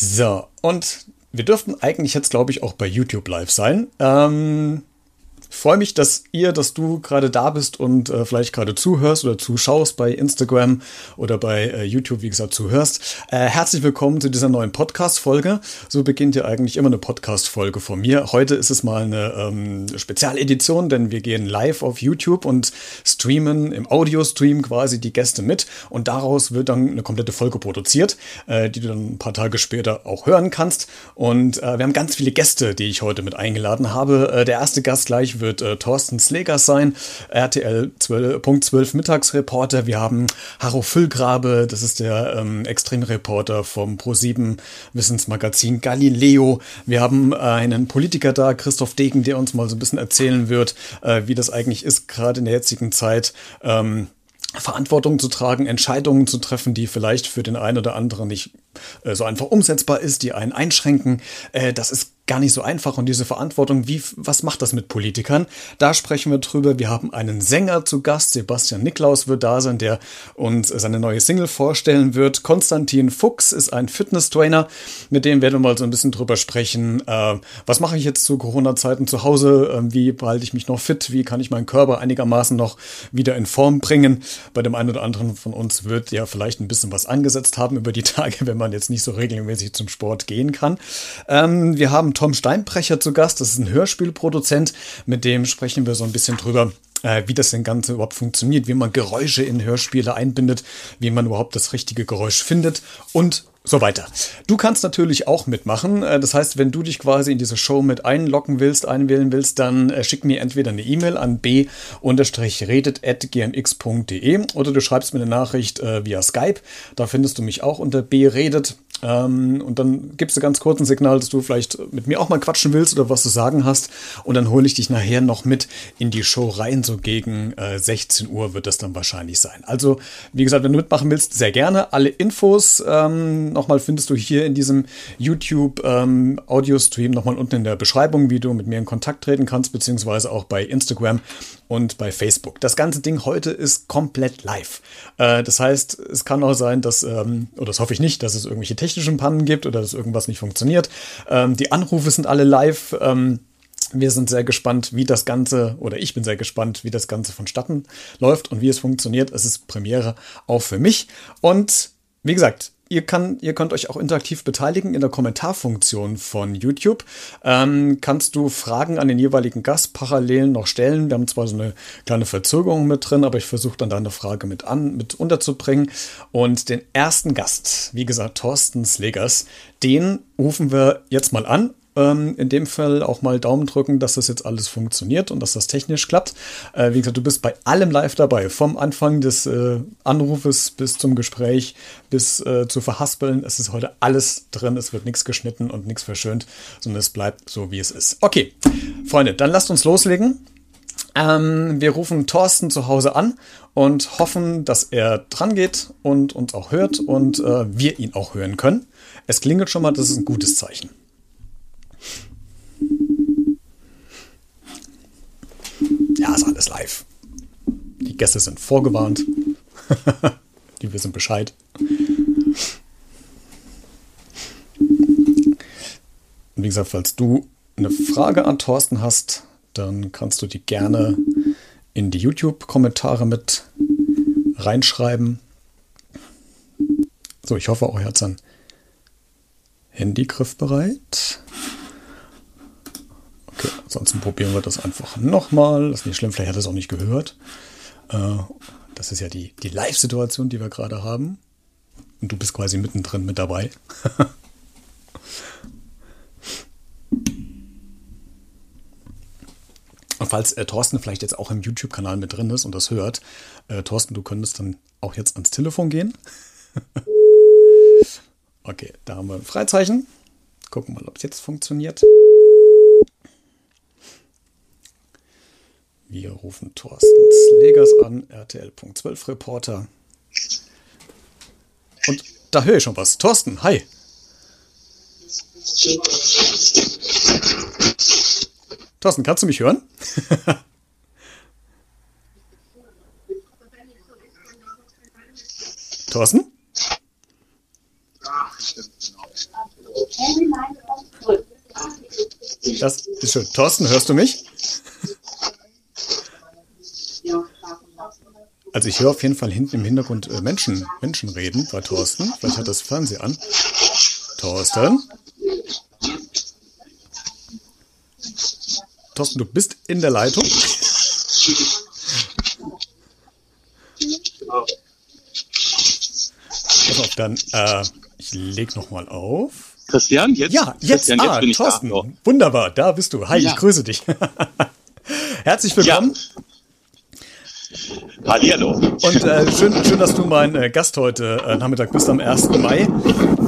So, und wir dürften eigentlich jetzt, glaube ich, auch bei YouTube live sein. Ähm, freue mich, dass ihr, dass du gerade da bist und äh, vielleicht gerade zuhörst oder zuschaust bei Instagram oder bei äh, YouTube, wie gesagt, zuhörst. Äh, herzlich willkommen zu dieser neuen Podcast-Folge. So beginnt ja eigentlich immer eine Podcast-Folge von mir. Heute ist es mal eine ähm, Spezialedition, denn wir gehen live auf YouTube und streamen im Audio-Stream quasi die Gäste mit und daraus wird dann eine komplette Folge produziert, äh, die du dann ein paar Tage später auch hören kannst. Und äh, wir haben ganz viele Gäste, die ich heute mit eingeladen habe. Äh, der erste Gast gleich wird äh, Thorsten Slegers sein, RTL 12, Mittagsreporter. Wir haben Harro Füllgrabe, das ist der ähm, Extremreporter vom Pro7 Wissensmagazin Galileo. Wir haben äh, einen Politiker da, Christoph Degen, der uns mal so ein bisschen erzählen wird, äh, wie das eigentlich ist, gerade in der jetzigen Zeit. Ähm, Verantwortung zu tragen, Entscheidungen zu treffen, die vielleicht für den einen oder anderen nicht äh, so einfach umsetzbar ist, die einen einschränken. Äh, das ist gar nicht so einfach und diese Verantwortung, wie, was macht das mit Politikern? Da sprechen wir drüber. Wir haben einen Sänger zu Gast. Sebastian Niklaus wird da sein, der uns seine neue Single vorstellen wird. Konstantin Fuchs ist ein Fitness-Trainer, mit dem werden wir mal so ein bisschen drüber sprechen. Äh, was mache ich jetzt zu Corona-Zeiten zu Hause? Äh, wie behalte ich mich noch fit? Wie kann ich meinen Körper einigermaßen noch wieder in Form bringen? Bei dem einen oder anderen von uns wird ja vielleicht ein bisschen was angesetzt haben über die Tage, wenn man jetzt nicht so regelmäßig zum Sport gehen kann. Ähm, wir haben Tom Steinbrecher zu Gast. Das ist ein Hörspielproduzent. Mit dem sprechen wir so ein bisschen drüber, äh, wie das denn Ganze überhaupt funktioniert, wie man Geräusche in Hörspiele einbindet, wie man überhaupt das richtige Geräusch findet und so weiter. Du kannst natürlich auch mitmachen. Äh, das heißt, wenn du dich quasi in diese Show mit einloggen willst, einwählen willst, dann äh, schick mir entweder eine E-Mail an b-redet.gmx.de oder du schreibst mir eine Nachricht via Skype. Da findest du mich auch unter b-redet. Ähm, und dann gibst du ganz kurz ein Signal, dass du vielleicht mit mir auch mal quatschen willst oder was zu sagen hast. Und dann hole ich dich nachher noch mit in die Show rein. So gegen äh, 16 Uhr wird das dann wahrscheinlich sein. Also, wie gesagt, wenn du mitmachen willst, sehr gerne. Alle Infos ähm, nochmal findest du hier in diesem YouTube ähm, nochmal unten in der Beschreibung, wie du mit mir in Kontakt treten kannst, beziehungsweise auch bei Instagram und bei Facebook. Das ganze Ding heute ist komplett live. Äh, das heißt, es kann auch sein, dass, ähm, oder das hoffe ich nicht, dass es irgendwelche technischen Pannen gibt oder dass irgendwas nicht funktioniert. Ähm, die Anrufe sind alle live. Ähm, wir sind sehr gespannt, wie das Ganze, oder ich bin sehr gespannt, wie das Ganze vonstatten läuft und wie es funktioniert. Es ist Premiere auch für mich. Und wie gesagt, Ihr, kann, ihr könnt euch auch interaktiv beteiligen in der Kommentarfunktion von YouTube. Ähm, kannst du Fragen an den jeweiligen Gast parallel noch stellen. Wir haben zwar so eine kleine Verzögerung mit drin, aber ich versuche dann da eine Frage mit an, mit unterzubringen. Und den ersten Gast, wie gesagt, Thorsten Slegers, den rufen wir jetzt mal an ähm, in dem Fall auch mal Daumen drücken, dass das jetzt alles funktioniert und dass das technisch klappt. Äh, wie gesagt, du bist bei allem live dabei, vom Anfang des äh, Anrufes bis zum Gespräch, bis äh, zu verhaspeln. Es ist heute alles drin, es wird nichts geschnitten und nichts verschönt, sondern es bleibt so, wie es ist. Okay, Freunde, dann lasst uns loslegen. Ähm, wir rufen Thorsten zu Hause an und hoffen, dass er dran geht und uns auch hört und äh, wir ihn auch hören können. Es klingelt schon mal, das ist ein gutes Zeichen. Ja, ist alles live. Die Gäste sind vorgewarnt. Die wissen Bescheid. Und wie gesagt, falls du eine Frage an Thorsten hast, dann kannst du die gerne in die YouTube-Kommentare mit reinschreiben. So, ich hoffe, auch er hat sein Handy griffbereit. Okay, ansonsten probieren wir das einfach nochmal. Das ist nicht schlimm, vielleicht hat er es auch nicht gehört. Äh, das ist ja die, die Live-Situation, die wir gerade haben. Und du bist quasi mittendrin mit dabei. Und falls äh, Thorsten vielleicht jetzt auch im YouTube-Kanal mit drin ist und das hört, äh, Thorsten, du könntest dann auch jetzt ans Telefon gehen. okay, da haben wir ein Freizeichen. Gucken wir mal, ob es jetzt funktioniert. Wir rufen Thorsten Slegers an, RTL.12 Reporter. Und da höre ich schon was. Thorsten, hi. Thorsten, kannst du mich hören? Thorsten? Das ist schön. Thorsten, hörst du mich? Also ich höre auf jeden Fall hinten im Hintergrund äh, Menschen, Menschen reden bei Thorsten. Vielleicht hat das Fernsehen an. Thorsten? Thorsten, du bist in der Leitung. Pass auf, dann, äh, ich leg noch mal auf. Christian, jetzt? Ja, jetzt, Christian, ah, bin ich Thorsten. da. Wunderbar, da bist du. Hi, Ja. ich grüße dich. Herzlich willkommen. Hallihallo. Und äh, schön, schön, dass du mein äh, Gast heute äh, Nachmittag bist am 1. Mai.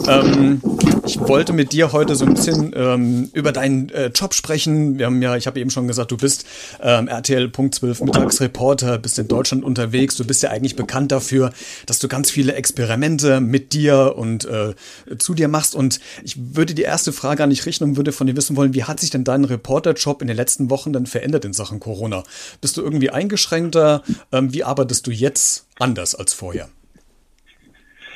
Ähm, ich wollte mit dir heute so ein bisschen ähm, über deinen äh, Job sprechen. Wir haben ja, ich habe eben schon gesagt, du bist ähm, RTL.12 Mittagsreporter, bist in Deutschland unterwegs. Du bist ja eigentlich bekannt dafür, dass du ganz viele Experimente mit dir und äh, zu dir machst. Und ich würde die erste Frage an dich richten und würde von dir wissen wollen, wie hat sich denn dein Reporterjob in den letzten Wochen dann verändert in Sachen Corona? Bist du irgendwie eingeschränkter? Ähm, wie arbeitest du jetzt anders als vorher?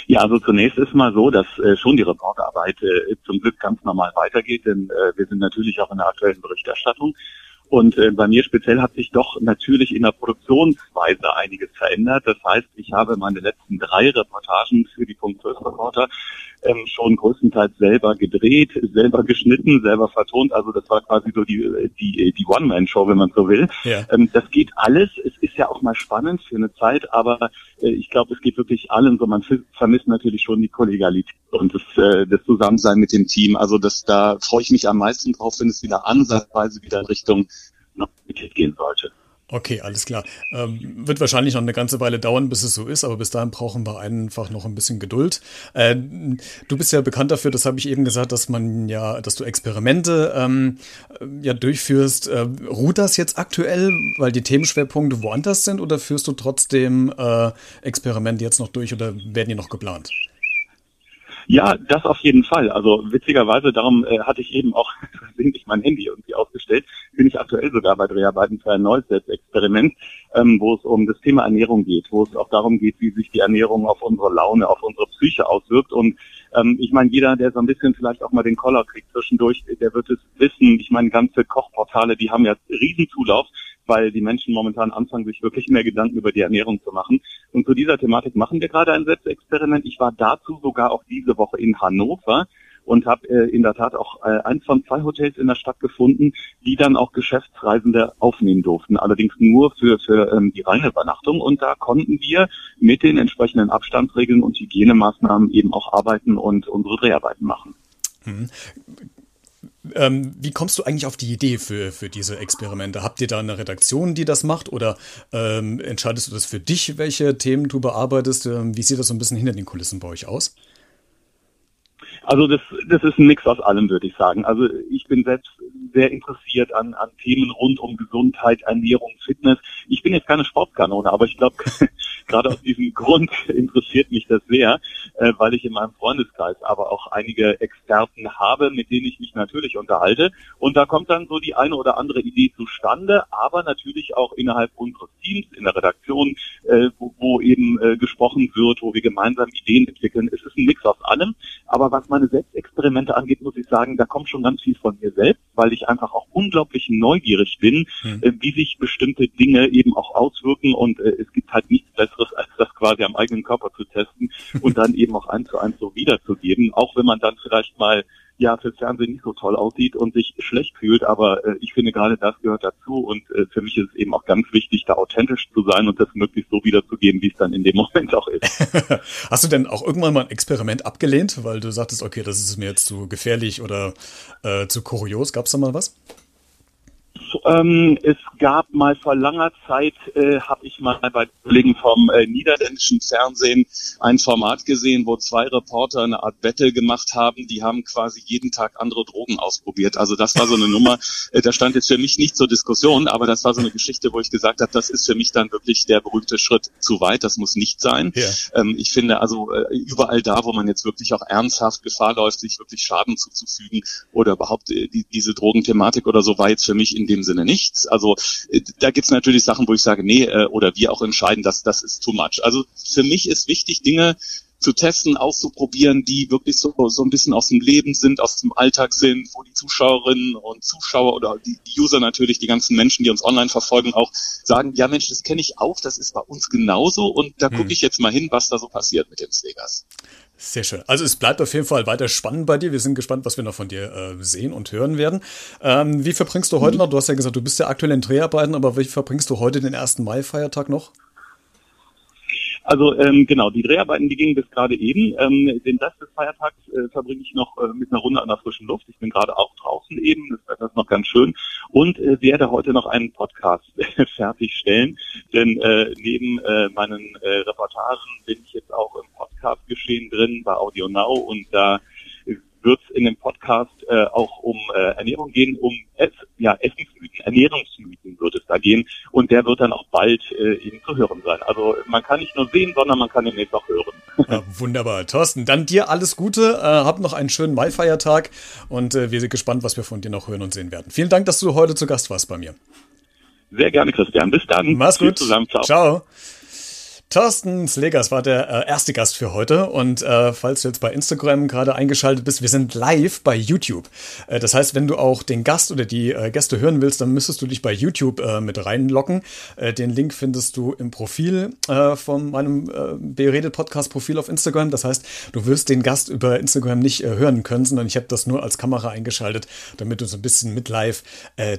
Ja, also zunächst ist mal so, dass äh, schon die Reporterarbeit äh, zum Glück ganz normal weitergeht, denn äh, wir sind natürlich auch in der aktuellen Berichterstattung. Und äh, bei mir speziell hat sich doch natürlich in der Produktionsweise einiges verändert. Das heißt, ich habe meine letzten drei Reportagen für die Punkt 12 Reporter ähm, schon größtenteils selber gedreht, selber geschnitten, selber vertont. Also das war quasi so die, die, die One-Man-Show, wenn man so will. Ja. Ähm, das geht alles. Es ist ja auch mal spannend für eine Zeit, aber äh, ich glaube, es geht wirklich allen so. Man vermisst natürlich schon die Kollegialität und das, äh, das Zusammensein mit dem Team. Also das, da freue ich mich am meisten drauf, wenn es wieder ansatzweise wieder in Richtung Normalität gehen sollte. Okay, alles klar. Ähm, wird wahrscheinlich noch eine ganze Weile dauern, bis es so ist, aber bis dahin brauchen wir einfach noch ein bisschen Geduld. Äh, du bist ja bekannt dafür, das habe ich eben gesagt, dass man ja, dass du Experimente ähm, ja durchführst. Äh, ruht das jetzt aktuell, weil die Themenschwerpunkte woanders sind, oder führst du trotzdem äh, Experimente jetzt noch durch oder werden die noch geplant? Ja, das auf jeden Fall. Also witzigerweise, darum äh, hatte ich eben auch versehentlich mein Handy irgendwie aufgestellt, bin ich aktuell sogar bei Dreharbeiten für ein neues Selbstexperiment, ähm, wo es um das Thema Ernährung geht, wo es auch darum geht, wie sich die Ernährung auf unsere Laune, auf unsere Psyche auswirkt. Und ähm, ich meine, jeder, der so ein bisschen vielleicht auch mal den Koller kriegt zwischendurch, der wird es wissen. Ich meine, ganze Kochportale, die haben ja riesen Zulauf weil die Menschen momentan anfangen, sich wirklich mehr Gedanken über die Ernährung zu machen. Und zu dieser Thematik machen wir gerade ein Selbstexperiment. Ich war dazu sogar auch diese Woche in Hannover und habe äh, in der Tat auch äh, eins von zwei Hotels in der Stadt gefunden, die dann auch Geschäftsreisende aufnehmen durften. Allerdings nur für, für ähm, die reine Übernachtung. Und da konnten wir mit den entsprechenden Abstandsregeln und Hygienemaßnahmen eben auch arbeiten und unsere Dreharbeiten machen. Ähm, wie kommst du eigentlich auf die Idee für, für diese Experimente? Habt ihr da eine Redaktion, die das macht oder ähm, entscheidest du das für dich, welche Themen du bearbeitest? Ähm, wie sieht das so ein bisschen hinter den Kulissen bei euch aus? Also das, das ist ein Mix aus allem, würde ich sagen. Also ich bin selbst sehr interessiert an, an Themen rund um Gesundheit, Ernährung, Fitness. Ich bin jetzt keine Sportkanone, aber ich glaube, gerade aus diesem Grund interessiert mich das sehr, äh, weil ich in meinem Freundeskreis aber auch einige Experten habe, mit denen ich mich natürlich unterhalte. Und da kommt dann so die eine oder andere Idee zustande, aber natürlich auch innerhalb unseres Teams, in der Redaktion, äh, wo, wo eben äh, gesprochen wird, wo wir gemeinsam Ideen entwickeln. Es ist ein Mix aus allem. Aber was meine Selbstexperimente angeht, muss ich sagen, da kommt schon ganz viel von mir selbst, weil ich einfach auch unglaublich neugierig bin, Hm. äh, wie sich bestimmte Dinge eben auch auswirken. Und äh, es gibt halt nichts Besseres, als das quasi am eigenen Körper zu testen und dann eben auch eins zu eins so wiederzugeben, auch wenn man dann vielleicht mal ja fürs Fernsehen nicht so toll aussieht und sich schlecht fühlt, aber äh, ich finde gerade das gehört dazu und äh, für mich ist es eben auch ganz wichtig, da authentisch zu sein und das möglichst so wiederzugeben, wie es dann in dem Moment auch ist. Hast du denn auch irgendwann mal ein Experiment abgelehnt, weil du sagtest, okay, das ist mir jetzt zu gefährlich oder äh, zu kurios? Gab es da mal was? Ähm, es gab mal vor langer Zeit, äh, habe ich mal bei Kollegen vom äh, niederländischen Fernsehen ein Format gesehen, wo zwei Reporter eine Art Battle gemacht haben. Die haben quasi jeden Tag andere Drogen ausprobiert. Also das war so eine Nummer, äh, da stand jetzt für mich nicht zur Diskussion, aber das war so eine Geschichte, wo ich gesagt habe, das ist für mich dann wirklich der berühmte Schritt zu weit. Das muss nicht sein. Ja. Ähm, ich finde also äh, überall da, wo man jetzt wirklich auch ernsthaft Gefahr läuft, sich wirklich Schaden zuzufügen oder überhaupt äh, die, diese Drogenthematik oder so, war jetzt für mich in dem Sinne nichts. Also äh, da gibt's natürlich Sachen, wo ich sage, nee, äh, oder wir auch entscheiden, dass das ist too much. Also für mich ist wichtig, Dinge zu testen, auszuprobieren, die wirklich so, so ein bisschen aus dem Leben sind, aus dem Alltag sind, wo die Zuschauerinnen und Zuschauer oder die, die User natürlich, die ganzen Menschen, die uns online verfolgen, auch sagen, ja Mensch, das kenne ich auch, das ist bei uns genauso und da hm. gucke ich jetzt mal hin, was da so passiert mit den Slegers. Sehr schön. Also es bleibt auf jeden Fall weiter spannend bei dir. Wir sind gespannt, was wir noch von dir äh, sehen und hören werden. Ähm, wie verbringst du heute mhm. noch? Du hast ja gesagt, du bist ja aktuell in Dreharbeiten, aber wie verbringst du heute den ersten Mai-Feiertag noch? Also ähm, genau, die Dreharbeiten, die gingen bis gerade eben. Ähm, den Rest des Feiertags äh, verbringe ich noch äh, mit einer Runde an der frischen Luft. Ich bin gerade auch draußen eben, das Wetter ist noch ganz schön und äh, werde heute noch einen Podcast fertigstellen, denn äh, neben äh, meinen äh, Reportagen bin ich jetzt auch im Podcast-Geschehen drin bei Audio Now und da wird es in dem Podcast äh, auch um äh, Ernährung gehen, um Ess, ja, Essensmythen, Ernährungsmythen wird es da gehen und der wird dann auch bald äh, eben zu hören sein. Also man kann nicht nur sehen, sondern man kann demnächst auch hören. Ja, wunderbar. Thorsten, dann dir alles Gute, äh, hab noch einen schönen Maifeiertag und äh, wir sind gespannt, was wir von dir noch hören und sehen werden. Vielen Dank, dass du heute zu Gast warst bei mir. Sehr gerne, Christian. Bis dann. Mach's gut. Zusammen. Ciao. Ciao. Thorsten Slegers war der äh, erste Gast für heute und äh, falls du jetzt bei Instagram gerade eingeschaltet bist, wir sind live bei YouTube. Äh, das heißt, wenn du auch den Gast oder die äh, Gäste hören willst, dann müsstest du dich bei YouTube äh, mit reinlocken. Äh, den Link findest du im Profil von meinem Beredet Podcast Profil auf Instagram. Das heißt, du wirst den Gast über Instagram nicht hören können, sondern ich habe das nur als Kamera eingeschaltet, damit du so ein bisschen mit live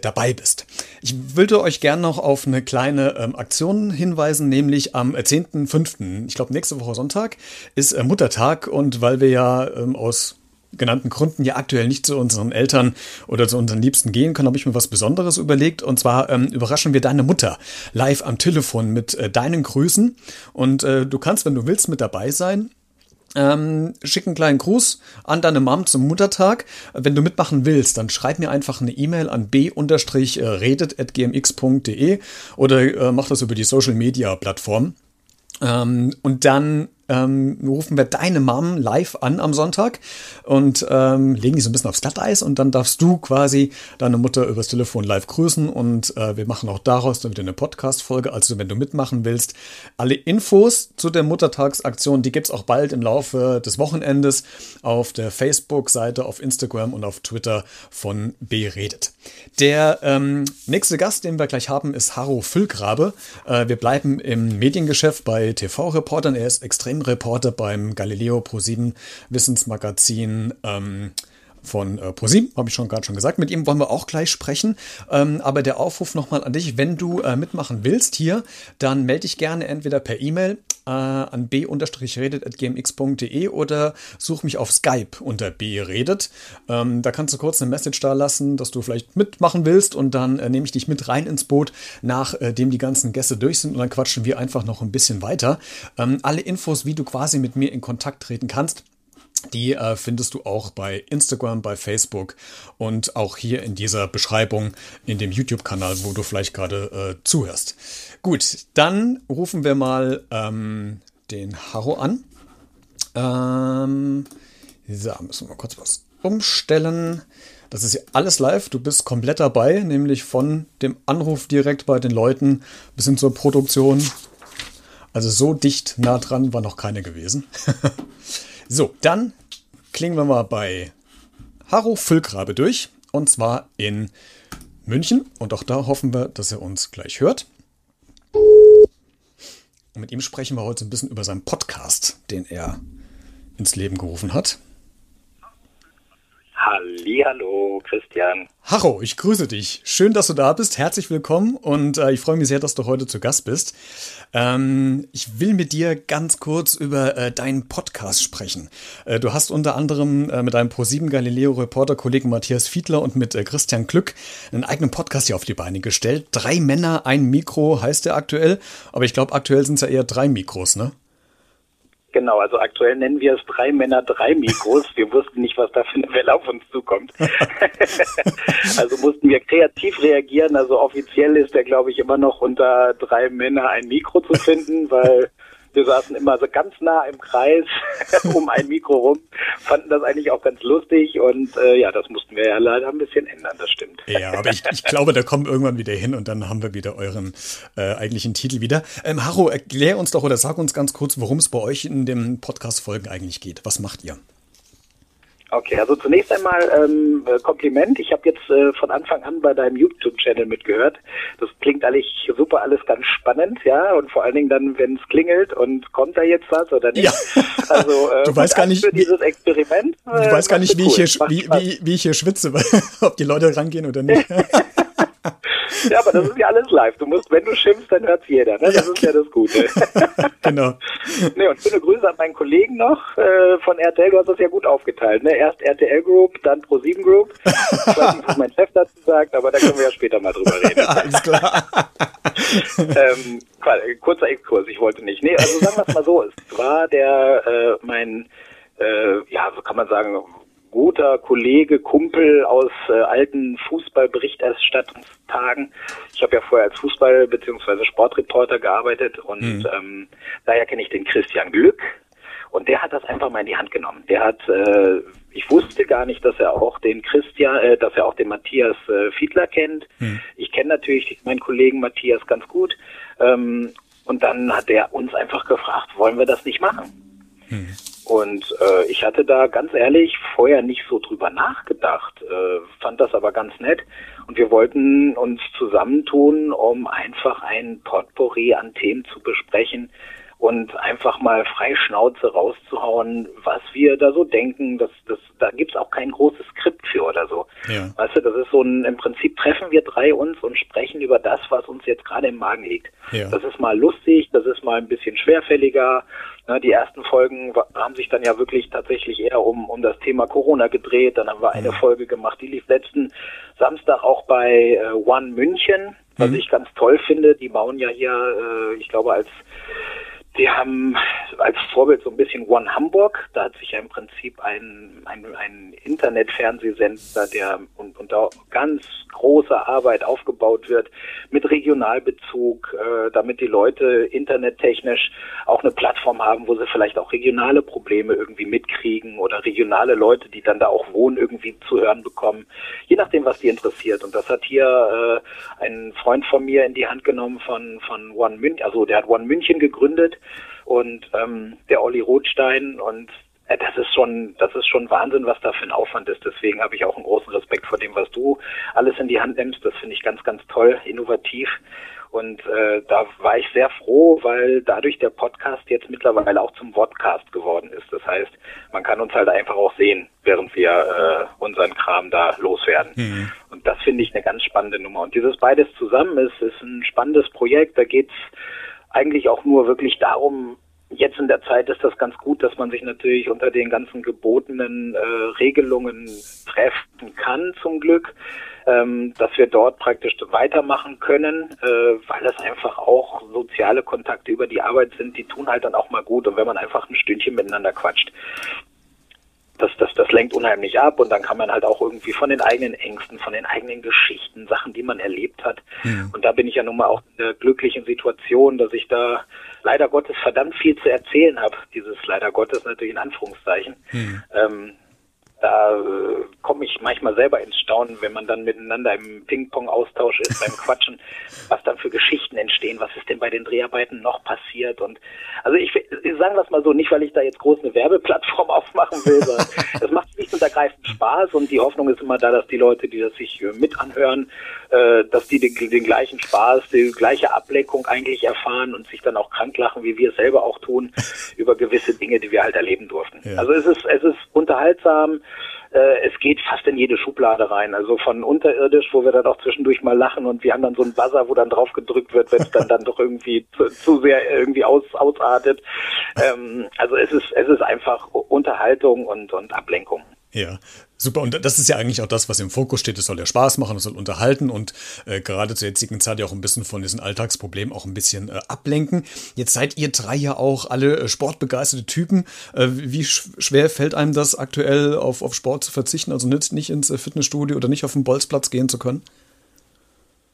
dabei bist. Ich würde euch gerne noch auf eine kleine ähm, Aktion hinweisen, nämlich am 10. 10.5., ich glaube nächste Woche Sonntag, ist äh, Muttertag und weil wir ja ähm, aus genannten Gründen ja aktuell nicht zu unseren Eltern oder zu unseren Liebsten gehen können, habe ich mir was Besonderes überlegt. Und zwar ähm, überraschen wir deine Mutter live am Telefon mit äh, deinen Grüßen. Und äh, du kannst, wenn du willst, mit dabei sein. Ähm, schick einen kleinen Gruß an deine Mom zum Muttertag. Wenn du mitmachen willst, dann schreib mir einfach eine E-Mail an b-redet.gmx.de oder äh, mach das über die Social Media Plattform. Ähm, und dann ähm, rufen wir deine Mom live an am Sonntag und ähm, legen die so ein bisschen aufs Glatteis und dann darfst du quasi deine Mutter übers Telefon live grüßen und äh, wir machen auch daraus dann wieder eine Podcast-Folge. Also wenn du mitmachen willst, alle Infos zu der Muttertagsaktion, die gibt's auch bald im Laufe des Wochenendes auf der Facebook-Seite, auf Instagram und auf Twitter von Beredet. Der ähm, nächste Gast, den wir gleich haben, ist Harro Füllgrabe. Äh, wir bleiben im Mediengeschäft bei TV-Reportern. Er ist extrem Reporter beim Galileo Pro7 Wissensmagazin. Ähm, von äh, ProSieben, habe ich schon gerade schon gesagt. Mit ihm wollen wir auch gleich sprechen. Ähm, aber der Aufruf nochmal an dich, wenn du äh, mitmachen willst hier, dann melde dich gerne entweder per E-Mail äh, an b-redet.gmx.de oder such mich auf Skype unter b-redet. Ähm, da kannst du kurz eine Message da lassen, dass du vielleicht mitmachen willst und dann äh, nehme ich dich mit rein ins Boot, nachdem die ganzen Gäste durch sind und dann quatschen wir einfach noch ein bisschen weiter. Ähm, alle Infos, wie du quasi mit mir in Kontakt treten kannst, die äh, findest du auch bei Instagram, bei Facebook und auch hier in dieser Beschreibung in dem YouTube-Kanal, wo du vielleicht gerade äh, zuhörst. Gut, dann rufen wir mal ähm, den Haro an. Ähm, so, müssen wir kurz was umstellen. Das ist ja alles live. Du bist komplett dabei, nämlich von dem Anruf direkt bei den Leuten bis hin zur Produktion. Also so dicht nah dran war noch keine gewesen. So, dann klingen wir mal bei Harro Füllgrabe durch. Und zwar in München. Und auch da hoffen wir, dass er uns gleich hört. Und mit ihm sprechen wir heute ein bisschen über seinen Podcast, den er ins Leben gerufen hat. Hallo, Christian. Harro, ich grüße dich. Schön, dass du da bist. Herzlich willkommen und äh, ich freue mich sehr, dass du heute zu Gast bist. Ähm, ich will mit dir ganz kurz über äh, deinen Podcast sprechen. Äh, du hast unter anderem äh, mit deinem Pro7 Galileo Reporter Kollegen Matthias Fiedler und mit äh, Christian Glück einen eigenen Podcast hier auf die Beine gestellt. Drei Männer, ein Mikro heißt der aktuell, aber ich glaube, aktuell sind es ja eher drei Mikros, ne? Genau, also aktuell nennen wir es drei Männer, drei Mikros. Wir wussten nicht, was da für eine Welle auf uns zukommt. also mussten wir kreativ reagieren. Also offiziell ist der, glaube ich, immer noch unter drei Männer ein Mikro zu finden, weil Wir saßen immer so ganz nah im Kreis um ein Mikro rum, fanden das eigentlich auch ganz lustig und äh, ja, das mussten wir ja leider ein bisschen ändern, das stimmt. Ja, aber ich, ich glaube, da kommen irgendwann wieder hin und dann haben wir wieder euren äh, eigentlichen Titel wieder. Ähm, Haro, erklär uns doch oder sag uns ganz kurz, worum es bei euch in dem Podcast-Folgen eigentlich geht. Was macht ihr? Okay, also zunächst einmal ähm, äh, Kompliment. Ich habe jetzt äh, von Anfang an bei deinem YouTube-Channel mitgehört. Das klingt eigentlich super, alles ganz spannend, ja. Und vor allen Dingen dann, wenn es klingelt und kommt da jetzt was oder nicht. Ja. Also äh, du weißt gar nicht, für dieses Experiment. Du äh, weißt gar nicht, wie, cool. ich hier, wie, wie, wie ich hier schwitze, ob die Leute rangehen oder nicht. Ja, aber das ist ja alles live. Du musst, wenn du schimpfst, dann hört's jeder. Ne? Das ja, ist ja das Gute. genau. Nee, und schöne Grüße an meinen Kollegen noch äh, von RTL. Du hast das ja gut aufgeteilt. Ne? Erst RTL Group, dann Pro7 Group. Ich weiß nicht, was mein Chef dazu sagt, aber da können wir ja später mal drüber reden. Alles klar. ähm, kurzer Exkurs, ich wollte nicht. Nee, also sagen wir es mal so. Es war der, äh, mein, äh, ja, so kann man sagen, guter Kollege, Kumpel aus äh, alten Fußballberichterstattungstagen. Ich habe ja vorher als Fußball- bzw. Sportreporter gearbeitet und mhm. ähm, daher kenne ich den Christian Glück. Und der hat das einfach mal in die Hand genommen. Der hat, äh, ich wusste gar nicht, dass er auch den Christian, äh, dass er auch den Matthias äh, Fiedler kennt. Mhm. Ich kenne natürlich meinen Kollegen Matthias ganz gut. Ähm, und dann hat er uns einfach gefragt, wollen wir das nicht machen? Mhm. Und äh, ich hatte da ganz ehrlich vorher nicht so drüber nachgedacht, äh, fand das aber ganz nett. Und wir wollten uns zusammentun, um einfach ein Potpourri an Themen zu besprechen, und einfach mal frei Schnauze rauszuhauen, was wir da so denken. Das, das, da gibt's auch kein großes Skript für oder so. Ja. Weißt du, das ist so ein, im Prinzip treffen wir drei uns und sprechen über das, was uns jetzt gerade im Magen liegt. Ja. Das ist mal lustig, das ist mal ein bisschen schwerfälliger. Na, die ersten Folgen haben sich dann ja wirklich tatsächlich eher um, um das Thema Corona gedreht. Dann haben wir eine ja. Folge gemacht, die lief letzten Samstag auch bei äh, One München, was mhm. ich ganz toll finde. Die bauen ja hier, äh, ich glaube, als die haben als Vorbild so ein bisschen One Hamburg. Da hat sich ja im Prinzip ein, ein, ein Internetfernsehsender, der unter ganz großer Arbeit aufgebaut wird, mit Regionalbezug, äh, damit die Leute internettechnisch auch eine Plattform haben, wo sie vielleicht auch regionale Probleme irgendwie mitkriegen oder regionale Leute, die dann da auch wohnen, irgendwie zu hören bekommen, je nachdem, was die interessiert. Und das hat hier äh, ein Freund von mir in die Hand genommen von, von One München, also der hat One München gegründet und ähm, der Olli Rothstein und äh, das ist schon, das ist schon Wahnsinn, was da für ein Aufwand ist. Deswegen habe ich auch einen großen Respekt vor dem, was du alles in die Hand nimmst. Das finde ich ganz, ganz toll, innovativ. Und äh, da war ich sehr froh, weil dadurch der Podcast jetzt mittlerweile auch zum Vodcast geworden ist. Das heißt, man kann uns halt einfach auch sehen, während wir äh, unseren Kram da loswerden. Mhm. Und das finde ich eine ganz spannende Nummer. Und dieses beides zusammen ist, ist ein spannendes Projekt. Da geht's eigentlich auch nur wirklich darum, jetzt in der Zeit ist das ganz gut, dass man sich natürlich unter den ganzen gebotenen äh, Regelungen treffen kann, zum Glück, ähm, dass wir dort praktisch weitermachen können, äh, weil es einfach auch soziale Kontakte über die Arbeit sind, die tun halt dann auch mal gut. Und wenn man einfach ein Stündchen miteinander quatscht das, das, das lenkt unheimlich ab und dann kann man halt auch irgendwie von den eigenen Ängsten, von den eigenen Geschichten, Sachen, die man erlebt hat. Mhm. Und da bin ich ja nun mal auch in der glücklichen Situation, dass ich da leider Gottes verdammt viel zu erzählen habe. Dieses leider Gottes natürlich in Anführungszeichen. Mhm. Ähm, da äh, komme ich manchmal selber ins Staunen, wenn man dann miteinander im Ping-Pong-Austausch ist, beim Quatschen, was dann für Geschichten entstehen, was ist denn bei den Dreharbeiten noch passiert und also ich, ich sagen es mal so, nicht weil ich da jetzt groß eine Werbeplattform aufmachen will, sondern es macht schlicht und ergreifend Spaß und die Hoffnung ist immer da, dass die Leute, die das sich äh, mit anhören, äh, dass die den, den gleichen Spaß, die gleiche Ablenkung eigentlich erfahren und sich dann auch krank lachen, wie wir es selber auch tun, über gewisse Dinge, die wir halt erleben durften. Ja. Also es ist, es ist unterhaltsam, äh, es geht fast in jede Schublade rein. Also von unterirdisch, wo wir dann auch zwischendurch mal lachen und wir haben dann so einen Buzzer, wo dann drauf gedrückt wird, wenn es dann, dann doch irgendwie zu, zu sehr irgendwie aus, ausartet. Ähm, also es ist, es ist einfach Unterhaltung und, und Ablenkung. Ja, super. Und das ist ja eigentlich auch das, was im Fokus steht. Es soll ja Spaß machen, es soll unterhalten und äh, gerade zur jetzigen Zeit ja auch ein bisschen von diesen Alltagsproblemen auch ein bisschen äh, ablenken. Jetzt seid ihr drei ja auch alle äh, sportbegeisterte Typen. Äh, wie sch schwer fällt einem das aktuell auf, auf Sport zu verzichten, also nicht, nicht ins äh, Fitnessstudio oder nicht auf den Bolzplatz gehen zu können?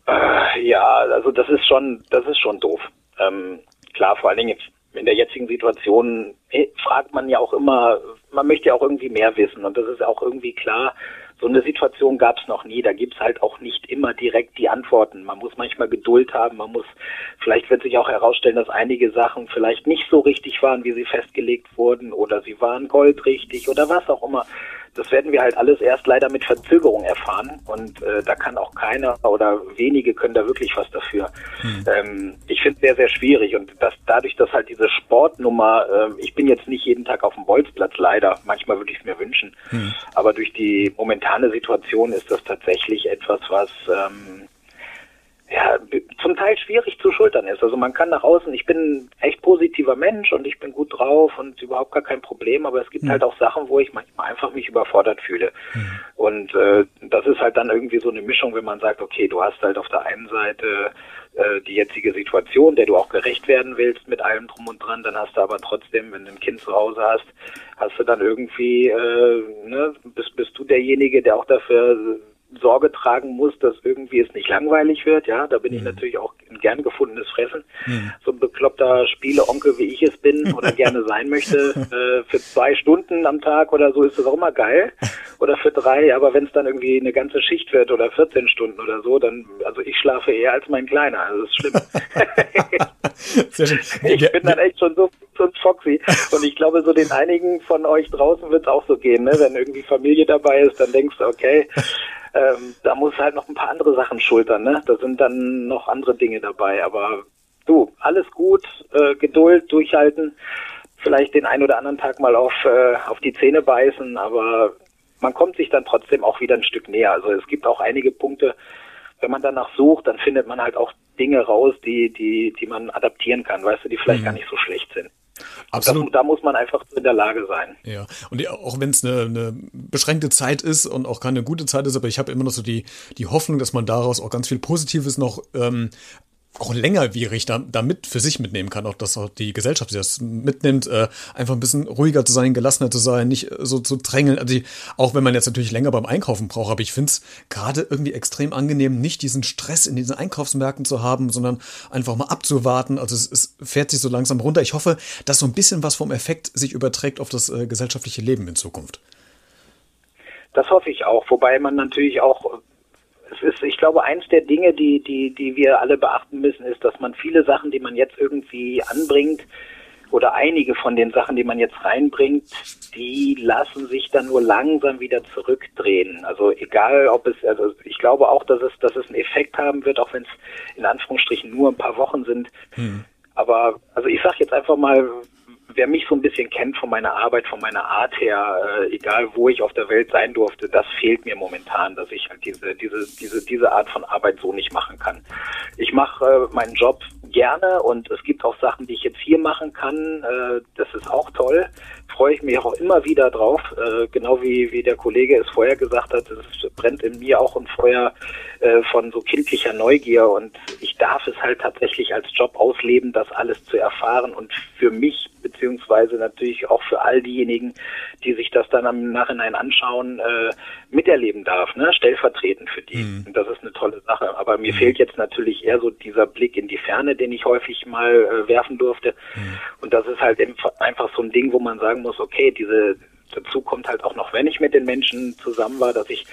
Äh, ja, also das ist schon, das ist schon doof. Ähm, klar, vor allen Dingen in der jetzigen Situation eh, fragt man ja auch immer, man möchte ja auch irgendwie mehr wissen und das ist auch irgendwie klar, so eine Situation gab es noch nie. Da gibt's halt auch nicht immer direkt die Antworten. Man muss manchmal Geduld haben. Man muss, vielleicht wird sich auch herausstellen, dass einige Sachen vielleicht nicht so richtig waren, wie sie festgelegt wurden, oder sie waren goldrichtig oder was auch immer das werden wir halt alles erst leider mit Verzögerung erfahren und äh, da kann auch keiner oder wenige können da wirklich was dafür. Hm. Ähm, ich finde es sehr, sehr schwierig und das, dadurch, dass halt diese Sportnummer, äh, ich bin jetzt nicht jeden Tag auf dem Bolzplatz leider, manchmal würde ich es mir wünschen, hm. aber durch die momentane Situation ist das tatsächlich etwas, was ähm, ja, zum Teil schwierig zu schultern ist. Also man kann nach außen, ich bin echt positiver Mensch und ich bin gut drauf und überhaupt gar kein Problem, aber es gibt mhm. halt auch Sachen, wo ich manchmal einfach mich überfordert fühle. Mhm. Und äh, das ist halt dann irgendwie so eine Mischung, wenn man sagt, okay, du hast halt auf der einen Seite äh, die jetzige Situation, der du auch gerecht werden willst mit allem drum und dran, dann hast du aber trotzdem, wenn du ein Kind zu Hause hast, hast du dann irgendwie, äh, ne, bist, bist du derjenige, der auch dafür Sorge tragen muss, dass irgendwie es nicht langweilig wird. Ja, da bin mhm. ich natürlich auch ein gern gefundenes Fressen. Mhm. So ein bekloppter Spieleonkel, wie ich es bin oder gerne sein möchte, äh, für zwei Stunden am Tag oder so ist das auch immer geil. Oder für drei, aber wenn es dann irgendwie eine ganze Schicht wird oder 14 Stunden oder so, dann, also ich schlafe eher als mein Kleiner. Also das ist schlimm. Sehr schön. Ich bin dann echt schon so, so foxy. Und ich glaube, so den einigen von euch draußen wird es auch so gehen, ne? Wenn irgendwie Familie dabei ist, dann denkst du, okay, ähm, da muss halt noch ein paar andere Sachen schultern, ne? Da sind dann noch andere Dinge dabei. Aber du, alles gut, äh, Geduld, durchhalten, vielleicht den einen oder anderen Tag mal auf, äh, auf die Zähne beißen, aber man kommt sich dann trotzdem auch wieder ein Stück näher. Also es gibt auch einige Punkte, wenn man danach sucht, dann findet man halt auch Dinge raus, die, die, die man adaptieren kann, weißt du, die vielleicht mhm. gar nicht so schlecht sind. Absolut. Das, da muss man einfach in der Lage sein. Ja, und auch wenn es eine, eine, beschränkte Zeit ist und auch keine gute Zeit ist, aber ich habe immer noch so die, die Hoffnung, dass man daraus auch ganz viel Positives noch ähm, auch längerwierig da, da mit für sich mitnehmen kann, auch dass auch die Gesellschaft das mitnimmt, äh, einfach ein bisschen ruhiger zu sein, gelassener zu sein, nicht so zu drängeln. Also die, auch wenn man jetzt natürlich länger beim Einkaufen braucht, aber ich finde es gerade irgendwie extrem angenehm, nicht diesen Stress in diesen Einkaufsmärkten zu haben, sondern einfach mal abzuwarten. Also es, es fährt sich so langsam runter. Ich hoffe, dass so ein bisschen was vom Effekt sich überträgt auf das äh, gesellschaftliche Leben in Zukunft. Das hoffe ich auch, wobei man natürlich auch es ist, ich glaube, eins der Dinge, die, die, die wir alle beachten müssen, ist, dass man viele Sachen, die man jetzt irgendwie anbringt, oder einige von den Sachen, die man jetzt reinbringt, die lassen sich dann nur langsam wieder zurückdrehen. Also egal, ob es, also ich glaube auch, dass es, dass es einen Effekt haben wird, auch wenn es in Anführungsstrichen nur ein paar Wochen sind. Hm. Aber also ich sage jetzt einfach mal, wer mich so ein bisschen kennt von meiner Arbeit, von meiner Art her, äh, egal wo ich auf der Welt sein durfte, das fehlt mir momentan, dass ich halt diese, diese, diese, diese Art von Arbeit so nicht machen kann. Ich mache äh, meinen Job gerne und es gibt auch Sachen, die ich jetzt hier machen kann. Äh, das ist auch toll. Freue ich mich auch immer wieder drauf. Äh, genau wie, wie der Kollege es vorher gesagt hat, es brennt in mir auch ein Feuer äh, von so kindlicher Neugier und ich darf es halt tatsächlich als Job ausleben, das alles zu erfahren und für mich beziehungsweise natürlich auch für all diejenigen, die sich das dann im Nachhinein anschauen, äh, miterleben darf, ne? stellvertretend für die. Mhm. Und das ist eine tolle Sache. Aber mir mhm. fehlt jetzt natürlich eher so dieser Blick in die Ferne, den ich häufig mal äh, werfen durfte. Mhm. Und das ist halt einfach so ein Ding, wo man sagen muss, okay, diese dazu kommt halt auch noch, wenn ich mit den Menschen zusammen war, dass ich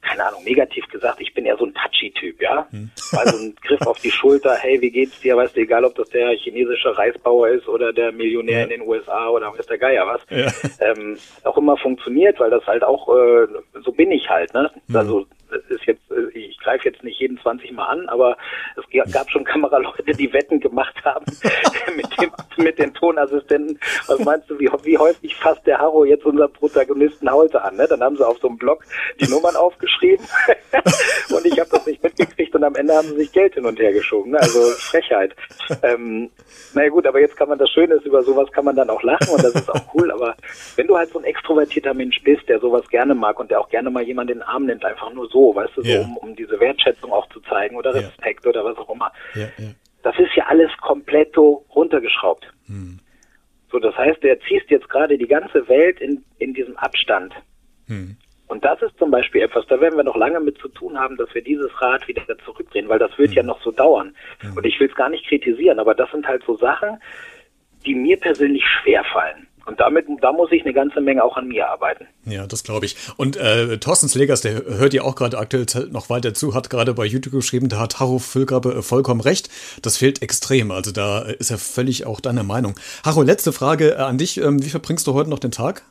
keine Ahnung, negativ gesagt, ich bin eher so ein Touchy-Typ, ja. Hm. Also ein Griff auf die Schulter, hey, wie geht's dir? Weißt du, egal ob das der chinesische Reisbauer ist oder der Millionär ja. in den USA oder weiß der Geier was. Ja. Ähm, auch immer funktioniert, weil das halt auch, äh, so bin ich halt, ne? Hm. Also ist jetzt, äh, ich greife jetzt nicht jeden 20 Mal an, aber es gab schon Kameraleute, die Wetten gemacht haben mit dem, mit den Tonassistenten. Was meinst du, wie, wie häufig fasst der Harro jetzt unser Protagonisten heute an? Ne? Dann haben sie auf so einem Blog die Nummern aufgeschrieben und ich habe das nicht mitgekriegt und am Ende haben sie sich Geld hin und her geschoben. Ne? Also Frechheit. Ähm, naja gut, aber jetzt kann man das Schöne ist, über sowas kann man dann auch lachen und das ist auch cool, aber wenn du halt so ein extrovertierter Mensch bist, der sowas gerne mag und der auch gerne mal jemanden in den Arm nimmt, einfach nur so, weißt du, so, yeah. um, um diese Wertschätzung auch zu zeigen oder Respekt yeah. oder was auch immer. Yeah, das ist ja alles komplett runtergeschraubt. Hm. So, das heißt, du erziehst jetzt gerade die ganze Welt in, in diesem Abstand. Hm. Und das ist zum Beispiel etwas, da werden wir noch lange mit zu tun haben, dass wir dieses Rad wieder zurückdrehen, weil das wird hm. ja noch so dauern. Hm. Und ich will es gar nicht kritisieren, aber das sind halt so Sachen, die mir persönlich schwer fallen. Und damit, da muss ich eine ganze Menge auch an mir arbeiten. Ja, das glaube ich. Und äh, Thorsten Slegers, der hört ja auch gerade aktuell noch weiter zu, hat gerade bei YouTube geschrieben, da hat Harro Füllgrabe äh, vollkommen recht. Das fehlt extrem. Also da ist er völlig auch deiner Meinung. Harro, letzte Frage äh, an dich. Ähm, wie verbringst du heute noch den Tag?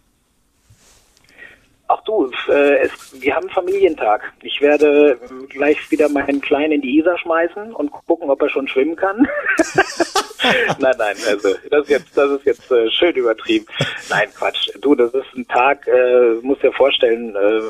Ach du, äh, es, wir haben Familientag. Ich werde gleich wieder meinen Kleinen in die Isar schmeißen und gucken, ob er schon schwimmen kann. nein, nein, also das ist jetzt, das ist jetzt äh, schön übertrieben. Nein, Quatsch. Du, das ist ein Tag, äh, musst dir vorstellen, äh,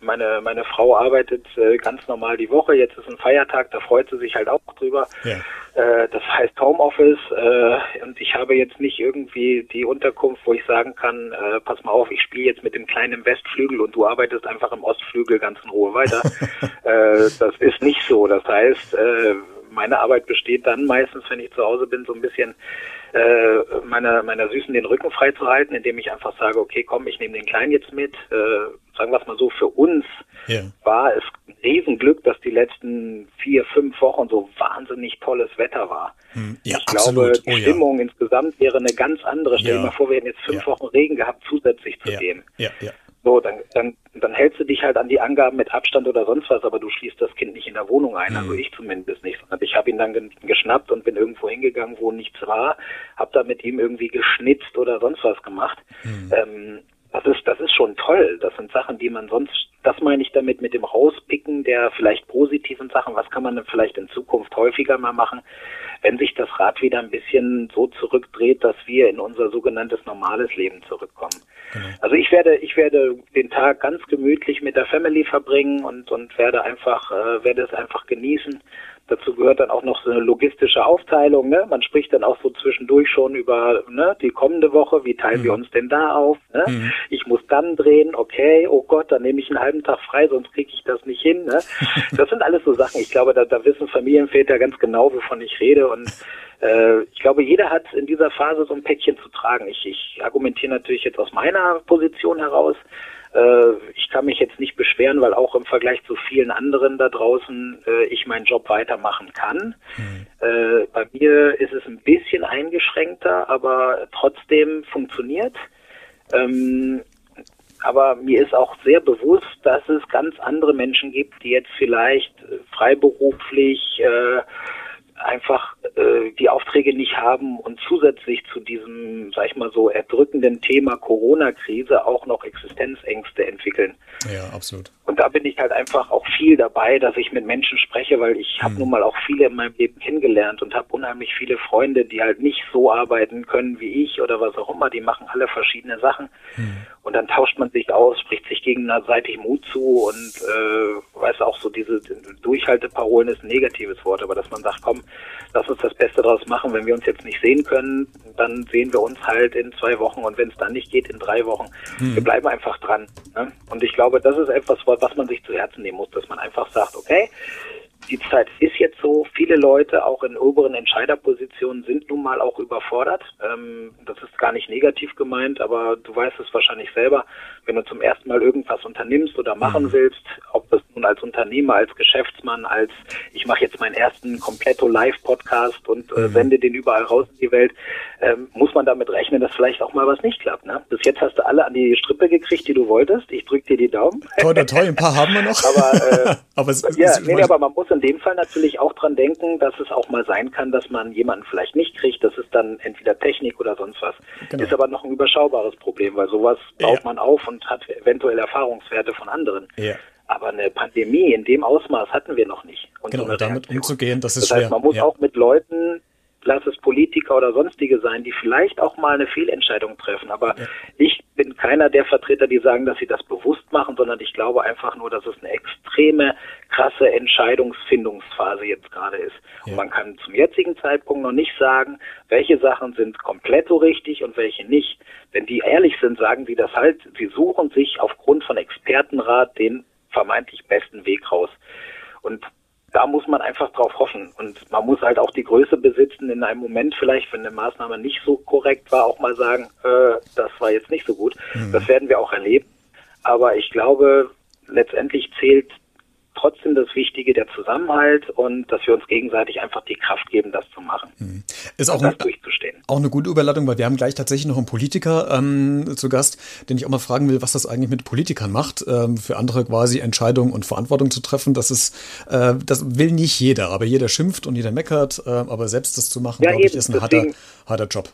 meine, meine Frau arbeitet äh, ganz normal die Woche. Jetzt ist ein Feiertag, da freut sie sich halt auch drüber. Ja. Äh, das heißt Homeoffice. Äh, und ich habe jetzt nicht irgendwie die Unterkunft, wo ich sagen kann, äh, pass mal auf, ich spiele jetzt mit dem kleinen Westflügel und du arbeitest einfach im Ostflügel ganz in Ruhe weiter. äh, das ist nicht so. Das heißt, äh, meine Arbeit besteht dann meistens, wenn ich zu Hause bin, so ein bisschen äh, meiner, meiner Süßen den Rücken frei zu halten, indem ich einfach sage, okay, komm, ich nehme den Kleinen jetzt mit. Äh, sagen wir es mal so, für uns ja. war es ein Riesenglück, dass die letzten vier, fünf Wochen so wahnsinnig tolles Wetter war. Hm. Ja, ich absolut. glaube, die oh, Stimmung ja. insgesamt wäre eine ganz andere. Stell dir mal vor, wir hätten jetzt fünf Wochen Regen gehabt, zusätzlich zu dem. Ja, ja. So, dann, dann, dann hältst du dich halt an die Angaben mit Abstand oder sonst was, aber du schließt das Kind nicht in der Wohnung ein, also mhm. ich zumindest nicht. Sondern ich habe ihn dann geschnappt und bin irgendwo hingegangen, wo nichts war, habe da mit ihm irgendwie geschnitzt oder sonst was gemacht. Mhm. Ähm, das ist, das ist schon toll. Das sind Sachen, die man sonst, das meine ich damit mit dem Rauspicken der vielleicht positiven Sachen. Was kann man denn vielleicht in Zukunft häufiger mal machen, wenn sich das Rad wieder ein bisschen so zurückdreht, dass wir in unser sogenanntes normales Leben zurückkommen. Genau. Also ich werde, ich werde den Tag ganz gemütlich mit der Family verbringen und, und werde einfach, äh, werde es einfach genießen Dazu gehört dann auch noch so eine logistische Aufteilung. Ne? Man spricht dann auch so zwischendurch schon über ne, die kommende Woche. Wie teilen mhm. wir uns denn da auf? Ne? Mhm. Ich muss dann drehen. Okay, oh Gott, dann nehme ich einen halben Tag frei, sonst kriege ich das nicht hin. Ne? Das sind alles so Sachen. Ich glaube, da, da wissen Familienväter ganz genau, wovon ich rede. Und äh, ich glaube, jeder hat in dieser Phase so ein Päckchen zu tragen. Ich, ich argumentiere natürlich jetzt aus meiner Position heraus. Äh, ich kann mich jetzt nicht beschweren, weil auch im Vergleich zu vielen anderen da draußen äh, ich meinen Job weitermachen kann. Mhm. Äh, bei mir ist es ein bisschen eingeschränkter, aber trotzdem funktioniert. Ähm, aber mir ist auch sehr bewusst, dass es ganz andere Menschen gibt, die jetzt vielleicht freiberuflich äh, einfach äh, die Aufträge nicht haben und zusätzlich zu diesem, sag ich mal so, erdrückenden Thema Corona-Krise auch noch Existenzängste entwickeln. Ja, absolut. Und da bin ich halt einfach auch viel dabei, dass ich mit Menschen spreche, weil ich habe hm. nun mal auch viele in meinem Leben kennengelernt und habe unheimlich viele Freunde, die halt nicht so arbeiten können wie ich oder was auch immer. Die machen alle verschiedene Sachen. Hm. Und dann tauscht man sich aus, spricht sich gegenseitig Mut zu und äh, weiß auch so diese Durchhalteparolen ist ein negatives Wort, aber dass man sagt, komm, lass uns das Beste daraus machen. Wenn wir uns jetzt nicht sehen können, dann sehen wir uns halt in zwei Wochen und wenn es dann nicht geht, in drei Wochen. Hm. Wir bleiben einfach dran. Ne? Und ich glaube, das ist etwas, was man sich zu Herzen nehmen muss, dass man einfach sagt, okay, die Zeit ist jetzt so. Viele Leute, auch in oberen Entscheiderpositionen, sind nun mal auch überfordert. Ähm, das ist gar nicht negativ gemeint, aber du weißt es wahrscheinlich selber, wenn du zum ersten Mal irgendwas unternimmst oder machen mhm. willst, ob das nun als Unternehmer, als Geschäftsmann, als ich mache jetzt meinen ersten kompletto Live-Podcast und äh, mhm. sende den überall raus in die Welt, ähm, muss man damit rechnen, dass vielleicht auch mal was nicht klappt. Ne? Bis jetzt hast du alle an die Strippe gekriegt, die du wolltest. Ich drücke dir die Daumen. Toll, toll, ein paar haben wir noch. aber, äh, aber, es, ja, es, nee, aber man muss in dem Fall natürlich auch dran denken, dass es auch mal sein kann, dass man jemanden vielleicht nicht kriegt. Das ist dann entweder Technik oder sonst was. Genau. Ist aber noch ein überschaubares Problem, weil sowas baut ja. man auf und hat eventuell Erfahrungswerte von anderen. Ja. Aber eine Pandemie in dem Ausmaß hatten wir noch nicht. Und genau, so damit umzugehen, das ist das heißt, schwer. Man muss ja. auch mit Leuten, lass es Politiker oder sonstige sein, die vielleicht auch mal eine Fehlentscheidung treffen. Aber ja. ich bin keiner der Vertreter, die sagen, dass sie das bewusst machen, sondern ich glaube einfach nur, dass es eine extreme, krasse Entscheidungsfindungsphase jetzt gerade ist. Ja. Und man kann zum jetzigen Zeitpunkt noch nicht sagen, welche Sachen sind komplett so richtig und welche nicht. Wenn die ehrlich sind, sagen sie das halt, sie suchen sich aufgrund von Expertenrat den vermeintlich besten Weg raus. Und da muss man einfach drauf hoffen. Und man muss halt auch die Größe besitzen, in einem Moment vielleicht, wenn eine Maßnahme nicht so korrekt war, auch mal sagen, äh, das war jetzt nicht so gut. Mhm. Das werden wir auch erleben. Aber ich glaube, letztendlich zählt trotzdem das Wichtige, der Zusammenhalt und dass wir uns gegenseitig einfach die Kraft geben, das zu machen. Mhm. Ist auch, ein, auch eine gute Überleitung, weil wir haben gleich tatsächlich noch einen Politiker ähm, zu Gast, den ich auch mal fragen will, was das eigentlich mit Politikern macht, ähm, für andere quasi Entscheidungen und Verantwortung zu treffen. Das ist, äh, das will nicht jeder, aber jeder schimpft und jeder meckert, äh, aber selbst das zu machen, ja, glaube ich, ist ein harter, harter Job.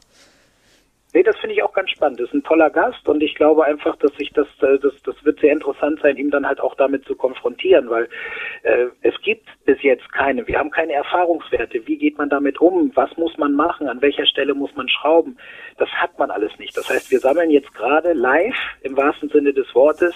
Nee, das finde ich auch ganz spannend. Das ist ein toller Gast und ich glaube einfach, dass sich das, äh, das, das wird sehr interessant sein, ihm dann halt auch damit zu konfrontieren, weil äh, es gibt bis jetzt keine, wir haben keine Erfahrungswerte. Wie geht man damit um? Was muss man machen? An welcher Stelle muss man schrauben? Das hat man alles nicht. Das heißt, wir sammeln jetzt gerade live im wahrsten Sinne des Wortes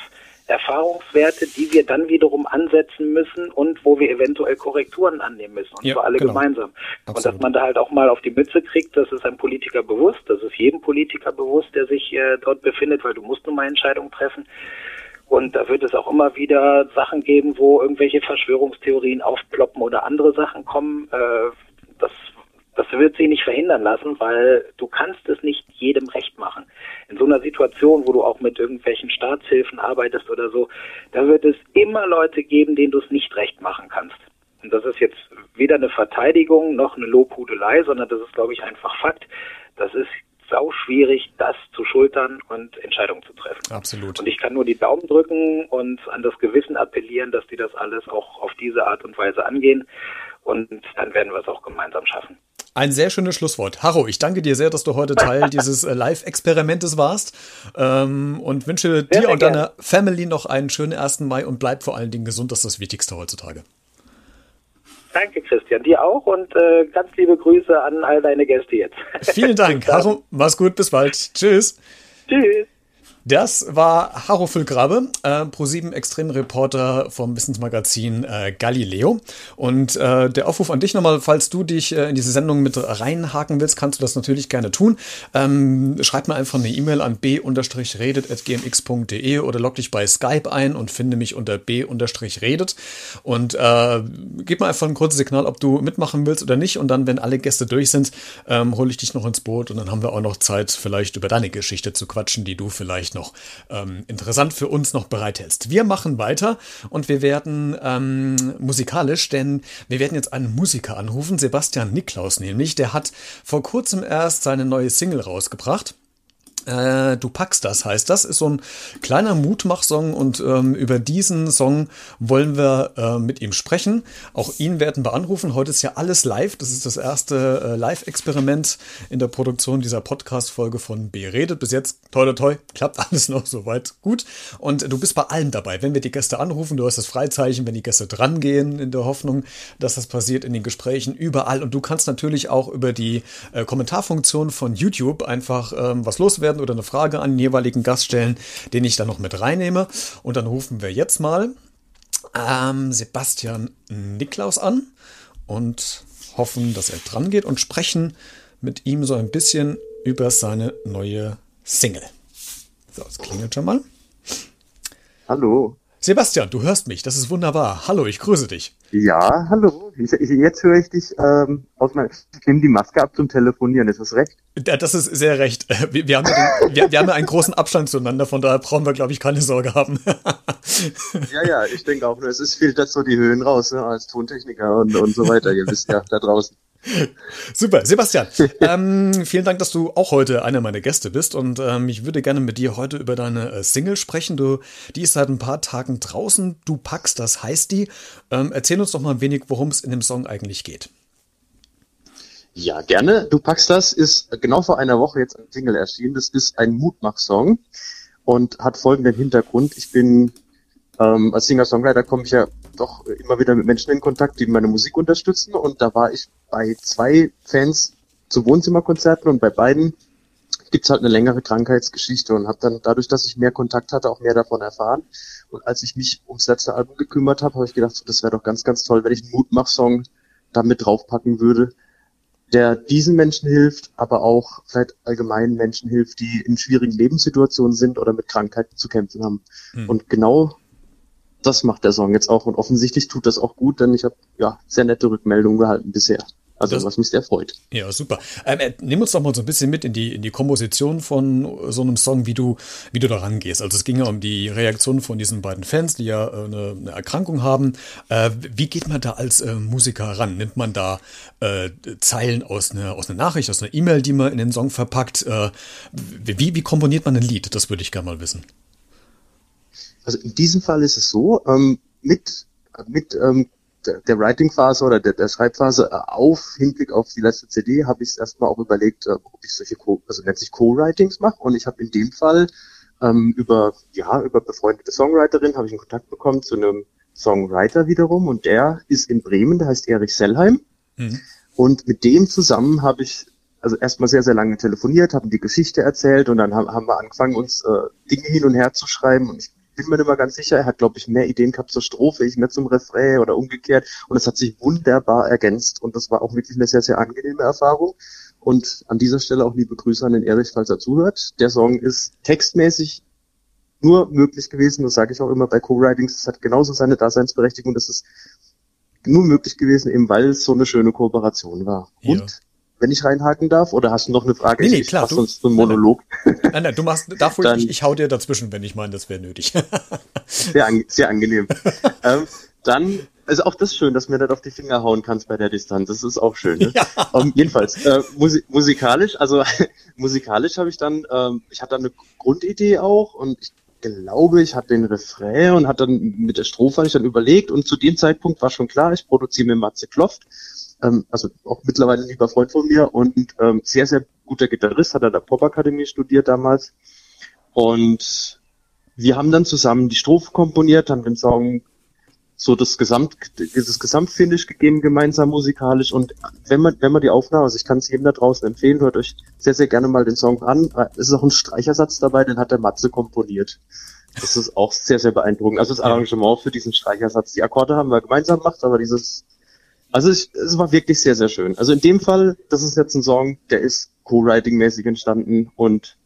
Erfahrungswerte, die wir dann wiederum ansetzen müssen und wo wir eventuell Korrekturen annehmen müssen. Und ja, zwar alle genau. gemeinsam. Absolut. Und dass man da halt auch mal auf die Mütze kriegt, das ist ein Politiker bewusst, das ist jedem Politiker bewusst, der sich äh, dort befindet, weil du musst nun mal Entscheidungen treffen. Und da wird es auch immer wieder Sachen geben, wo irgendwelche Verschwörungstheorien aufploppen oder andere Sachen kommen. Äh, das das wird sie nicht verhindern lassen, weil du kannst es nicht jedem recht machen. In so einer Situation, wo du auch mit irgendwelchen Staatshilfen arbeitest oder so, da wird es immer Leute geben, denen du es nicht recht machen kannst. Und das ist jetzt weder eine Verteidigung noch eine Lobhudelei, sondern das ist, glaube ich, einfach Fakt. Das ist sau schwierig, das zu schultern und Entscheidungen zu treffen. Absolut. Und ich kann nur die Daumen drücken und an das Gewissen appellieren, dass die das alles auch auf diese Art und Weise angehen. Und dann werden wir es auch gemeinsam schaffen. Ein sehr schönes Schlusswort. Harro, ich danke dir sehr, dass du heute Teil dieses äh, Live-Experimentes warst ähm, und wünsche sehr, dir sehr und deiner Family noch einen schönen 1. Mai und bleib vor allen Dingen gesund, das ist das Wichtigste heutzutage. Danke, Christian. Dir auch und äh, ganz liebe Grüße an all deine Gäste jetzt. Vielen Dank. Harro, mach's gut, bis bald. Tschüss. Tschüss. Das war Harro Füllgrabe, äh, Pro7 Extremreporter vom Wissensmagazin äh, Galileo. Und äh, der Aufruf an dich nochmal, falls du dich äh, in diese Sendung mit reinhaken willst, kannst du das natürlich gerne tun. Ähm, schreib mir einfach eine E-Mail an b-redet.gmx.de oder log dich bei Skype ein und finde mich unter b-redet. Und äh, gib mir einfach ein kurzes Signal, ob du mitmachen willst oder nicht. Und dann, wenn alle Gäste durch sind, ähm, hole ich dich noch ins Boot und dann haben wir auch noch Zeit, vielleicht über deine Geschichte zu quatschen, die du vielleicht vielleicht noch ähm, interessant für uns noch bereithältst. Wir machen weiter und wir werden ähm, musikalisch, denn wir werden jetzt einen Musiker anrufen, Sebastian Niklaus nämlich. Der hat vor kurzem erst seine neue Single rausgebracht. Äh, du packst das, heißt das, ist so ein kleiner Mutmachsong und ähm, über diesen Song wollen wir äh, mit ihm sprechen. Auch ihn werden wir anrufen. Heute ist ja alles live. Das ist das erste äh, Live-Experiment in der Produktion dieser Podcast-Folge von B redet. Bis jetzt, toi, toi, toi, klappt alles noch soweit gut. Und du bist bei allem dabei. Wenn wir die Gäste anrufen, du hast das Freizeichen, wenn die Gäste drangehen, in der Hoffnung, dass das passiert in den Gesprächen überall. Und du kannst natürlich auch über die äh, Kommentarfunktion von YouTube einfach ähm, was loswerden oder eine Frage an den jeweiligen Gast stellen, den ich dann noch mit reinnehme. Und dann rufen wir jetzt mal ähm, Sebastian Niklaus an und hoffen, dass er dran geht und sprechen mit ihm so ein bisschen über seine neue Single. So, es klingelt schon mal. Hallo. Sebastian, du hörst mich, das ist wunderbar. Hallo, ich grüße dich. Ja, hallo. Ich, ich, jetzt höre ich dich ähm, aus meiner. Ich nehme die Maske ab zum Telefonieren, ist das recht? Ja, das ist sehr recht. Wir, wir haben, ja den, wir, wir, haben ja einen großen Abstand zueinander, von daher brauchen wir, glaube ich, keine Sorge haben. ja, ja, ich denke auch nur, es ist filtert so die Höhen raus, ne, als Tontechniker und, und so weiter. Ihr wisst ja, da draußen. Super, Sebastian. ähm, vielen Dank, dass du auch heute einer meiner Gäste bist und ähm, ich würde gerne mit dir heute über deine äh, Single sprechen. Du, die ist seit ein paar Tagen draußen. Du packst, das heißt die. Ähm, erzähl uns doch mal ein wenig, worum es in dem Song eigentlich geht. Ja, gerne. Du packst das ist genau vor einer Woche jetzt ein Single erschienen. Das ist ein Mutmach-Song und hat folgenden Hintergrund. Ich bin ähm, als Singer-Songwriter komme ich ja doch immer wieder mit Menschen in Kontakt, die meine Musik unterstützen. Und da war ich bei zwei Fans zu Wohnzimmerkonzerten und bei beiden gibt's halt eine längere Krankheitsgeschichte und habe dann dadurch, dass ich mehr Kontakt hatte, auch mehr davon erfahren. Und als ich mich ums letzte Album gekümmert habe, habe ich gedacht, das wäre doch ganz, ganz toll, wenn ich einen Mutmach-Song da mit draufpacken würde, der diesen Menschen hilft, aber auch vielleicht allgemein Menschen hilft, die in schwierigen Lebenssituationen sind oder mit Krankheiten zu kämpfen haben. Hm. Und genau das macht der Song jetzt auch und offensichtlich tut das auch gut, denn ich habe ja sehr nette Rückmeldungen gehalten bisher. Also das, was mich sehr freut. Ja, super. Ähm, äh, nimm uns doch mal so ein bisschen mit in die, in die Komposition von so einem Song, wie du, wie du da rangehst. Also es ging ja um die Reaktion von diesen beiden Fans, die ja äh, eine, eine, Erkrankung haben. Äh, wie geht man da als äh, Musiker ran? Nimmt man da äh, Zeilen aus einer, aus einer Nachricht, aus einer E-Mail, die man in den Song verpackt? Äh, wie, wie komponiert man ein Lied? Das würde ich gerne mal wissen. Also in diesem Fall ist es so, ähm, mit, mit ähm, der, Writing-Phase oder der, der Schreibphase äh, auf Hinblick auf die letzte CD habe ich erstmal auch überlegt, äh, ob ich solche Co also nennt sich Co-Writings mache. Und ich habe in dem Fall ähm, über ja über befreundete Songwriterin habe ich einen Kontakt bekommen zu einem Songwriter wiederum. Und der ist in Bremen, der heißt Erich Sellheim. Mhm. und mit dem zusammen habe ich also erstmal sehr sehr lange telefoniert, haben die Geschichte erzählt. Und dann haben, haben wir angefangen uns äh, Dinge hin und her zu schreiben. Und ich bin mir nicht mal ganz sicher. Er hat, glaube ich, mehr Ideen gehabt zur Strophe, ich mehr zum Refrain oder umgekehrt. Und es hat sich wunderbar ergänzt. Und das war auch wirklich eine sehr, sehr angenehme Erfahrung. Und an dieser Stelle auch liebe Grüße an den Erich, falls er zuhört. Der Song ist textmäßig nur möglich gewesen, das sage ich auch immer bei Co-Writings, das hat genauso seine Daseinsberechtigung, das ist nur möglich gewesen, eben weil es so eine schöne Kooperation war. Ja. Und wenn ich reinhaken darf? Oder hast du noch eine Frage? Nee, nee, klar. Du, sonst ein Monolog. Nein, nein, du machst, davor, Dann, ich, ich hau dir dazwischen, wenn ich meine, das wäre nötig. sehr, an, sehr angenehm. ähm, dann, also auch das schön, dass mir das auf die Finger hauen kannst bei der Distanz. Das ist auch schön. Ne? Ja. Um, ähm, jedenfalls, äh, musik musikalisch, also musikalisch habe ich dann, ähm, ich hatte dann eine Grundidee auch und ich glaube, ich hatte den Refrain und hatte dann mit der Strophe ich dann überlegt und zu dem Zeitpunkt war schon klar, ich produziere mir Matze Kloft ähm, also auch mittlerweile ein lieber Freund von mir und ähm, sehr, sehr guter Gitarrist, hat er der Popakademie studiert damals. Und wir haben dann zusammen die Strophe komponiert, haben dem Song so das Gesamt, dieses Gesamtfinish gegeben, gemeinsam musikalisch. Und wenn man, wenn man die Aufnahme, also ich kann es jedem da draußen empfehlen, hört euch sehr, sehr gerne mal den Song an. Es ist auch ein Streichersatz dabei, den hat der Matze komponiert. Das ist auch sehr, sehr beeindruckend. Also das Arrangement für diesen Streichersatz. Die Akkorde haben wir gemeinsam gemacht, aber dieses also ich, es war wirklich sehr, sehr schön. Also in dem Fall, das ist jetzt ein Song, der ist Co-Writing-mäßig entstanden und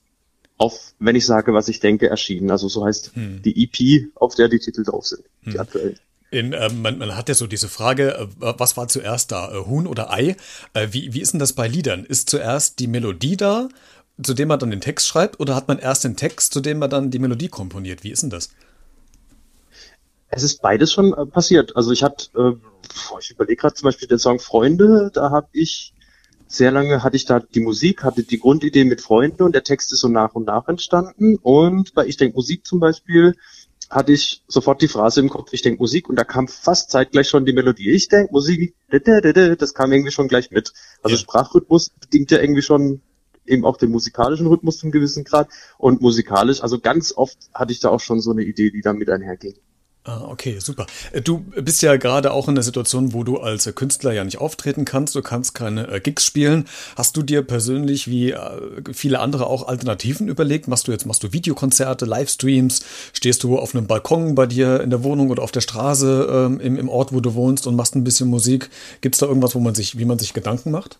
auf, wenn ich sage, was ich denke, erschienen. Also so heißt hm. die EP, auf der die Titel drauf sind, hm. die aktuellen. In, äh, man, man, hat ja so diese Frage, äh, was war zuerst da, äh, Huhn oder Ei? Äh, wie, wie ist denn das bei Liedern? Ist zuerst die Melodie da, zu dem man dann den Text schreibt, oder hat man erst den Text, zu dem man dann die Melodie komponiert? Wie ist denn das? Es ist beides schon äh, passiert. Also ich hatte, äh, ich überlege gerade zum Beispiel den Song Freunde, da habe ich sehr lange hatte ich da die Musik, hatte die Grundidee mit Freunden und der Text ist so nach und nach entstanden. Und bei Ich denk Musik zum Beispiel hatte ich sofort die Phrase im Kopf, ich denk Musik und da kam fast zeitgleich schon die Melodie. Ich denk Musik, das kam irgendwie schon gleich mit. Also ja. Sprachrhythmus bedingt ja irgendwie schon eben auch den musikalischen Rhythmus zum gewissen Grad und musikalisch, also ganz oft hatte ich da auch schon so eine Idee, die damit einherging. Ah, okay, super. Äh, du bist ja gerade auch in der Situation, wo du als Künstler ja nicht auftreten kannst, du kannst keine äh, Gigs spielen. Hast du dir persönlich wie äh, viele andere auch Alternativen überlegt? Machst du jetzt, machst du Videokonzerte, Livestreams? Stehst du auf einem Balkon bei dir in der Wohnung oder auf der Straße ähm, im, im Ort, wo du wohnst und machst ein bisschen Musik? Gibt es da irgendwas, wo man sich, wie man sich Gedanken macht?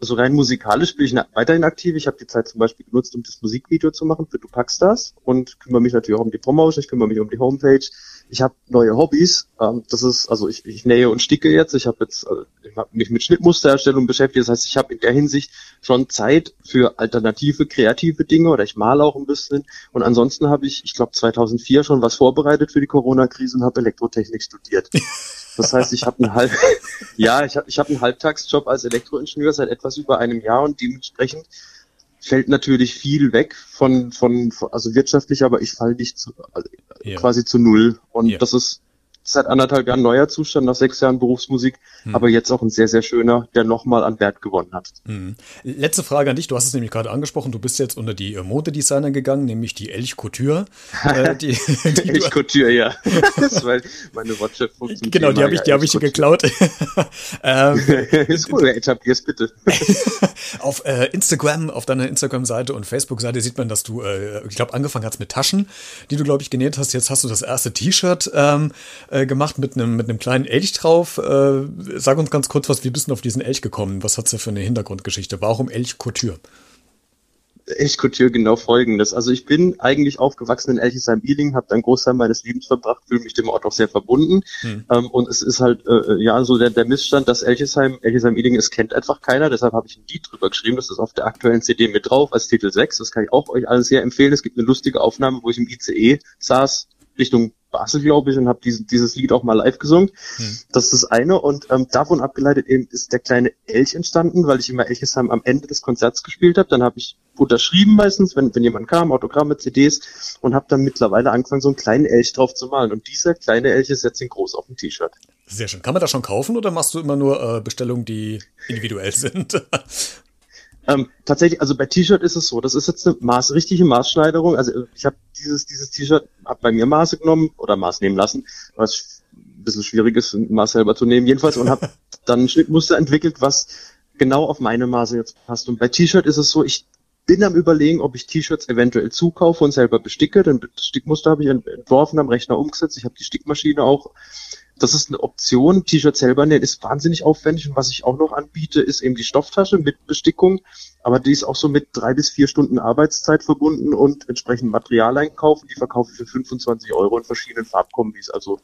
Also rein musikalisch bin ich weiterhin aktiv. Ich habe die Zeit zum Beispiel genutzt, um das Musikvideo zu machen für Du packst das und kümmere mich natürlich auch um die Promotion, ich kümmere mich um die Homepage. Ich habe neue Hobbys. Ähm, das ist, also ich, ich nähe und sticke jetzt. Ich habe jetzt also ich hab mich mit Schnittmustererstellung beschäftigt. Das heißt, ich habe in der Hinsicht schon Zeit für alternative, kreative Dinge oder ich male auch ein bisschen. Und ansonsten habe ich, ich glaube 2004 schon was vorbereitet für die Corona-Krise und habe Elektrotechnik studiert. Das heißt, ich habe einen halb, ja, ich habe ich hab einen Halbtagsjob als Elektroingenieur seit etwas über einem Jahr und dementsprechend fällt natürlich viel weg von, von, also wirtschaftlich, aber ich falle nicht zu, also ja. quasi zu null. Und ja. das ist seit anderthalb Jahren neuer Zustand nach sechs Jahren Berufsmusik, hm. aber jetzt auch ein sehr, sehr schöner, der nochmal an Wert gewonnen hat. Hm. Letzte Frage an dich, du hast es nämlich gerade angesprochen, du bist jetzt unter die äh, Modedesigner gegangen, nämlich die Elch Couture. Äh, die, die Elch Couture, ja. das war meine Wortschöpfung. Genau, die habe ich, die hab ich dir geklaut. ähm, ist gut, etablier's bitte. auf äh, Instagram, auf deiner Instagram-Seite und Facebook-Seite sieht man, dass du, äh, ich glaube, angefangen hast mit Taschen, die du, glaube ich, genäht hast. Jetzt hast du das erste T-Shirt ähm, äh, gemacht mit einem mit einem kleinen Elch drauf. Äh, sag uns ganz kurz was, wie bist du auf diesen Elch gekommen? Was hat's da für eine Hintergrundgeschichte? Warum Elch Couture? Elchkouture genau folgendes. Also ich bin eigentlich aufgewachsen in Elchesheim-Ealing, habe dann Großteil meines Lebens verbracht, fühle mich dem Ort auch sehr verbunden. Hm. Ähm, und es ist halt äh, ja so der, der Missstand, dass Elchesheim, Elchesheim-Ealing, es kennt einfach keiner, deshalb habe ich ein Lied drüber geschrieben, das ist auf der aktuellen CD mit drauf als Titel 6. Das kann ich auch euch alles sehr empfehlen. Es gibt eine lustige Aufnahme, wo ich im ICE saß, Richtung Basel, glaube ich, und habe dieses, dieses Lied auch mal live gesungen. Hm. Das ist das eine. Und ähm, davon abgeleitet eben ist der kleine Elch entstanden, weil ich immer Elchesheim am Ende des Konzerts gespielt habe. Dann habe ich unterschrieben meistens, wenn, wenn jemand kam, Autogramme, CDs und habe dann mittlerweile angefangen, so einen kleinen Elch drauf zu malen. Und dieser kleine Elch ist jetzt in groß auf dem T-Shirt. Sehr schön. Kann man das schon kaufen oder machst du immer nur äh, Bestellungen, die individuell sind? Ähm, tatsächlich, also bei T-Shirt ist es so, das ist jetzt eine Maß, richtige Maßschneiderung. Also ich habe dieses dieses T-Shirt hab bei mir Maße genommen oder Maß nehmen lassen, was ein bisschen schwierig ist, ein Maß selber zu nehmen, jedenfalls und habe dann ein Schnittmuster entwickelt, was genau auf meine Maße jetzt passt. Und bei T-Shirt ist es so, ich bin am überlegen, ob ich T-Shirts eventuell zukaufe und selber besticke. Denn Stickmuster habe ich entworfen, am Rechner umgesetzt. Ich habe die Stickmaschine auch das ist eine Option. T-Shirt selber nähen ist wahnsinnig aufwendig und was ich auch noch anbiete, ist eben die Stofftasche mit Bestickung. Aber die ist auch so mit drei bis vier Stunden Arbeitszeit verbunden und entsprechend Material einkaufen. Die verkaufe ich für 25 Euro in verschiedenen Farbkombis. Also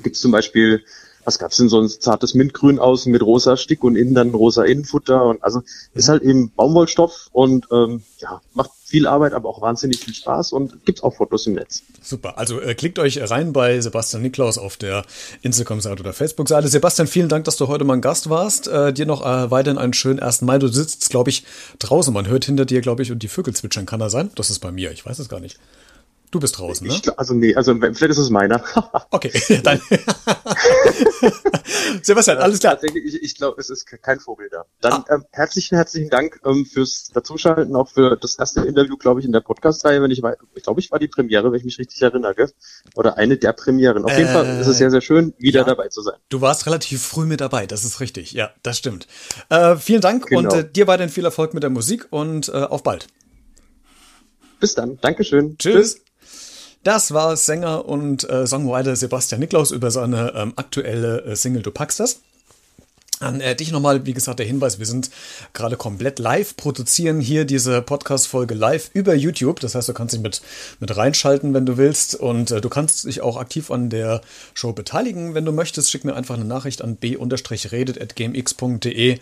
gibt es zum Beispiel was gab's denn so ein zartes Mintgrün außen mit rosa Stick und innen dann rosa Innenfutter und also ist halt eben Baumwollstoff und ähm, ja macht viel Arbeit, aber auch wahnsinnig viel Spaß und gibt's auch Fotos im Netz. Super, also äh, klickt euch rein bei Sebastian Niklaus auf der Instagram-Seite oder Facebook-Seite. Sebastian, vielen Dank, dass du heute mein Gast warst. Äh, dir noch äh, weiterhin einen schönen ersten Mai. Du sitzt, glaube ich, draußen. Man hört hinter dir, glaube ich, und die Vögel zwitschern. Kann er sein? Das ist bei mir. Ich weiß es gar nicht. Du bist draußen, ne? Ich, also nee, also vielleicht ist es meiner. okay, dann. Sebastian, alles klar. Tatsächlich, ich, ich glaube, es ist kein Vogel da. Dann ah. ähm, herzlichen, herzlichen Dank ähm, fürs Dazuschalten, auch für das erste Interview, glaube ich, in der Podcast-Reihe. Wenn ich war, ich glaube, ich war die Premiere, wenn ich mich richtig erinnere, gell? Oder eine der Premieren. Auf äh, jeden Fall ist es sehr, sehr schön, wieder ja, dabei zu sein. Du warst relativ früh mit dabei, das ist richtig. Ja, das stimmt. Äh, vielen Dank genau. und äh, dir weiterhin viel Erfolg mit der Musik und äh, auf bald. Bis dann. Dankeschön. Tschüss. Tschüss. Das war Sänger und äh, Songwriter Sebastian Niklaus über seine ähm, aktuelle äh, Single Du packst das. An äh, dich nochmal, wie gesagt, der Hinweis, wir sind gerade komplett live, produzieren hier diese Podcast-Folge live über YouTube. Das heißt, du kannst dich mit, mit reinschalten, wenn du willst. Und äh, du kannst dich auch aktiv an der Show beteiligen, wenn du möchtest. Schick mir einfach eine Nachricht an b-redet.gmx.de, äh,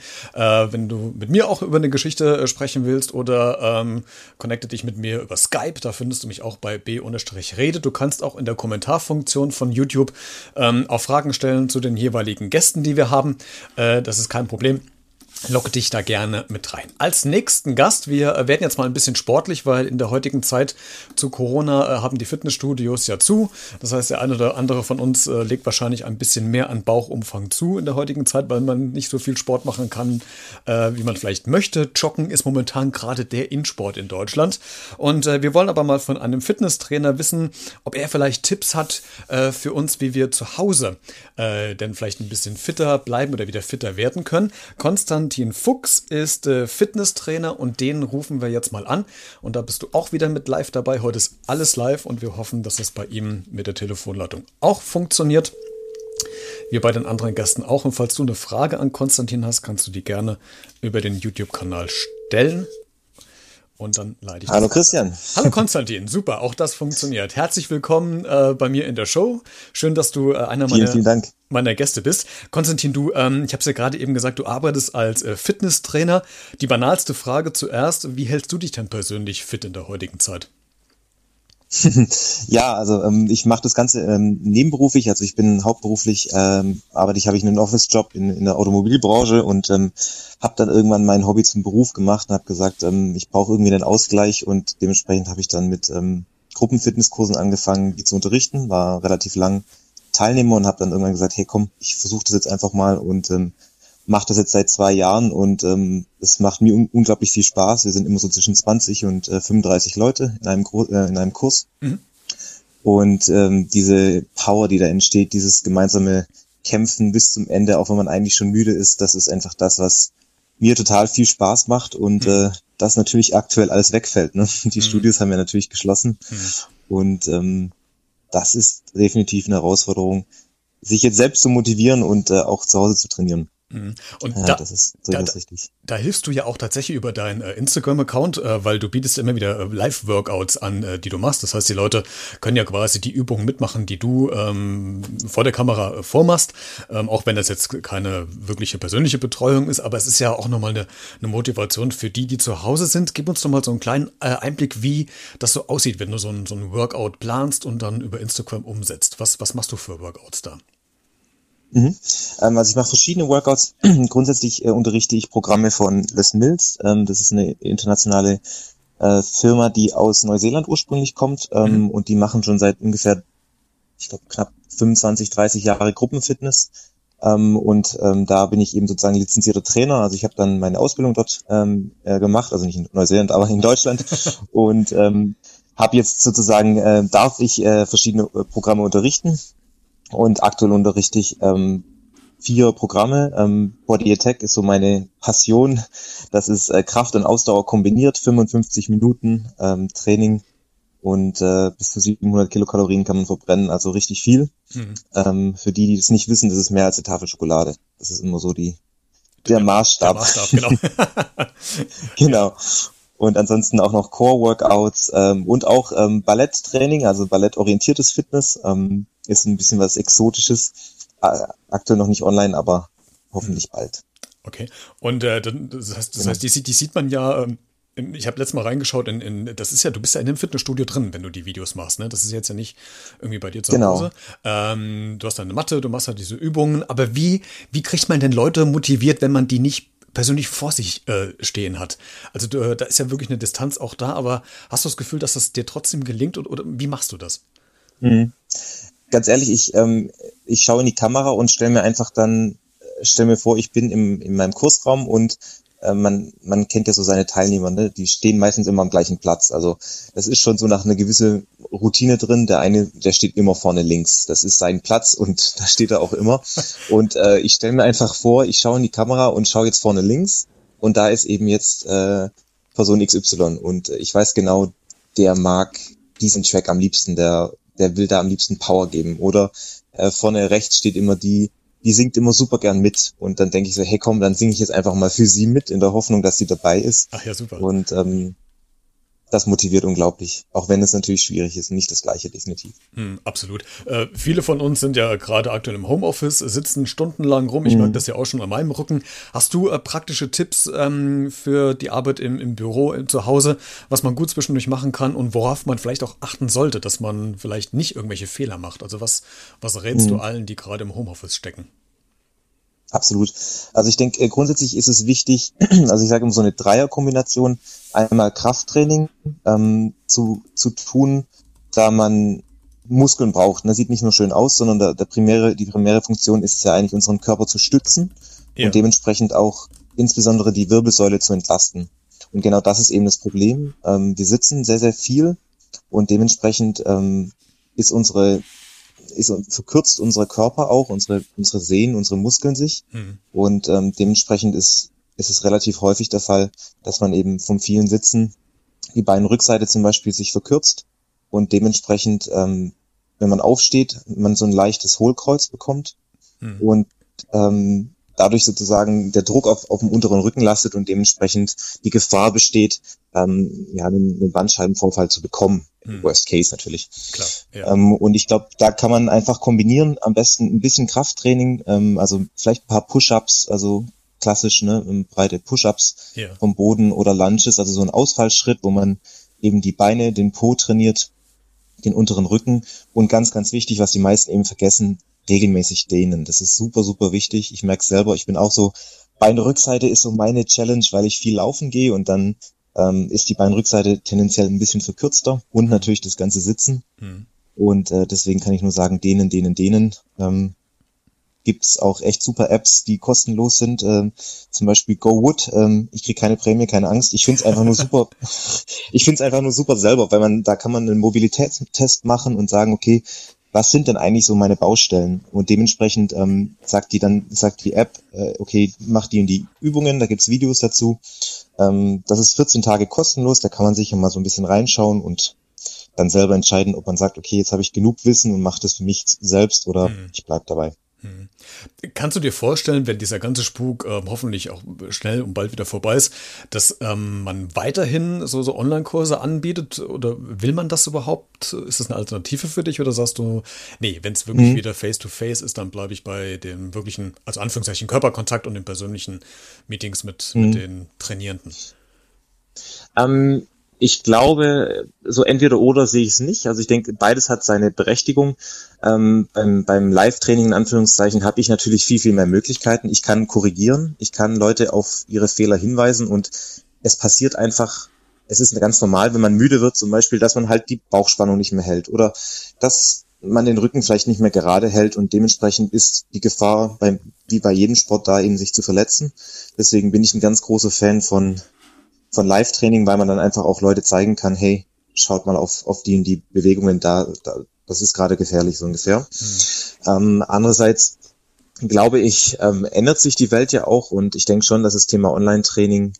wenn du mit mir auch über eine Geschichte äh, sprechen willst oder ähm, connecte dich mit mir über Skype. Da findest du mich auch bei b-redet. Du kannst auch in der Kommentarfunktion von YouTube ähm, auch Fragen stellen zu den jeweiligen Gästen, die wir haben. Äh, äh, das ist kein Problem. Lock dich da gerne mit rein. Als nächsten Gast, wir werden jetzt mal ein bisschen sportlich, weil in der heutigen Zeit zu Corona äh, haben die Fitnessstudios ja zu. Das heißt, der eine oder andere von uns äh, legt wahrscheinlich ein bisschen mehr an Bauchumfang zu in der heutigen Zeit, weil man nicht so viel Sport machen kann, äh, wie man vielleicht möchte. Joggen ist momentan gerade der In-Sport in Deutschland. Und wir wollen aber mal von einem Fitnesstrainer wissen, ob er vielleicht Tipps hat für uns, wie wir zu Hause denn vielleicht ein bisschen fitter bleiben oder wieder fitter werden können. Konstant Valentin Fuchs ist äh, Fitnesstrainer und den rufen wir jetzt mal an. Und da bist du auch wieder mit live dabei. Heute ist alles live und wir hoffen, dass es bei ihm mit der Telefonleitung auch funktioniert. Wir bei den anderen Gästen auch. Und falls du eine Frage an Konstantin hast, kannst du die gerne über den YouTube-Kanal stellen. Und dann leite ich. Hallo Christian. Hallo Konstantin, super, auch das funktioniert. Herzlich willkommen äh, bei mir in der Show. Schön, dass du äh, einer vielen, meiner, vielen meiner Gäste bist. Konstantin, du, ähm, ich habe es ja gerade eben gesagt, du arbeitest als äh, Fitnesstrainer. Die banalste Frage zuerst, wie hältst du dich denn persönlich fit in der heutigen Zeit? ja, also ähm, ich mache das Ganze ähm, nebenberuflich, also ich bin hauptberuflich, ähm, arbeite ich, habe ich einen Office-Job in, in der Automobilbranche und ähm, habe dann irgendwann mein Hobby zum Beruf gemacht und habe gesagt, ähm, ich brauche irgendwie einen Ausgleich und dementsprechend habe ich dann mit ähm, Gruppenfitnesskursen angefangen, die zu unterrichten, war relativ lang Teilnehmer und habe dann irgendwann gesagt, hey komm, ich versuche das jetzt einfach mal und ähm, mache das jetzt seit zwei Jahren und ähm, es macht mir un unglaublich viel Spaß. Wir sind immer so zwischen 20 und äh, 35 Leute in einem, äh, in einem Kurs. Mhm. Und ähm, diese Power, die da entsteht, dieses gemeinsame Kämpfen bis zum Ende, auch wenn man eigentlich schon müde ist, das ist einfach das, was mir total viel Spaß macht und mhm. äh, das natürlich aktuell alles wegfällt. Ne? Die mhm. Studios haben ja natürlich geschlossen mhm. und ähm, das ist definitiv eine Herausforderung, sich jetzt selbst zu motivieren und äh, auch zu Hause zu trainieren. Mhm. Und ja, da, das ist da, richtig. Da hilfst du ja auch tatsächlich über deinen äh, Instagram-Account, äh, weil du bietest immer wieder äh, Live-Workouts an, äh, die du machst. Das heißt, die Leute können ja quasi die Übungen mitmachen, die du ähm, vor der Kamera äh, vormachst, ähm, auch wenn das jetzt keine wirkliche persönliche Betreuung ist. Aber es ist ja auch nochmal eine, eine Motivation für die, die zu Hause sind. Gib uns doch mal so einen kleinen äh, Einblick, wie das so aussieht, wenn du so ein, so ein Workout planst und dann über Instagram umsetzt. Was, was machst du für Workouts da? Mhm. Ähm, also ich mache verschiedene Workouts. Grundsätzlich äh, unterrichte ich Programme von Les Mills. Ähm, das ist eine internationale äh, Firma, die aus Neuseeland ursprünglich kommt ähm, mhm. und die machen schon seit ungefähr, ich glaube, knapp 25, 30 Jahre Gruppenfitness. Ähm, und ähm, da bin ich eben sozusagen lizenzierter Trainer. Also ich habe dann meine Ausbildung dort ähm, äh, gemacht, also nicht in Neuseeland, aber in Deutschland. und ähm, habe jetzt sozusagen, äh, darf ich äh, verschiedene äh, Programme unterrichten und aktuell unterrichte ich ähm, vier Programme. Ähm, Body Attack ist so meine Passion. Das ist äh, Kraft und Ausdauer kombiniert, 55 Minuten ähm, Training und äh, bis zu 700 Kilokalorien kann man verbrennen, also richtig viel. Mhm. Ähm, für die, die das nicht wissen, das ist mehr als eine Tafel Schokolade. Das ist immer so die der, der Maßstab. Der Maßstab, genau. genau. Und ansonsten auch noch Core-Workouts ähm, und auch ähm, Balletttraining, also ballettorientiertes Fitness. Ähm, ist ein bisschen was Exotisches. Aktuell noch nicht online, aber hoffentlich hm. bald. Okay. Und äh, das heißt, das genau. heißt die, die, sieht man ja. Ähm, ich habe letztes Mal reingeschaut, in, in, das ist ja, du bist ja in dem Fitnessstudio drin, wenn du die Videos machst, ne? Das ist jetzt ja nicht irgendwie bei dir zu genau. Hause. Ähm, du hast deine Matte, du machst halt diese Übungen, aber wie, wie kriegt man denn Leute motiviert, wenn man die nicht persönlich vor sich äh, stehen hat? Also du, da ist ja wirklich eine Distanz auch da, aber hast du das Gefühl, dass das dir trotzdem gelingt oder, oder wie machst du das? Mhm ganz ehrlich, ich, ähm, ich schaue in die Kamera und stelle mir einfach dann, stelle mir vor, ich bin im, in meinem Kursraum und äh, man, man kennt ja so seine Teilnehmer, ne? die stehen meistens immer am gleichen Platz. Also das ist schon so nach einer gewisse Routine drin. Der eine, der steht immer vorne links. Das ist sein Platz und da steht er auch immer. Und äh, ich stelle mir einfach vor, ich schaue in die Kamera und schaue jetzt vorne links und da ist eben jetzt äh, Person XY und ich weiß genau, der mag diesen Track am liebsten, der der will da am liebsten Power geben. Oder äh, vorne rechts steht immer die, die singt immer super gern mit. Und dann denke ich so, hey komm, dann singe ich jetzt einfach mal für sie mit, in der Hoffnung, dass sie dabei ist. Ach ja, super. Und ähm, das motiviert unglaublich, auch wenn es natürlich schwierig ist, nicht das gleiche definitiv. Hm, absolut. Äh, viele von uns sind ja gerade aktuell im Homeoffice, sitzen stundenlang rum. Ich mhm. merke das ja auch schon an meinem Rücken. Hast du äh, praktische Tipps ähm, für die Arbeit im, im Büro, im, zu Hause, was man gut zwischendurch machen kann und worauf man vielleicht auch achten sollte, dass man vielleicht nicht irgendwelche Fehler macht? Also was, was rätst mhm. du allen, die gerade im Homeoffice stecken? Absolut. Also ich denke, äh, grundsätzlich ist es wichtig, also ich sage immer so eine Dreierkombination, einmal Krafttraining ähm, zu, zu tun, da man Muskeln braucht. Das sieht nicht nur schön aus, sondern der, der primäre, die primäre Funktion ist ja eigentlich, unseren Körper zu stützen ja. und dementsprechend auch insbesondere die Wirbelsäule zu entlasten. Und genau das ist eben das Problem. Ähm, wir sitzen sehr, sehr viel und dementsprechend ähm, ist unsere ist, verkürzt unsere Körper auch, unsere, unsere Sehnen, unsere Muskeln sich. Mhm. Und ähm, dementsprechend ist, ist es relativ häufig der Fall, dass man eben vom vielen Sitzen die Beinrückseite zum Beispiel sich verkürzt und dementsprechend, ähm, wenn man aufsteht, man so ein leichtes Hohlkreuz bekommt mhm. und ähm, dadurch sozusagen der Druck auf, auf dem unteren Rücken lastet und dementsprechend die Gefahr besteht, ähm, ja, einen, einen Bandscheibenvorfall zu bekommen. Hm. Worst Case natürlich. Klar, ja. ähm, und ich glaube, da kann man einfach kombinieren, am besten ein bisschen Krafttraining, ähm, also vielleicht ein paar Push-Ups, also klassisch, ne, breite Push-Ups ja. vom Boden oder Lunges, also so ein Ausfallschritt, wo man eben die Beine, den Po trainiert, den unteren Rücken und ganz, ganz wichtig, was die meisten eben vergessen, regelmäßig dehnen. Das ist super, super wichtig. Ich merke selber, ich bin auch so, Beinrückseite ist so meine Challenge, weil ich viel laufen gehe und dann ähm, ist die Beinrückseite tendenziell ein bisschen verkürzter und mhm. natürlich das ganze Sitzen. Mhm. Und äh, deswegen kann ich nur sagen, denen, denen, denen. Ähm, gibt's auch echt super Apps, die kostenlos sind. Ähm, zum Beispiel GoWood. Ähm, ich kriege keine Prämie, keine Angst. Ich finde es einfach nur super. ich finde es einfach nur super selber, weil man da kann man einen Mobilitätstest machen und sagen, okay, was sind denn eigentlich so meine Baustellen? Und dementsprechend ähm, sagt die dann, sagt die App, äh, okay, mach die und die Übungen, da gibt's Videos dazu. Ähm, das ist 14 Tage kostenlos, da kann man sich ja mal so ein bisschen reinschauen und dann selber entscheiden, ob man sagt, okay, jetzt habe ich genug Wissen und mache das für mich selbst oder mhm. ich bleib dabei. Mhm. Kannst du dir vorstellen, wenn dieser ganze Spuk äh, hoffentlich auch schnell und bald wieder vorbei ist, dass ähm, man weiterhin so, so Online-Kurse anbietet? Oder will man das überhaupt? Ist das eine Alternative für dich? Oder sagst du, nee, wenn es wirklich mhm. wieder face-to-face -face ist, dann bleibe ich bei dem wirklichen, also Anführungszeichen Körperkontakt und den persönlichen Meetings mit, mhm. mit den Trainierenden? Ähm, ich glaube, so entweder oder sehe ich es nicht. Also ich denke, beides hat seine Berechtigung. Ähm, beim beim Live-Training in Anführungszeichen habe ich natürlich viel, viel mehr Möglichkeiten. Ich kann korrigieren, ich kann Leute auf ihre Fehler hinweisen und es passiert einfach, es ist ganz normal, wenn man müde wird, zum Beispiel, dass man halt die Bauchspannung nicht mehr hält oder dass man den Rücken vielleicht nicht mehr gerade hält und dementsprechend ist die Gefahr beim, wie bei jedem Sport da eben sich zu verletzen. Deswegen bin ich ein ganz großer Fan von von Live-Training, weil man dann einfach auch Leute zeigen kann, hey, schaut mal auf, auf die und die Bewegungen da, da das ist gerade gefährlich so ungefähr. Mhm. Ähm, andererseits glaube ich, ähm, ändert sich die Welt ja auch und ich denke schon, dass das Thema Online-Training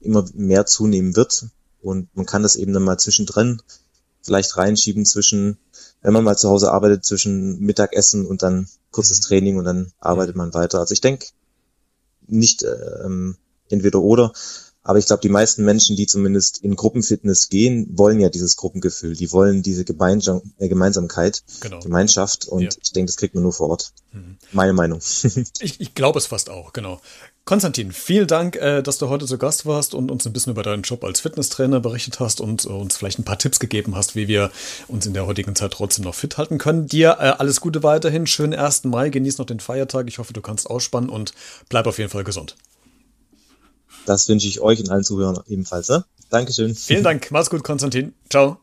immer mehr zunehmen wird und man kann das eben dann mal zwischendrin vielleicht reinschieben zwischen, wenn man mal zu Hause arbeitet, zwischen Mittagessen und dann kurzes mhm. Training und dann arbeitet man weiter. Also ich denke nicht ähm, entweder oder, aber ich glaube, die meisten Menschen, die zumindest in Gruppenfitness gehen, wollen ja dieses Gruppengefühl. Die wollen diese Gemeinsam äh, Gemeinsamkeit, genau. Gemeinschaft. Und ja. ich denke, das kriegt man nur vor Ort. Mhm. Meine Meinung. ich ich glaube es fast auch, genau. Konstantin, vielen Dank, äh, dass du heute zu Gast warst und uns ein bisschen über deinen Job als Fitnesstrainer berichtet hast und äh, uns vielleicht ein paar Tipps gegeben hast, wie wir uns in der heutigen Zeit trotzdem noch fit halten können. Dir alles Gute weiterhin, schönen 1. Mai, genieß noch den Feiertag. Ich hoffe, du kannst ausspannen und bleib auf jeden Fall gesund. Das wünsche ich euch und allen Zuhörern ebenfalls. Ne? Dankeschön. Vielen Dank. Mach's gut, Konstantin. Ciao.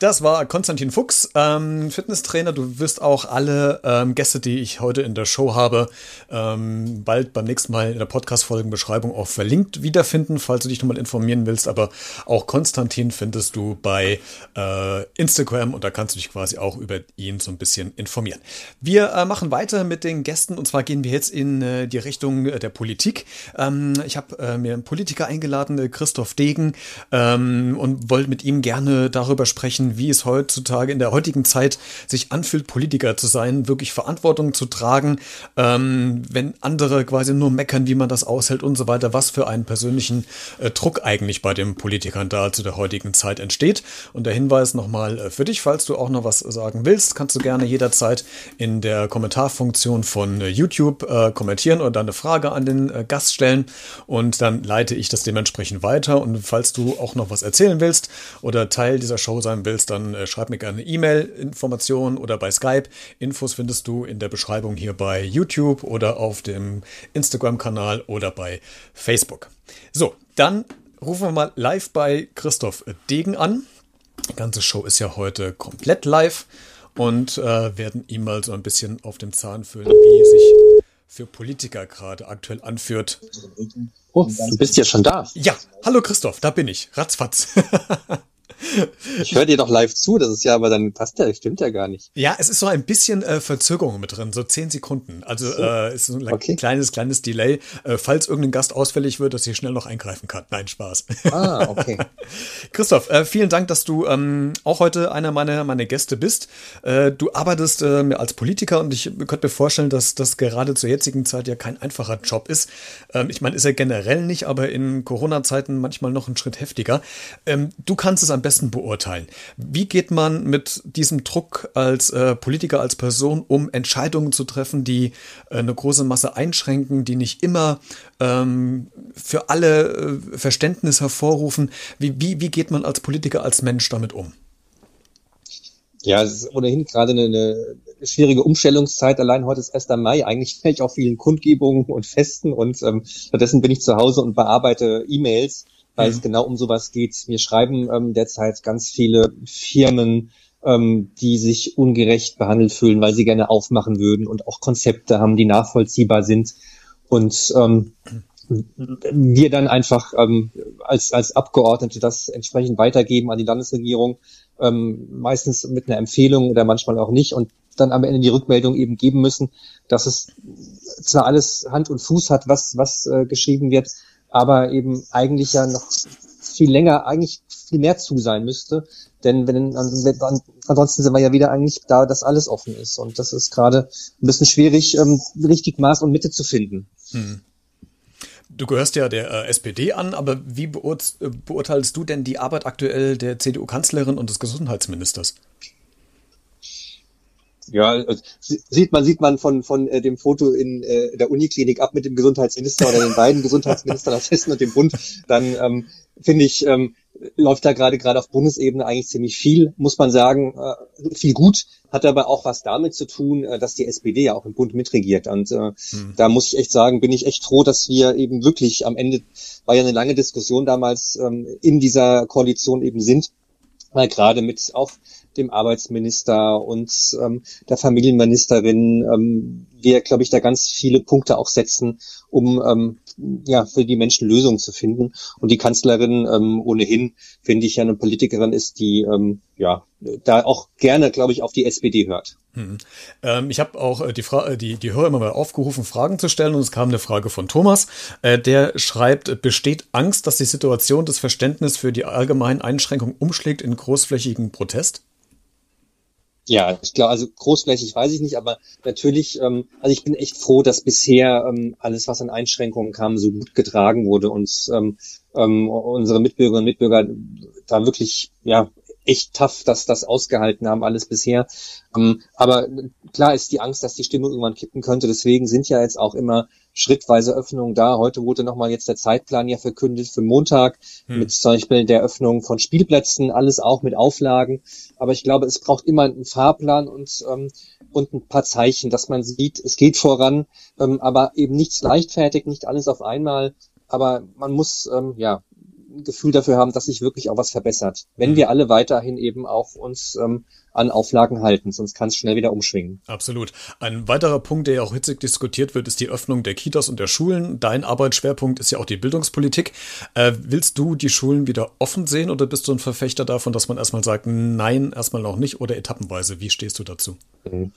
Das war Konstantin Fuchs, ähm, Fitnesstrainer. Du wirst auch alle ähm, Gäste, die ich heute in der Show habe, ähm, bald beim nächsten Mal in der Podcast-Folgenbeschreibung auch verlinkt wiederfinden, falls du dich nochmal informieren willst. Aber auch Konstantin findest du bei äh, Instagram und da kannst du dich quasi auch über ihn so ein bisschen informieren. Wir äh, machen weiter mit den Gästen und zwar gehen wir jetzt in äh, die Richtung der Politik. Ähm, ich habe äh, mir einen Politiker eingeladen, äh, Christoph Degen, ähm, und wollte mit ihm gerne darüber sprechen, wie es heutzutage in der heutigen Zeit sich anfühlt, Politiker zu sein, wirklich Verantwortung zu tragen, ähm, wenn andere quasi nur meckern, wie man das aushält und so weiter, was für einen persönlichen äh, Druck eigentlich bei den Politikern da zu der heutigen Zeit entsteht. Und der Hinweis nochmal äh, für dich, falls du auch noch was sagen willst, kannst du gerne jederzeit in der Kommentarfunktion von äh, YouTube äh, kommentieren oder deine Frage an den äh, Gast stellen und dann leite ich das dementsprechend weiter. Und falls du auch noch was erzählen willst oder Teil dieser Show sein willst, willst, dann äh, schreib mir gerne E-Mail-Informationen oder bei Skype. Infos findest du in der Beschreibung hier bei YouTube oder auf dem Instagram-Kanal oder bei Facebook. So, dann rufen wir mal live bei Christoph Degen an. Die ganze Show ist ja heute komplett live und äh, werden ihm mal so ein bisschen auf dem Zahn fühlen, wie sich für Politiker gerade aktuell anführt. Oh, du bist ja schon da. Ja, hallo Christoph, da bin ich. Ratzfatz. Ich höre dir doch live zu, das ist ja, aber dann passt ja, stimmt ja gar nicht. Ja, es ist so ein bisschen äh, Verzögerung mit drin, so zehn Sekunden. Also so. äh, ist so ein okay. kleines, kleines Delay, äh, falls irgendein Gast ausfällig wird, dass ich schnell noch eingreifen kann. Nein, Spaß. Ah, okay. Christoph, äh, vielen Dank, dass du ähm, auch heute einer meiner, meiner Gäste bist. Äh, du arbeitest äh, als Politiker und ich könnte mir vorstellen, dass das gerade zur jetzigen Zeit ja kein einfacher Job ist. Ähm, ich meine, ist er generell nicht, aber in Corona-Zeiten manchmal noch einen Schritt heftiger. Ähm, du kannst es am besten besten beurteilen. Wie geht man mit diesem Druck als äh, Politiker, als Person um, Entscheidungen zu treffen, die äh, eine große Masse einschränken, die nicht immer ähm, für alle äh, Verständnis hervorrufen? Wie, wie, wie geht man als Politiker, als Mensch damit um? Ja, es ist ohnehin gerade eine, eine schwierige Umstellungszeit. Allein heute ist 1. Mai. Eigentlich wäre ich auf vielen Kundgebungen und Festen und ähm, stattdessen bin ich zu Hause und bearbeite E-Mails weil mhm. es genau um sowas geht. Wir schreiben ähm, derzeit ganz viele Firmen, ähm, die sich ungerecht behandelt fühlen, weil sie gerne aufmachen würden und auch Konzepte haben, die nachvollziehbar sind. Und ähm, wir dann einfach ähm, als, als Abgeordnete das entsprechend weitergeben an die Landesregierung, ähm, meistens mit einer Empfehlung oder manchmal auch nicht und dann am Ende die Rückmeldung eben geben müssen, dass es zwar alles Hand und Fuß hat, was, was äh, geschrieben wird, aber eben eigentlich ja noch viel länger, eigentlich viel mehr zu sein müsste. Denn wenn an, an ansonsten sind wir ja wieder eigentlich da, dass alles offen ist. Und das ist gerade ein bisschen schwierig, ähm, richtig Maß und Mitte zu finden. Hm. Du gehörst ja der äh, SPD an, aber wie beurt äh, beurteilst du denn die Arbeit aktuell der CDU-Kanzlerin und des Gesundheitsministers? Ja, also, sieht man, sieht man von, von äh, dem Foto in äh, der Uniklinik ab mit dem Gesundheitsminister oder den beiden Gesundheitsministern aus Hessen und dem Bund, dann ähm, finde ich, ähm, läuft da gerade gerade auf Bundesebene eigentlich ziemlich viel, muss man sagen, äh, viel gut, hat aber auch was damit zu tun, äh, dass die SPD ja auch im Bund mitregiert. Und äh, hm. da muss ich echt sagen, bin ich echt froh, dass wir eben wirklich am Ende, war ja eine lange Diskussion damals, ähm, in dieser Koalition eben sind, weil gerade mit auch dem Arbeitsminister und ähm, der Familienministerin ähm, wir, glaube ich, da ganz viele Punkte auch setzen, um ähm, ja für die Menschen Lösungen zu finden. Und die Kanzlerin ähm, ohnehin, finde ich, ja eine Politikerin ist, die ähm, ja da auch gerne, glaube ich, auf die SPD hört. Hm. Ähm, ich habe auch äh, die, Fra äh, die, die Hörer immer mal aufgerufen, Fragen zu stellen und es kam eine Frage von Thomas. Äh, der schreibt, besteht Angst, dass die Situation des Verständnisses für die allgemeinen Einschränkungen umschlägt in großflächigen Protest? Ja, ich glaube, also großflächig weiß ich nicht, aber natürlich, ähm, also ich bin echt froh, dass bisher ähm, alles, was an Einschränkungen kam, so gut getragen wurde und ähm, ähm, unsere Mitbürgerinnen und Mitbürger da wirklich ja echt tough, dass das ausgehalten haben, alles bisher. Ähm, aber klar ist die Angst, dass die Stimmung irgendwann kippen könnte. Deswegen sind ja jetzt auch immer schrittweise Öffnungen da. Heute wurde nochmal jetzt der Zeitplan ja verkündet für Montag hm. mit zum Beispiel der Öffnung von Spielplätzen, alles auch mit Auflagen. Aber ich glaube, es braucht immer einen Fahrplan und, ähm, und ein paar Zeichen, dass man sieht, es geht voran, ähm, aber eben nichts leichtfertig, nicht alles auf einmal. Aber man muss ähm, ja Gefühl dafür haben, dass sich wirklich auch was verbessert. Wenn hm. wir alle weiterhin eben auch uns ähm, an Auflagen halten, sonst kann es schnell wieder umschwingen. Absolut. Ein weiterer Punkt, der ja auch hitzig diskutiert wird, ist die Öffnung der Kitas und der Schulen. Dein Arbeitsschwerpunkt ist ja auch die Bildungspolitik. Äh, willst du die Schulen wieder offen sehen oder bist du ein Verfechter davon, dass man erstmal sagt, nein, erstmal noch nicht oder etappenweise? Wie stehst du dazu? Mhm.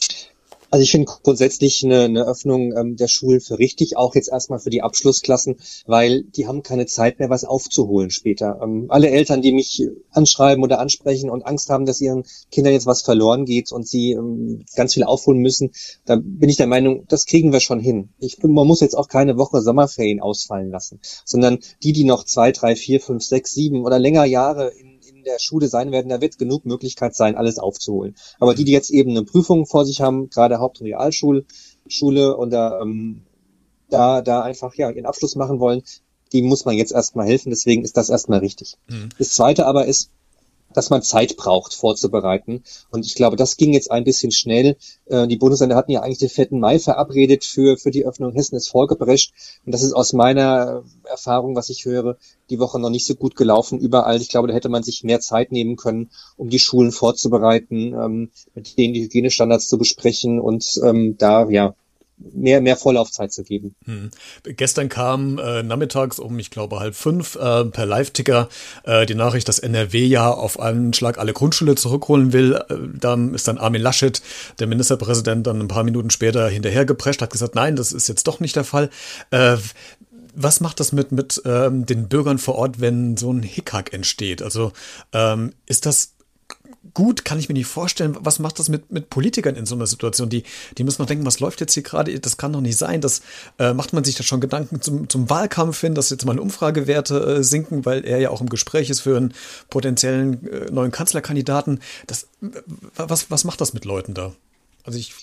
Also ich finde grundsätzlich eine, eine Öffnung ähm, der Schulen für richtig, auch jetzt erstmal für die Abschlussklassen, weil die haben keine Zeit mehr, was aufzuholen später. Ähm, alle Eltern, die mich anschreiben oder ansprechen und Angst haben, dass ihren Kindern jetzt was verloren geht und sie ähm, ganz viel aufholen müssen, da bin ich der Meinung, das kriegen wir schon hin. Ich, man muss jetzt auch keine Woche Sommerferien ausfallen lassen, sondern die, die noch zwei, drei, vier, fünf, sechs, sieben oder länger Jahre in der Schule sein werden, da wird genug Möglichkeit sein, alles aufzuholen. Aber die, die jetzt eben eine Prüfung vor sich haben, gerade Haupt- und Realschule, Schule und da, ähm, da, da einfach ja ihren Abschluss machen wollen, die muss man jetzt erstmal helfen. Deswegen ist das erstmal richtig. Mhm. Das Zweite aber ist, dass man Zeit braucht, vorzubereiten. Und ich glaube, das ging jetzt ein bisschen schnell. Äh, die Bundesländer hatten ja eigentlich den 4. Mai verabredet für, für die Öffnung. Hessen ist vorgeprescht. Und das ist aus meiner Erfahrung, was ich höre, die Woche noch nicht so gut gelaufen überall. Ich glaube, da hätte man sich mehr Zeit nehmen können, um die Schulen vorzubereiten, ähm, mit denen die Hygienestandards zu besprechen und ähm, da ja mehr, mehr Vorlaufzeit zu geben. Hm. Gestern kam äh, nachmittags um, ich glaube, halb fünf äh, per Live-Ticker äh, die Nachricht, dass NRW ja auf einen Schlag alle Grundschule zurückholen will. Äh, dann ist dann Armin Laschet, der Ministerpräsident, dann ein paar Minuten später hinterhergeprescht, hat gesagt, nein, das ist jetzt doch nicht der Fall. Äh, was macht das mit, mit ähm, den Bürgern vor Ort, wenn so ein Hickhack entsteht? Also ähm, ist das gut, kann ich mir nicht vorstellen. Was macht das mit, mit Politikern in so einer Situation? Die, die müssen noch denken, was läuft jetzt hier gerade? Das kann doch nicht sein. Das äh, macht man sich da schon Gedanken zum, zum Wahlkampf hin, dass jetzt mal Umfragewerte äh, sinken, weil er ja auch im Gespräch ist für einen potenziellen äh, neuen Kanzlerkandidaten. Das, was, was macht das mit Leuten da? Also ich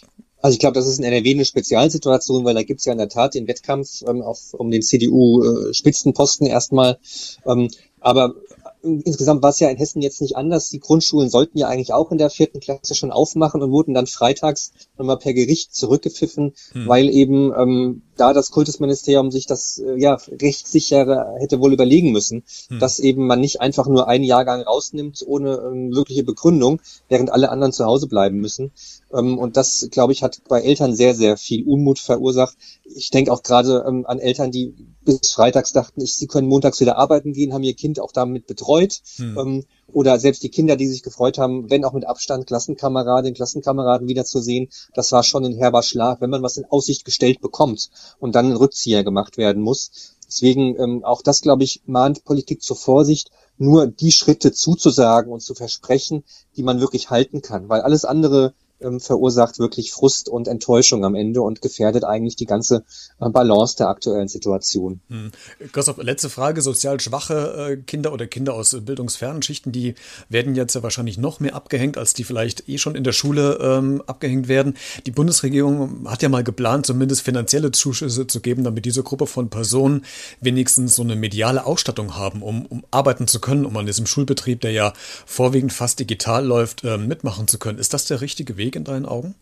also ich glaube, das ist in NRW eine Spezialsituation, weil da gibt es ja in der Tat den Wettkampf ähm, auf, um den CDU-Spitzenposten äh, erstmal. Ähm, aber insgesamt war es ja in Hessen jetzt nicht anders. Die Grundschulen sollten ja eigentlich auch in der vierten Klasse schon aufmachen und wurden dann freitags nochmal per Gericht zurückgepfiffen, hm. weil eben ähm, da das Kultusministerium sich das äh, ja rechtssicher hätte wohl überlegen müssen, hm. dass eben man nicht einfach nur einen Jahrgang rausnimmt ohne ähm, wirkliche Begründung, während alle anderen zu Hause bleiben müssen. Ähm, und das, glaube ich, hat bei Eltern sehr, sehr viel Unmut verursacht. Ich denke auch gerade ähm, an Eltern, die bis freitags dachten, ich, sie können montags wieder arbeiten gehen, haben ihr Kind auch damit betreut. Hm. Ähm, oder selbst die Kinder, die sich gefreut haben, wenn auch mit Abstand Klassenkameradinnen, Klassenkameraden wiederzusehen, das war schon ein herber Schlag, wenn man was in Aussicht gestellt bekommt und dann ein Rückzieher gemacht werden muss. Deswegen ähm, auch das, glaube ich, mahnt Politik zur Vorsicht, nur die Schritte zuzusagen und zu versprechen, die man wirklich halten kann. Weil alles andere ähm, verursacht wirklich Frust und Enttäuschung am Ende und gefährdet eigentlich die ganze äh, Balance der aktuellen Situation. Hm. Christoph, letzte Frage. Sozial schwache äh, Kinder oder Kinder aus bildungsfernen Schichten, die werden jetzt ja wahrscheinlich noch mehr abgehängt, als die vielleicht eh schon in der Schule ähm, abgehängt werden. Die Bundesregierung hat ja mal geplant, zumindest finanzielle Zuschüsse zu geben, damit diese Gruppe von Personen wenigstens so eine mediale Ausstattung haben, um, um arbeiten zu können, um an diesem Schulbetrieb, der ja vorwiegend fast digital läuft, äh, mitmachen zu können. Ist das der richtige Weg? Weg in deinen Augen?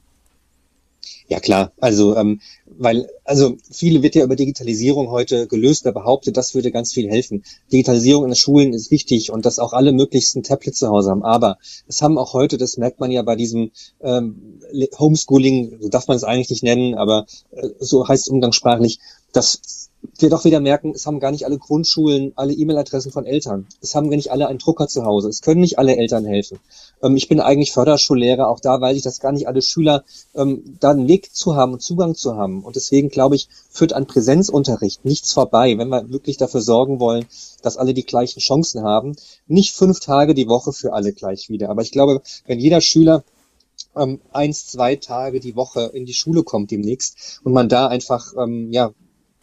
Ja klar, also ähm, weil also viele wird ja über Digitalisierung heute gelöst, da behauptet, das würde ganz viel helfen. Digitalisierung in den Schulen ist wichtig und dass auch alle möglichsten Tablets zu Hause haben. Aber es haben auch heute, das merkt man ja bei diesem ähm, Homeschooling, so darf man es eigentlich nicht nennen, aber äh, so heißt es umgangssprachlich, dass wir doch wieder merken, es haben gar nicht alle Grundschulen alle E-Mail-Adressen von Eltern. Es haben gar nicht alle einen Drucker zu Hause. Es können nicht alle Eltern helfen. Ähm, ich bin eigentlich Förderschullehrer. Auch da weiß ich, dass gar nicht alle Schüler ähm, da einen Weg zu haben und Zugang zu haben. Und deswegen glaube ich, führt an Präsenzunterricht nichts vorbei, wenn wir wirklich dafür sorgen wollen, dass alle die gleichen Chancen haben. Nicht fünf Tage die Woche für alle gleich wieder. Aber ich glaube, wenn jeder Schüler ähm, eins, zwei Tage die Woche in die Schule kommt demnächst und man da einfach ähm, ja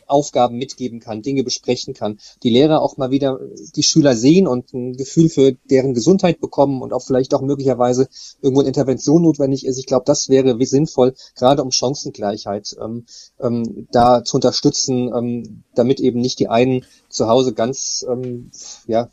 Aufgaben mitgeben kann, Dinge besprechen kann, die Lehrer auch mal wieder die Schüler sehen und ein Gefühl für deren Gesundheit bekommen und auch vielleicht auch möglicherweise irgendwo eine Intervention notwendig ist. Ich glaube, das wäre sinnvoll, gerade um Chancengleichheit ähm, ähm, da zu unterstützen, ähm, damit eben nicht die einen zu Hause ganz ähm, ja,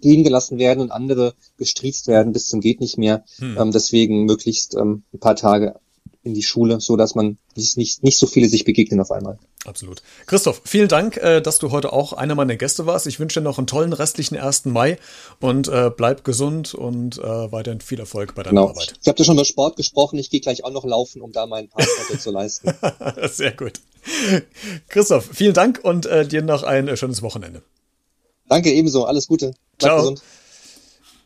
gehen gelassen werden und andere gestriezt werden bis zum geht nicht mehr. Hm. Ähm, deswegen möglichst ähm, ein paar Tage in die Schule, so dass man nicht, nicht so viele sich begegnen auf einmal. Absolut. Christoph, vielen Dank, äh, dass du heute auch einer meiner Gäste warst. Ich wünsche dir noch einen tollen restlichen 1. Mai und äh, bleib gesund und äh, weiterhin viel Erfolg bei deiner genau. Arbeit. Ich habe dir schon über Sport gesprochen. Ich gehe gleich auch noch laufen, um da meinen Part zu leisten. Sehr gut. Christoph, vielen Dank und äh, dir noch ein äh, schönes Wochenende. Danke, ebenso. Alles Gute. Bleib Ciao. gesund.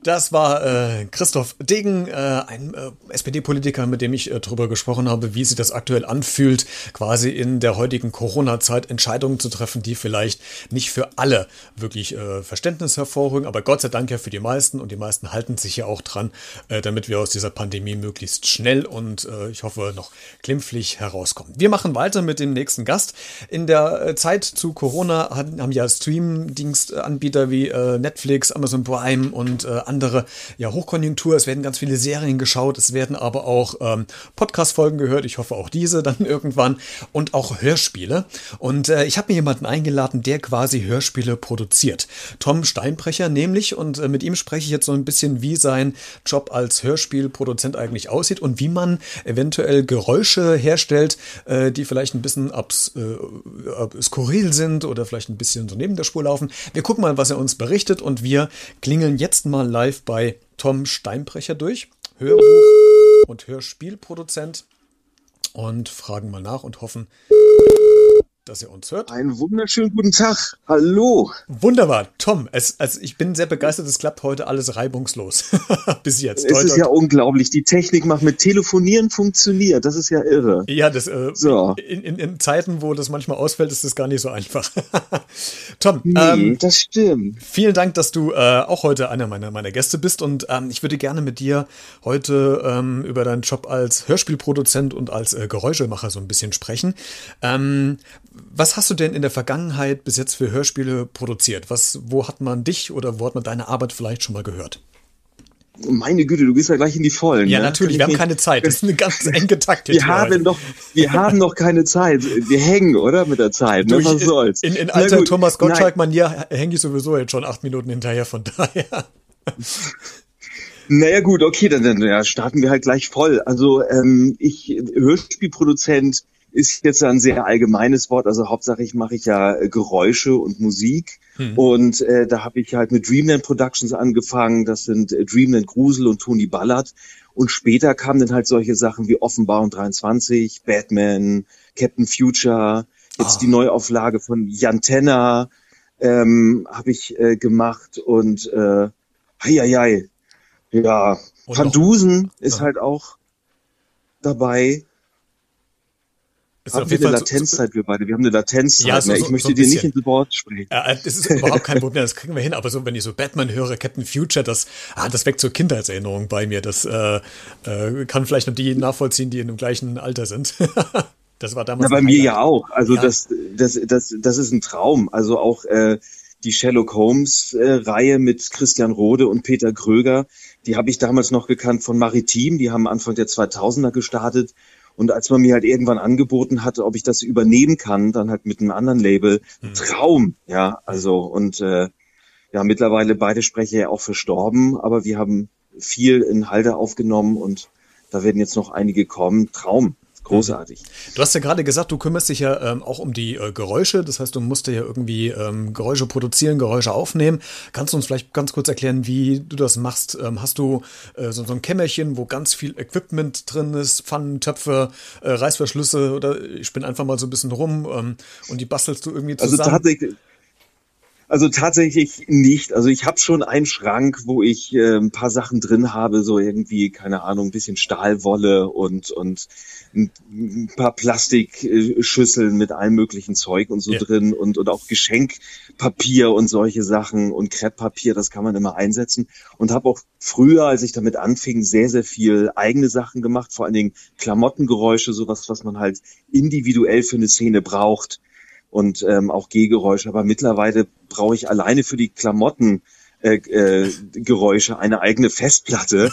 Das war äh, Christoph Degen, äh, ein äh, SPD-Politiker, mit dem ich äh, darüber gesprochen habe, wie sich das aktuell anfühlt, quasi in der heutigen Corona-Zeit Entscheidungen zu treffen, die vielleicht nicht für alle wirklich äh, Verständnis hervorrufen, aber Gott sei Dank ja für die meisten und die meisten halten sich ja auch dran, äh, damit wir aus dieser Pandemie möglichst schnell und äh, ich hoffe noch glimpflich herauskommen. Wir machen weiter mit dem nächsten Gast. In der äh, Zeit zu Corona haben, ja Stream-Dienstanbieter wie äh, Netflix, Amazon Prime und äh, andere ja, Hochkonjunktur. Es werden ganz viele Serien geschaut, es werden aber auch ähm, Podcast-Folgen gehört. Ich hoffe auch diese dann irgendwann und auch Hörspiele. Und äh, ich habe mir jemanden eingeladen, der quasi Hörspiele produziert. Tom Steinbrecher nämlich und äh, mit ihm spreche ich jetzt so ein bisschen, wie sein Job als Hörspielproduzent eigentlich aussieht und wie man eventuell Geräusche herstellt, äh, die vielleicht ein bisschen abs, äh, skurril sind oder vielleicht ein bisschen so neben der Spur laufen. Wir gucken mal, was er uns berichtet und wir klingeln jetzt mal live live bei Tom Steinbrecher durch, Hörbuch- und Hörspielproduzent. Und fragen mal nach und hoffen, dass ihr uns hört. Einen wunderschönen guten Tag. Hallo. Wunderbar. Tom, es, also ich bin sehr begeistert. Es klappt heute alles reibungslos. Bis jetzt. Es ist ja unglaublich. Die Technik macht mit Telefonieren funktioniert. Das ist ja irre. Ja, das, äh, so. in, in, in Zeiten, wo das manchmal ausfällt, ist das gar nicht so einfach. Tom, nee, ähm, das stimmt. Vielen Dank, dass du äh, auch heute einer meiner, meiner Gäste bist. Und ähm, ich würde gerne mit dir heute ähm, über deinen Job als Hörspielproduzent und als äh, Geräuschemacher so ein bisschen sprechen. Ähm, was hast du denn in der Vergangenheit bis jetzt für Hörspiele produziert? Was, wo hat man dich oder wo hat man deine Arbeit vielleicht schon mal gehört? Meine Güte, du gehst ja gleich in die Vollen. Ja, ne? natürlich, wir haben keine Zeit. Das ist eine ganz enge Takt. wir haben noch, wir haben noch keine Zeit. Wir hängen, oder? Mit der Zeit. Ne? Was soll's? In, in alter gut, Thomas Gottschalk-Manier hänge ich sowieso jetzt schon acht Minuten hinterher, von daher. Naja gut, okay, dann, dann ja, starten wir halt gleich voll. Also ähm, ich Hörspielproduzent, ist jetzt ein sehr allgemeines Wort. Also hauptsächlich mache ich ja äh, Geräusche und Musik. Hm. Und äh, da habe ich halt mit Dreamland Productions angefangen. Das sind äh, Dreamland Grusel und Tony Ballard. Und später kamen dann halt solche Sachen wie Offenbarung 23, Batman, Captain Future, jetzt oh. die Neuauflage von Jan Tenner ähm, habe ich äh, gemacht und äh, hei, hei, ja, Van Dusen ist halt auch dabei. Haben wir eine Latenzzeit, so, wir beide. Wir haben eine Latenzzeit. Ja, so, so, ich möchte dir nicht ins Wort sprechen. Ja, das ist überhaupt kein Problem, das kriegen wir hin. Aber so, wenn ich so Batman höre, Captain Future, das, ah, das weckt so Kindheitserinnerungen bei mir. Das äh, äh, kann vielleicht noch die nachvollziehen, die in dem gleichen Alter sind. das war damals. Ja, bei mir ja auch. Also ja. das, das, das, das ist ein Traum. Also auch äh, die Sherlock Holmes-Reihe äh, mit Christian Rode und Peter Kröger, die habe ich damals noch gekannt von Maritim. Die haben Anfang der 2000er gestartet. Und als man mir halt irgendwann angeboten hatte, ob ich das übernehmen kann, dann halt mit einem anderen Label, hm. Traum, ja, also und äh, ja, mittlerweile beide Sprecher ja auch verstorben, aber wir haben viel in Halde aufgenommen und da werden jetzt noch einige kommen. Traum. Großartig. Du hast ja gerade gesagt, du kümmerst dich ja ähm, auch um die äh, Geräusche. Das heißt, du musst ja irgendwie ähm, Geräusche produzieren, Geräusche aufnehmen. Kannst du uns vielleicht ganz kurz erklären, wie du das machst? Ähm, hast du äh, so, so, ein Kämmerchen, wo ganz viel Equipment drin ist, Pfannen, Töpfe, äh, Reißverschlüsse oder ich bin einfach mal so ein bisschen rum ähm, und die bastelst du irgendwie also zusammen? Also tatsächlich, also tatsächlich nicht. Also ich habe schon einen Schrank, wo ich äh, ein paar Sachen drin habe, so irgendwie, keine Ahnung, ein bisschen Stahlwolle und, und ein, paar Plastikschüsseln mit allem möglichen Zeug und so ja. drin und, und auch Geschenkpapier und solche Sachen und Krepppapier, das kann man immer einsetzen. Und habe auch früher, als ich damit anfing, sehr, sehr viel eigene Sachen gemacht, vor allen Dingen Klamottengeräusche, sowas, was man halt individuell für eine Szene braucht und ähm, auch Gehgeräusche. Aber mittlerweile brauche ich alleine für die Klamotten äh, äh, Geräusche eine eigene Festplatte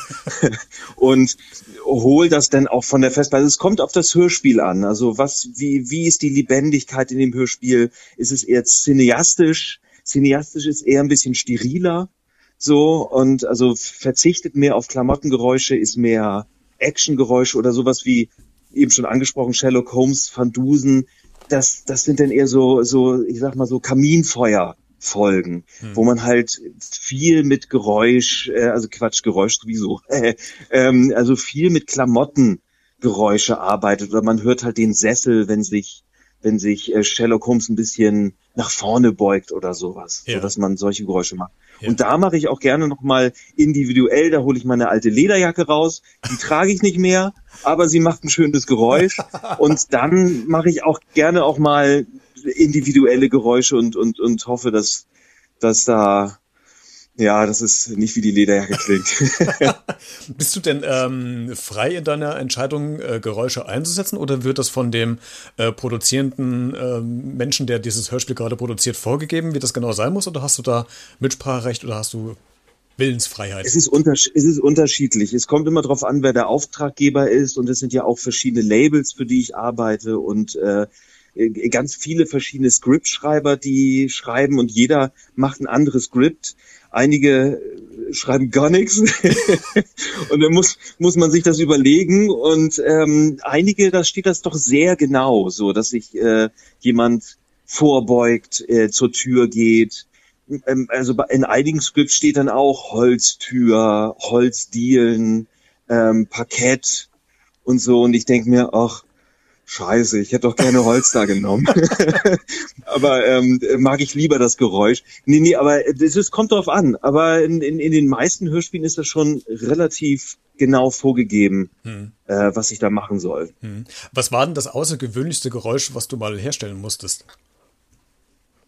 und hol das dann auch von der Festplatte. Es kommt auf das Hörspiel an. Also was, wie, wie ist die Lebendigkeit in dem Hörspiel? Ist es eher cineastisch? Cineastisch ist eher ein bisschen steriler. So, und also verzichtet mehr auf Klamottengeräusche, ist mehr Actiongeräusche oder sowas wie eben schon angesprochen, Sherlock Holmes, Van Dusen, das, das sind dann eher so, so, ich sag mal so Kaminfeuerfolgen, hm. wo man halt viel mit Geräusch, äh, also Quatsch, Geräusch sowieso, äh, ähm, also viel mit Klamottengeräusche arbeitet oder man hört halt den Sessel, wenn sich wenn sich äh, Sherlock Holmes ein bisschen nach vorne beugt oder sowas, ja. so dass man solche Geräusche macht. Ja. Und da mache ich auch gerne noch mal individuell, da hole ich meine alte Lederjacke raus, die trage ich nicht mehr, aber sie macht ein schönes Geräusch und dann mache ich auch gerne auch mal individuelle Geräusche und und und hoffe, dass dass da ja, das ist nicht wie die Lederjacke klingt. Bist du denn ähm, frei in deiner Entscheidung, äh, Geräusche einzusetzen oder wird das von dem äh, produzierenden äh, Menschen, der dieses Hörspiel gerade produziert, vorgegeben, wie das genau sein muss? Oder hast du da Mitspracherecht oder hast du Willensfreiheit? Es ist, unters es ist unterschiedlich. Es kommt immer darauf an, wer der Auftraggeber ist und es sind ja auch verschiedene Labels, für die ich arbeite und äh, ganz viele verschiedene Scriptschreiber, die schreiben und jeder macht ein anderes Script. Einige schreiben gar nichts. Und dann muss muss man sich das überlegen. Und ähm, einige da steht das doch sehr genau so dass sich äh, jemand vorbeugt äh, zur Tür geht. Ähm, also in einigen Scripts steht dann auch Holztür Holzdielen ähm, Parkett und so. Und ich denke mir ach Scheiße, ich hätte doch gerne Holz da genommen. aber ähm, mag ich lieber das Geräusch. Nee, nee, aber es kommt drauf an. Aber in, in, in den meisten Hörspielen ist das schon relativ genau vorgegeben, hm. äh, was ich da machen soll. Hm. Was war denn das außergewöhnlichste Geräusch, was du mal herstellen musstest?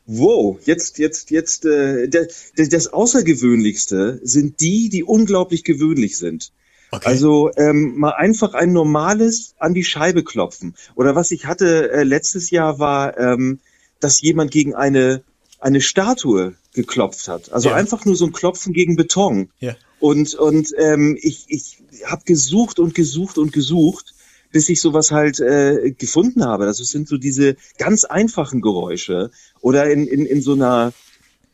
Wow, jetzt, jetzt, jetzt, äh, das Außergewöhnlichste sind die, die unglaublich gewöhnlich sind. Okay. Also ähm, mal einfach ein normales an die Scheibe klopfen. Oder was ich hatte äh, letztes Jahr war, ähm, dass jemand gegen eine eine Statue geklopft hat. Also ja. einfach nur so ein Klopfen gegen Beton. Ja. Und und ähm, ich ich habe gesucht und gesucht und gesucht, bis ich sowas halt äh, gefunden habe. Also es sind so diese ganz einfachen Geräusche oder in in in so einer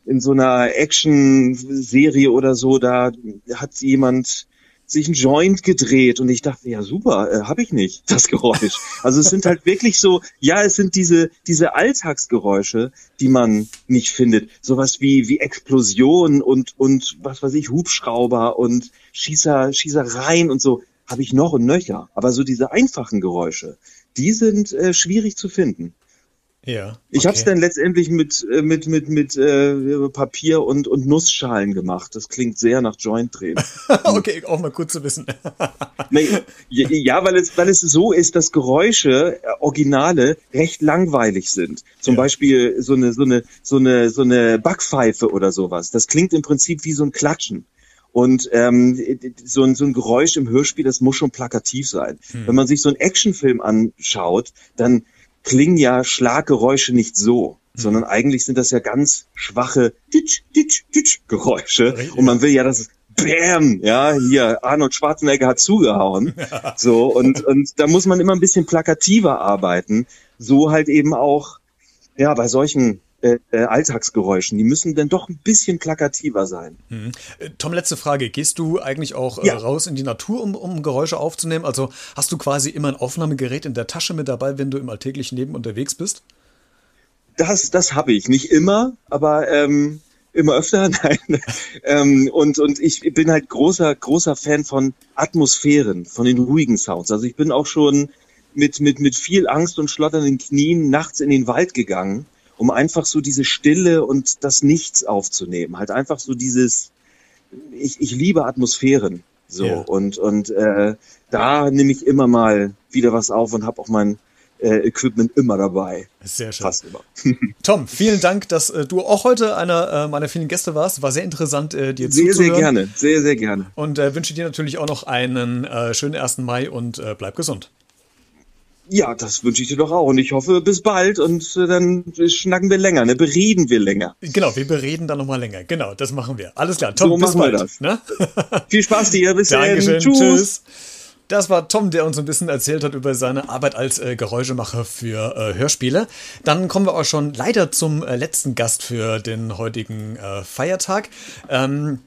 in so einer Action-Serie oder so, da hat jemand sich ein Joint gedreht und ich dachte, ja super, äh, habe ich nicht, das Geräusch. Also es sind halt wirklich so, ja, es sind diese diese Alltagsgeräusche, die man nicht findet. Sowas wie wie Explosionen und und was weiß ich, Hubschrauber und Schießer Schießereien und so habe ich noch und nöcher. Aber so diese einfachen Geräusche, die sind äh, schwierig zu finden. Ja. Okay. Ich habe es dann letztendlich mit äh, mit mit mit äh, Papier und und Nussschalen gemacht. Das klingt sehr nach Joint drehen. okay, auch mal gut zu wissen. ja, weil es weil es so ist, dass Geräusche äh, Originale recht langweilig sind. Zum ja. Beispiel so eine so eine so eine so eine Backpfeife oder sowas. Das klingt im Prinzip wie so ein Klatschen. Und ähm, so, ein, so ein Geräusch im Hörspiel, das muss schon plakativ sein. Hm. Wenn man sich so einen Actionfilm anschaut, dann klingen ja Schlaggeräusche nicht so, mhm. sondern eigentlich sind das ja ganz schwache Ditsch, Ditsch, Ditsch Geräusche. Ja. Und man will ja, dass es Bam, ja, hier, Arnold Schwarzenegger hat zugehauen. So, und, und da muss man immer ein bisschen plakativer arbeiten. So halt eben auch, ja, bei solchen äh, äh, Alltagsgeräuschen. Die müssen dann doch ein bisschen plakativer sein. Hm. Tom, letzte Frage. Gehst du eigentlich auch äh, ja. raus in die Natur, um, um Geräusche aufzunehmen? Also hast du quasi immer ein Aufnahmegerät in der Tasche mit dabei, wenn du im alltäglichen Leben unterwegs bist? Das, das habe ich. Nicht immer, aber ähm, immer öfter. Nein. ähm, und, und ich bin halt großer, großer Fan von Atmosphären, von den ruhigen Sounds. Also ich bin auch schon mit, mit, mit viel Angst und schlotternden Knien nachts in den Wald gegangen um einfach so diese Stille und das Nichts aufzunehmen. Halt einfach so dieses, ich, ich liebe Atmosphären. So ja. und und äh, da nehme ich immer mal wieder was auf und habe auch mein äh, Equipment immer dabei. Sehr schön. Fast immer. Tom, vielen Dank, dass äh, du auch heute einer äh, meiner vielen Gäste warst. War sehr interessant, äh, dir sehr, zuzuhören. Sehr, sehr gerne. Sehr, sehr gerne. Und äh, wünsche dir natürlich auch noch einen äh, schönen 1. Mai und äh, bleib gesund. Ja, das wünsche ich dir doch auch. Und ich hoffe, bis bald. Und äh, dann schnacken wir länger, ne? Bereden wir länger. Genau, wir bereden dann nochmal länger. Genau, das machen wir. Alles klar. Tom, so bis bald. Das. Ne? Viel Spaß dir. Bis dann. Tschüss. Tschüss. Das war Tom, der uns ein bisschen erzählt hat über seine Arbeit als äh, Geräuschemacher für äh, Hörspiele. Dann kommen wir auch schon leider zum äh, letzten Gast für den heutigen äh, Feiertag. Ähm,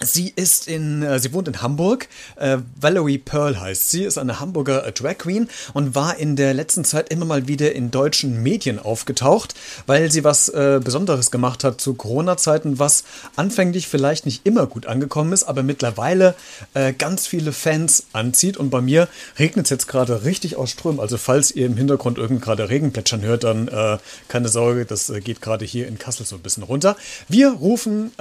Sie ist in, äh, sie wohnt in Hamburg. Äh, Valerie Pearl heißt sie, ist eine Hamburger äh, Drag Queen und war in der letzten Zeit immer mal wieder in deutschen Medien aufgetaucht, weil sie was äh, Besonderes gemacht hat zu Corona-Zeiten, was anfänglich vielleicht nicht immer gut angekommen ist, aber mittlerweile äh, ganz viele Fans anzieht. Und bei mir regnet es jetzt gerade richtig aus Strömen. Also falls ihr im Hintergrund irgend gerade Regen plätschern hört, dann äh, keine Sorge, das geht gerade hier in Kassel so ein bisschen runter. Wir rufen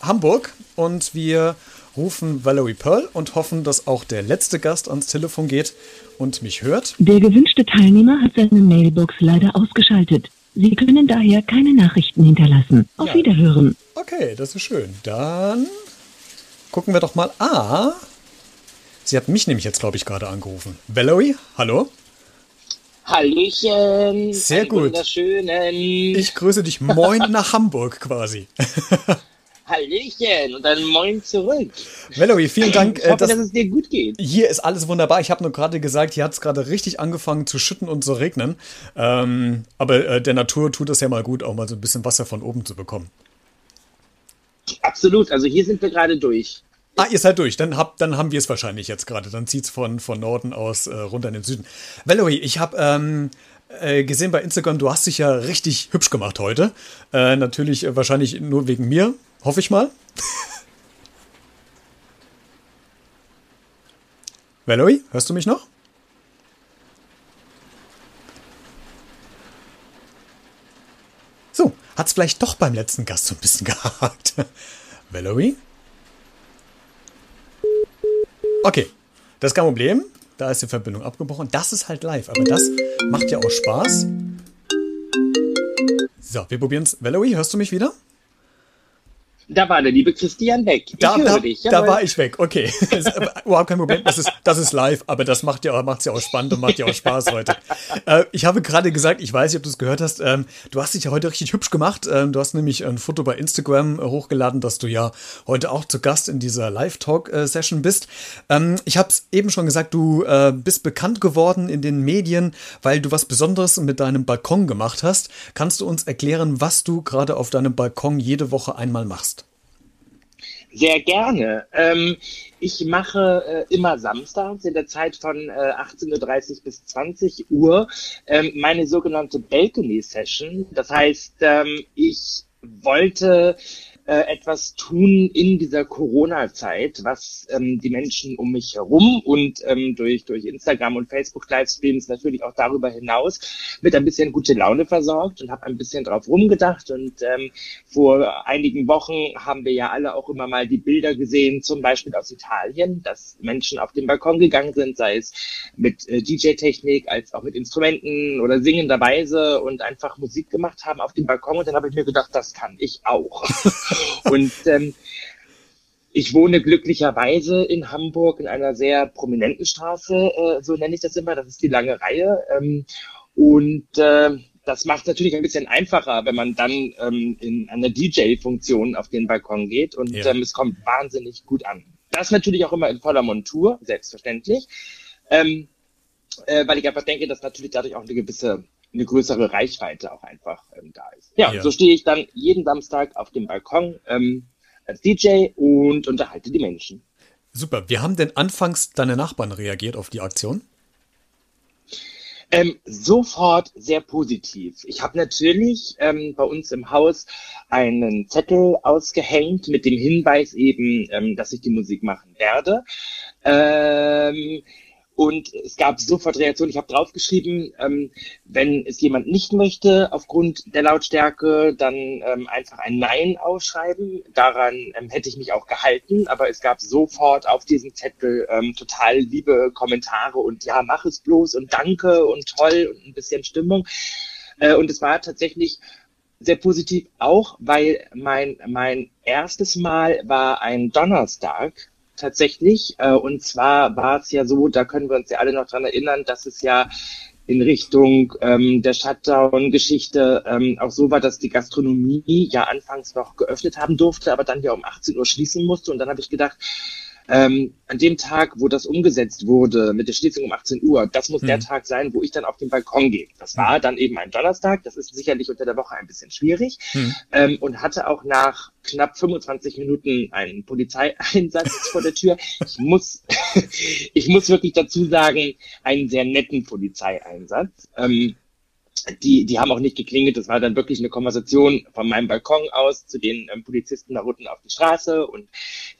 Hamburg und wir rufen Valerie Pearl und hoffen, dass auch der letzte Gast ans Telefon geht und mich hört. Der gewünschte Teilnehmer hat seine Mailbox leider ausgeschaltet. Sie können daher keine Nachrichten hinterlassen. Auf ja. Wiederhören. Okay, das ist schön. Dann gucken wir doch mal. Ah, sie hat mich nämlich jetzt, glaube ich, gerade angerufen. Valerie, hallo? Hallöchen. Sehr gut. Wunderschönen. Ich grüße dich. Moin nach Hamburg quasi. Hallöchen und dann moin zurück. Valerie, vielen Dank. Ich hoffe, dass, dass, es dir gut geht. Hier ist alles wunderbar. Ich habe nur gerade gesagt, hier hat es gerade richtig angefangen zu schütten und zu regnen. Ähm, aber äh, der Natur tut es ja mal gut, auch mal so ein bisschen Wasser von oben zu bekommen. Absolut. Also hier sind wir gerade durch. Ah, ihr seid durch. Dann, hab, dann haben wir es wahrscheinlich jetzt gerade. Dann zieht es von, von Norden aus äh, runter in den Süden. Valerie, ich habe ähm, äh, gesehen bei Instagram, du hast dich ja richtig hübsch gemacht heute. Äh, natürlich äh, wahrscheinlich nur wegen mir, Hoffe ich mal. Valerie, hörst du mich noch? So, hat es vielleicht doch beim letzten Gast so ein bisschen gehakt. Valerie? Okay, das ist kein Problem. Da ist die Verbindung abgebrochen. Das ist halt live, aber das macht ja auch Spaß. So, wir probieren es. Valerie, hörst du mich wieder? Da war der liebe Christian weg. Ich da, da, dich. Da war ich weg, okay. Überhaupt kein Problem. Das ist, das ist live, aber das macht ja, macht's ja auch spannend und macht ja auch Spaß heute. Äh, ich habe gerade gesagt, ich weiß nicht, ob du es gehört hast, ähm, du hast dich ja heute richtig hübsch gemacht. Ähm, du hast nämlich ein Foto bei Instagram äh, hochgeladen, dass du ja heute auch zu Gast in dieser Live-Talk-Session bist. Ähm, ich habe es eben schon gesagt, du äh, bist bekannt geworden in den Medien, weil du was Besonderes mit deinem Balkon gemacht hast. Kannst du uns erklären, was du gerade auf deinem Balkon jede Woche einmal machst? Sehr gerne. Ähm, ich mache äh, immer samstags in der Zeit von äh, 18.30 Uhr bis 20 Uhr ähm, meine sogenannte Balcony Session. Das heißt, ähm, ich wollte äh, etwas tun in dieser Corona-Zeit, was ähm, die Menschen um mich herum und ähm, durch, durch Instagram und Facebook-Livestreams natürlich auch darüber hinaus mit ein bisschen gute Laune versorgt und habe ein bisschen drauf rumgedacht. Und ähm, vor einigen Wochen haben wir ja alle auch immer mal die Bilder gesehen, zum Beispiel aus Italien, dass Menschen auf den Balkon gegangen sind, sei es mit äh, DJ-Technik als auch mit Instrumenten oder singenderweise und einfach Musik gemacht haben auf dem Balkon. Und dann habe ich mir gedacht, das kann ich auch. und ähm, ich wohne glücklicherweise in Hamburg in einer sehr prominenten Straße, äh, so nenne ich das immer, das ist die lange Reihe. Ähm, und äh, das macht natürlich ein bisschen einfacher, wenn man dann ähm, in einer DJ-Funktion auf den Balkon geht und ja. ähm, es kommt wahnsinnig gut an. Das natürlich auch immer in voller Montur, selbstverständlich, ähm, äh, weil ich einfach denke, dass natürlich dadurch auch eine gewisse eine größere Reichweite auch einfach ähm, da ist. Ja, ja. so stehe ich dann jeden Samstag auf dem Balkon ähm, als DJ und unterhalte die Menschen. Super. Wie haben denn anfangs deine Nachbarn reagiert auf die Aktion? Ähm, sofort sehr positiv. Ich habe natürlich ähm, bei uns im Haus einen Zettel ausgehängt mit dem Hinweis eben, ähm, dass ich die Musik machen werde. Und es gab sofort Reaktionen. Ich habe draufgeschrieben, ähm, wenn es jemand nicht möchte aufgrund der Lautstärke, dann ähm, einfach ein Nein ausschreiben. Daran ähm, hätte ich mich auch gehalten. Aber es gab sofort auf diesem Zettel ähm, total liebe Kommentare und ja, mach es bloß und danke und toll und ein bisschen Stimmung. Äh, und es war tatsächlich sehr positiv auch, weil mein, mein erstes Mal war ein Donnerstag tatsächlich. Äh, und zwar war es ja so, da können wir uns ja alle noch dran erinnern, dass es ja in Richtung ähm, der Shutdown-Geschichte ähm, auch so war, dass die Gastronomie ja anfangs noch geöffnet haben durfte, aber dann ja um 18 Uhr schließen musste. Und dann habe ich gedacht, ähm, an dem Tag, wo das umgesetzt wurde mit der Schließung um 18 Uhr, das muss mhm. der Tag sein, wo ich dann auf den Balkon gehe. Das war dann eben ein Donnerstag, das ist sicherlich unter der Woche ein bisschen schwierig mhm. ähm, und hatte auch nach knapp 25 Minuten einen Polizeieinsatz vor der Tür. Ich muss, ich muss wirklich dazu sagen, einen sehr netten Polizeieinsatz. Ähm, die, die haben auch nicht geklingelt. Das war dann wirklich eine Konversation von meinem Balkon aus zu den ähm, Polizisten da unten auf die Straße. Und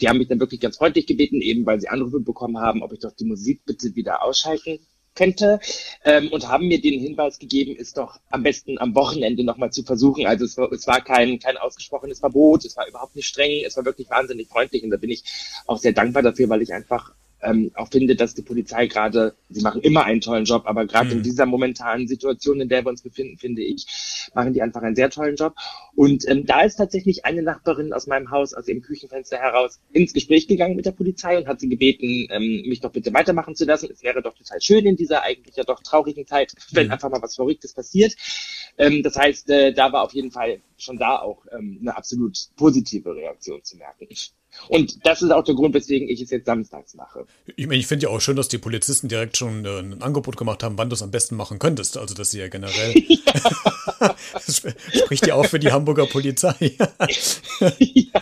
die haben mich dann wirklich ganz freundlich gebeten, eben weil sie Anrufe bekommen haben, ob ich doch die Musik bitte wieder ausschalten könnte ähm, und haben mir den Hinweis gegeben, ist doch am besten am Wochenende nochmal zu versuchen. Also es war, es war kein, kein ausgesprochenes Verbot, es war überhaupt nicht streng, es war wirklich wahnsinnig freundlich und da bin ich auch sehr dankbar dafür, weil ich einfach ähm, auch finde, dass die Polizei gerade, sie machen immer einen tollen Job, aber gerade mhm. in dieser momentanen Situation, in der wir uns befinden, finde ich, machen die einfach einen sehr tollen Job. Und ähm, da ist tatsächlich eine Nachbarin aus meinem Haus, aus ihrem Küchenfenster heraus, ins Gespräch gegangen mit der Polizei und hat sie gebeten, ähm, mich doch bitte weitermachen zu lassen. Es wäre doch total schön in dieser eigentlich ja doch traurigen Zeit, wenn mhm. einfach mal was Verrücktes passiert. Ähm, das heißt, äh, da war auf jeden Fall schon da auch ähm, eine absolut positive Reaktion zu merken. Und das ist auch der Grund, weswegen ich es jetzt samstags mache. Ich meine, ich finde ja auch schön, dass die Polizisten direkt schon äh, ein Angebot gemacht haben, wann du es am besten machen könntest. Also, dass sie ja generell. das spricht ja auch für die Hamburger Polizei. ja,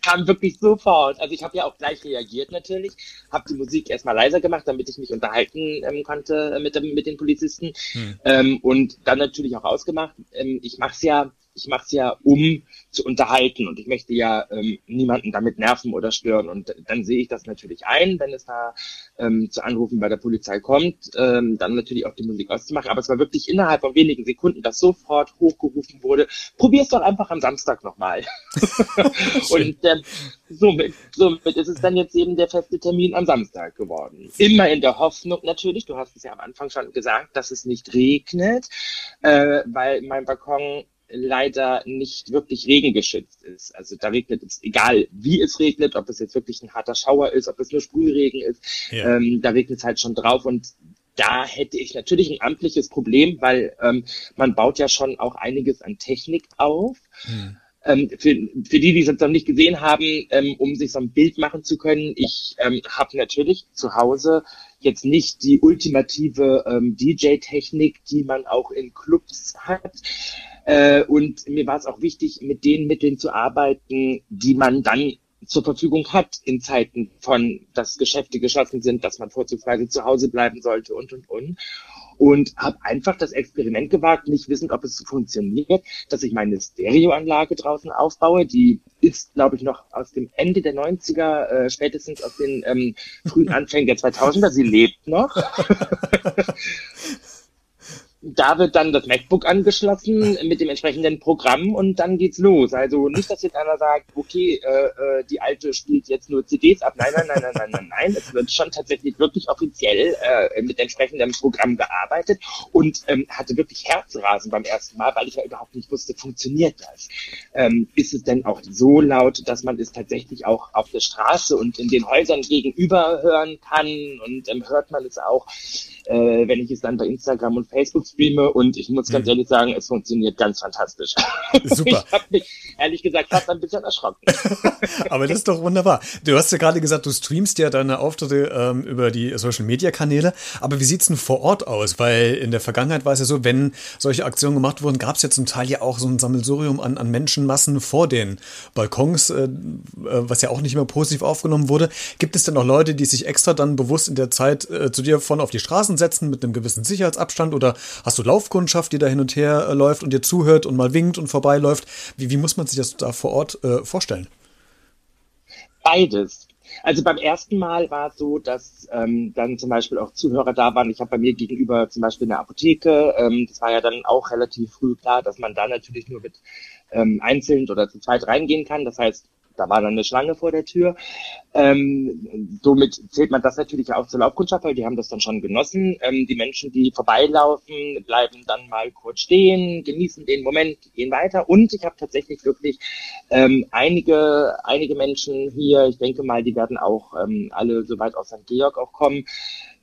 kam wirklich sofort. Also, ich habe ja auch gleich reagiert natürlich, habe die Musik erstmal leiser gemacht, damit ich mich unterhalten ähm, konnte mit, mit den Polizisten. Hm. Ähm, und dann natürlich auch ausgemacht. Ähm, ich mache es ja ich mache es ja, um zu unterhalten und ich möchte ja ähm, niemanden damit nerven oder stören. Und dann sehe ich das natürlich ein, wenn es da ähm, zu Anrufen bei der Polizei kommt, ähm, dann natürlich auch die Musik auszumachen. Aber es war wirklich innerhalb von wenigen Sekunden, dass sofort hochgerufen wurde, probier's doch einfach am Samstag nochmal. und ähm, somit, somit ist es dann jetzt eben der feste Termin am Samstag geworden. Immer in der Hoffnung natürlich, du hast es ja am Anfang schon gesagt, dass es nicht regnet, äh, weil mein Balkon leider nicht wirklich regengeschützt ist. Also da regnet es, egal wie es regnet, ob es jetzt wirklich ein harter Schauer ist, ob es nur Sprühregen ist, ja. ähm, da regnet es halt schon drauf und da hätte ich natürlich ein amtliches Problem, weil ähm, man baut ja schon auch einiges an Technik auf. Hm. Ähm, für, für die, die es jetzt noch nicht gesehen haben, ähm, um sich so ein Bild machen zu können, ich ähm, habe natürlich zu Hause jetzt nicht die ultimative ähm, DJ-Technik, die man auch in Clubs hat. Äh, und mir war es auch wichtig, mit den Mitteln zu arbeiten, die man dann zur Verfügung hat in Zeiten von, dass Geschäfte geschlossen sind, dass man vorzugsweise zu Hause bleiben sollte und, und, und. Und habe einfach das Experiment gewagt, nicht wissend, ob es funktioniert, dass ich meine Stereoanlage draußen aufbaue, die ist, glaube ich, noch aus dem Ende der 90er, äh, spätestens aus den ähm, frühen Anfängen der 2000er. Sie lebt noch. da wird dann das MacBook angeschlossen mit dem entsprechenden Programm und dann geht's los. Also nicht, dass jetzt einer sagt, okay, äh, äh die alte spielt jetzt nur CDs ab. Nein, nein, nein, nein, nein, nein, nein. Es wird schon tatsächlich wirklich offiziell äh, mit entsprechendem Programm gearbeitet und ähm, hatte wirklich Herzrasen beim ersten Mal, weil ich ja überhaupt nicht wusste, funktioniert das? Ähm, ist es denn auch so laut, dass man es tatsächlich auch auf der Straße und in den Häusern gegenüber hören kann und ähm, hört man es auch, äh, wenn ich es dann bei Instagram und Facebook streame und ich muss ganz mhm. ehrlich sagen, es funktioniert ganz fantastisch. Super. ich habe mich ehrlich gesagt fast ein bisschen erschrocken. Aber das ist doch wunderbar. Du hast ja gerade gesagt, du streamst ja deine Auftritte ähm, über die Social Media Kanäle. Aber wie sieht's denn vor Ort aus? Weil in der Vergangenheit war es ja so, wenn solche Aktionen gemacht wurden, gab es ja zum Teil ja auch so ein Sammelsurium an, an Menschenmassen vor den Balkons, äh, äh, was ja auch nicht immer positiv aufgenommen wurde. Gibt es denn auch Leute, die sich extra dann bewusst in der Zeit äh, zu dir von auf die Straßen setzen mit einem gewissen Sicherheitsabstand oder Hast du Laufkundschaft, die da hin und her äh, läuft und dir zuhört und mal winkt und vorbeiläuft? Wie, wie muss man sich das da vor Ort äh, vorstellen? Beides. Also beim ersten Mal war es so, dass ähm, dann zum Beispiel auch Zuhörer da waren. Ich habe bei mir gegenüber zum Beispiel eine Apotheke. Ähm, das war ja dann auch relativ früh klar, dass man da natürlich nur mit ähm, einzeln oder zu zweit reingehen kann. Das heißt, da war dann eine Schlange vor der Tür. Ähm, somit zählt man das natürlich auch zur Laufkundschaft, weil die haben das dann schon genossen. Ähm, die Menschen, die vorbeilaufen, bleiben dann mal kurz stehen, genießen den Moment, gehen weiter. Und ich habe tatsächlich wirklich ähm, einige, einige Menschen hier, ich denke mal, die werden auch ähm, alle soweit aus St. Georg auch kommen,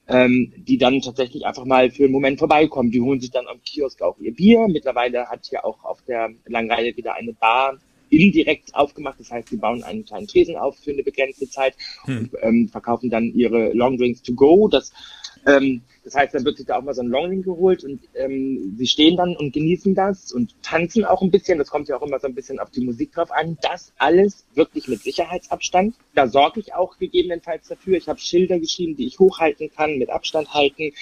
ähm, die dann tatsächlich einfach mal für einen Moment vorbeikommen. Die holen sich dann am Kiosk auch ihr Bier. Mittlerweile hat hier auch auf der Langreile wieder eine Bar indirekt aufgemacht. Das heißt, sie bauen einen kleinen Tresen auf für eine begrenzte Zeit hm. und ähm, verkaufen dann ihre Long Drinks to go. Das, ähm, das heißt, dann wird sich da auch mal so ein Longdrink geholt und ähm, sie stehen dann und genießen das und tanzen auch ein bisschen. Das kommt ja auch immer so ein bisschen auf die Musik drauf an. Das alles wirklich mit Sicherheitsabstand. Da sorge ich auch gegebenenfalls dafür. Ich habe Schilder geschrieben, die ich hochhalten kann, mit Abstand halten.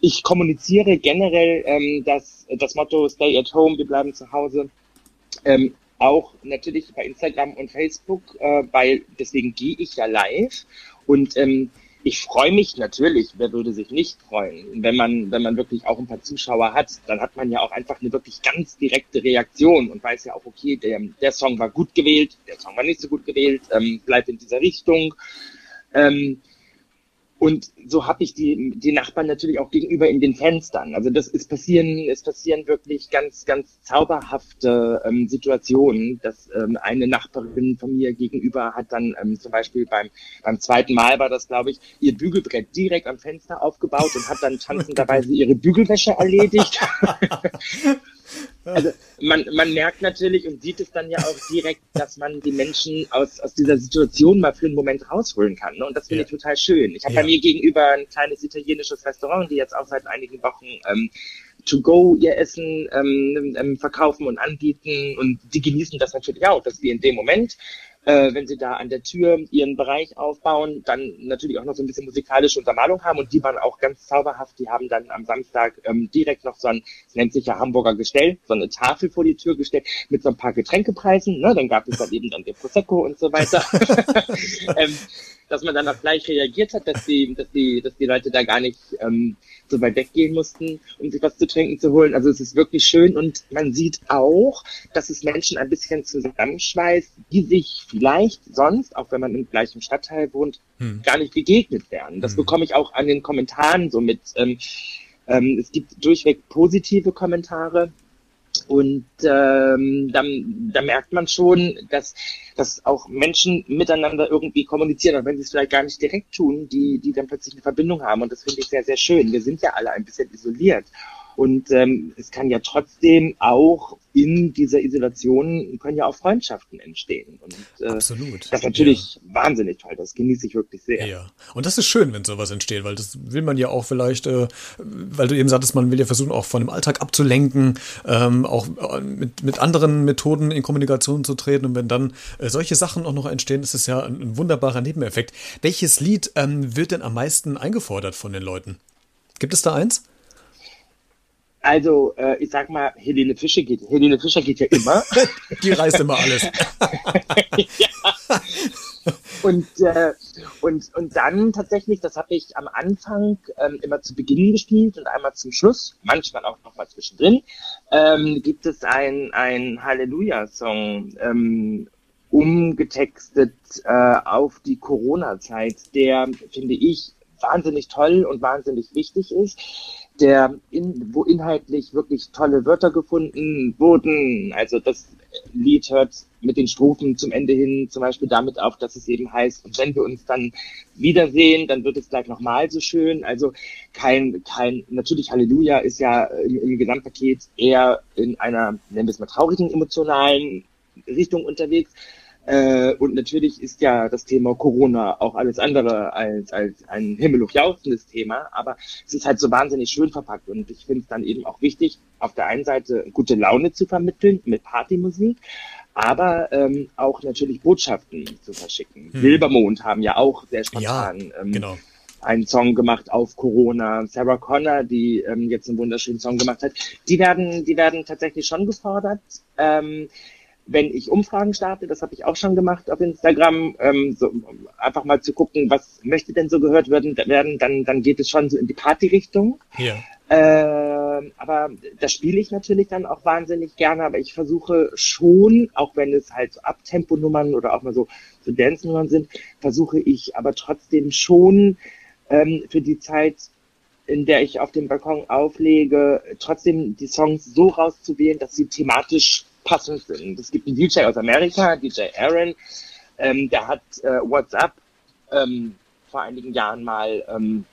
Ich kommuniziere generell ähm, das, das Motto Stay at Home, wir bleiben zu Hause. Ähm, auch natürlich bei Instagram und Facebook, äh, weil deswegen gehe ich ja live und ähm, ich freue mich natürlich, wer würde sich nicht freuen, wenn man, wenn man wirklich auch ein paar Zuschauer hat, dann hat man ja auch einfach eine wirklich ganz direkte Reaktion und weiß ja auch, okay, der, der Song war gut gewählt, der Song war nicht so gut gewählt, ähm, bleibt in dieser Richtung. Ähm, und so habe ich die, die Nachbarn natürlich auch gegenüber in den Fenstern. Also das ist passieren, es passieren wirklich ganz, ganz zauberhafte ähm, Situationen, dass ähm, eine Nachbarin von mir gegenüber hat dann ähm, zum Beispiel beim, beim zweiten Mal war das, glaube ich, ihr Bügelbrett direkt am Fenster aufgebaut und hat dann tanzen dabei sie ihre Bügelwäsche erledigt. Also man, man merkt natürlich und sieht es dann ja auch direkt, dass man die Menschen aus, aus dieser Situation mal für einen Moment rausholen kann. Ne? Und das finde ja. ich total schön. Ich habe ja. bei mir gegenüber ein kleines italienisches Restaurant, die jetzt auch seit einigen Wochen ähm, to go ihr Essen ähm, ähm, verkaufen und anbieten und die genießen das natürlich auch, dass wir in dem Moment äh, wenn sie da an der Tür ihren Bereich aufbauen, dann natürlich auch noch so ein bisschen musikalische Untermalung haben und die waren auch ganz zauberhaft. Die haben dann am Samstag ähm, direkt noch so ein, es nennt sich ja Hamburger Gestell, so eine Tafel vor die Tür gestellt mit so ein paar Getränkepreisen. Ne? Dann gab es dann eben dann den Prosecco und so weiter. ähm, dass man dann auch gleich reagiert hat, dass die, dass die, dass die Leute da gar nicht ähm, so weit weggehen mussten, um sich was zu trinken zu holen. Also es ist wirklich schön und man sieht auch, dass es Menschen ein bisschen zusammenschweißt, die sich vielleicht sonst, auch wenn man im gleichen Stadtteil wohnt, hm. gar nicht begegnet werden. Das hm. bekomme ich auch an den Kommentaren so mit. Ähm, ähm, es gibt durchweg positive Kommentare und ähm, dann, da merkt man schon, dass, dass auch Menschen miteinander irgendwie kommunizieren, auch wenn sie es vielleicht gar nicht direkt tun, die, die dann plötzlich eine Verbindung haben. Und das finde ich sehr, sehr schön. Wir sind ja alle ein bisschen isoliert. Und ähm, es kann ja trotzdem auch in dieser Isolation können ja auch Freundschaften entstehen. Und äh, Absolut. das ist natürlich ja. wahnsinnig toll. Das genieße ich wirklich sehr. Ja. Und das ist schön, wenn sowas entsteht, weil das will man ja auch vielleicht, äh, weil du eben sagtest, man will ja versuchen, auch von dem Alltag abzulenken, ähm, auch äh, mit, mit anderen Methoden in Kommunikation zu treten. Und wenn dann äh, solche Sachen auch noch entstehen, ist es ja ein, ein wunderbarer Nebeneffekt. Welches Lied ähm, wird denn am meisten eingefordert von den Leuten? Gibt es da eins? Also, äh, ich sag mal, Helene Fischer geht, Helene Fischer geht ja immer. Die reißt immer alles. ja. Und, äh, und, und dann tatsächlich, das habe ich am Anfang ähm, immer zu Beginn gespielt und einmal zum Schluss, manchmal auch nochmal zwischendrin, ähm, gibt es ein, ein Halleluja-Song, ähm, umgetextet äh, auf die Corona-Zeit, der, finde ich, wahnsinnig toll und wahnsinnig wichtig ist der in, wo inhaltlich wirklich tolle Wörter gefunden wurden. Also das Lied hört mit den Strophen zum Ende hin zum Beispiel damit auf, dass es eben heißt, und wenn wir uns dann wiedersehen, dann wird es gleich nochmal so schön. Also kein, kein, natürlich Halleluja ist ja im, im Gesamtpaket eher in einer, nennen wir es mal, traurigen, emotionalen Richtung unterwegs. Äh, und natürlich ist ja das Thema Corona auch alles andere als, als ein himmelhochjauchzendes Thema, aber es ist halt so wahnsinnig schön verpackt und ich finde es dann eben auch wichtig, auf der einen Seite gute Laune zu vermitteln mit Partymusik, aber ähm, auch natürlich Botschaften zu verschicken. Hm. Silbermond haben ja auch sehr spontan ja, ähm, genau. einen Song gemacht auf Corona. Sarah Connor, die ähm, jetzt einen wunderschönen Song gemacht hat, die werden, die werden tatsächlich schon gefordert. Ähm, wenn ich Umfragen starte, das habe ich auch schon gemacht auf Instagram, ähm, so, einfach mal zu gucken, was möchte denn so gehört werden, werden dann, dann geht es schon so in die Party-Richtung. Ja. Äh, aber das spiele ich natürlich dann auch wahnsinnig gerne, aber ich versuche schon, auch wenn es halt so Abtempo-Nummern oder auch mal so, so Dance-Nummern sind, versuche ich aber trotzdem schon ähm, für die Zeit in der ich auf dem Balkon auflege, trotzdem die Songs so rauszuwählen, dass sie thematisch passend sind. Es gibt einen DJ aus Amerika, DJ Aaron, ähm, der hat äh, WhatsApp ähm, vor einigen Jahren mal ähm,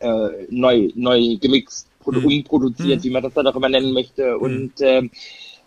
äh, neu, neu gemixt, produ mhm. umproduziert, mhm. wie man das dann auch immer nennen möchte. Mhm. Und ähm,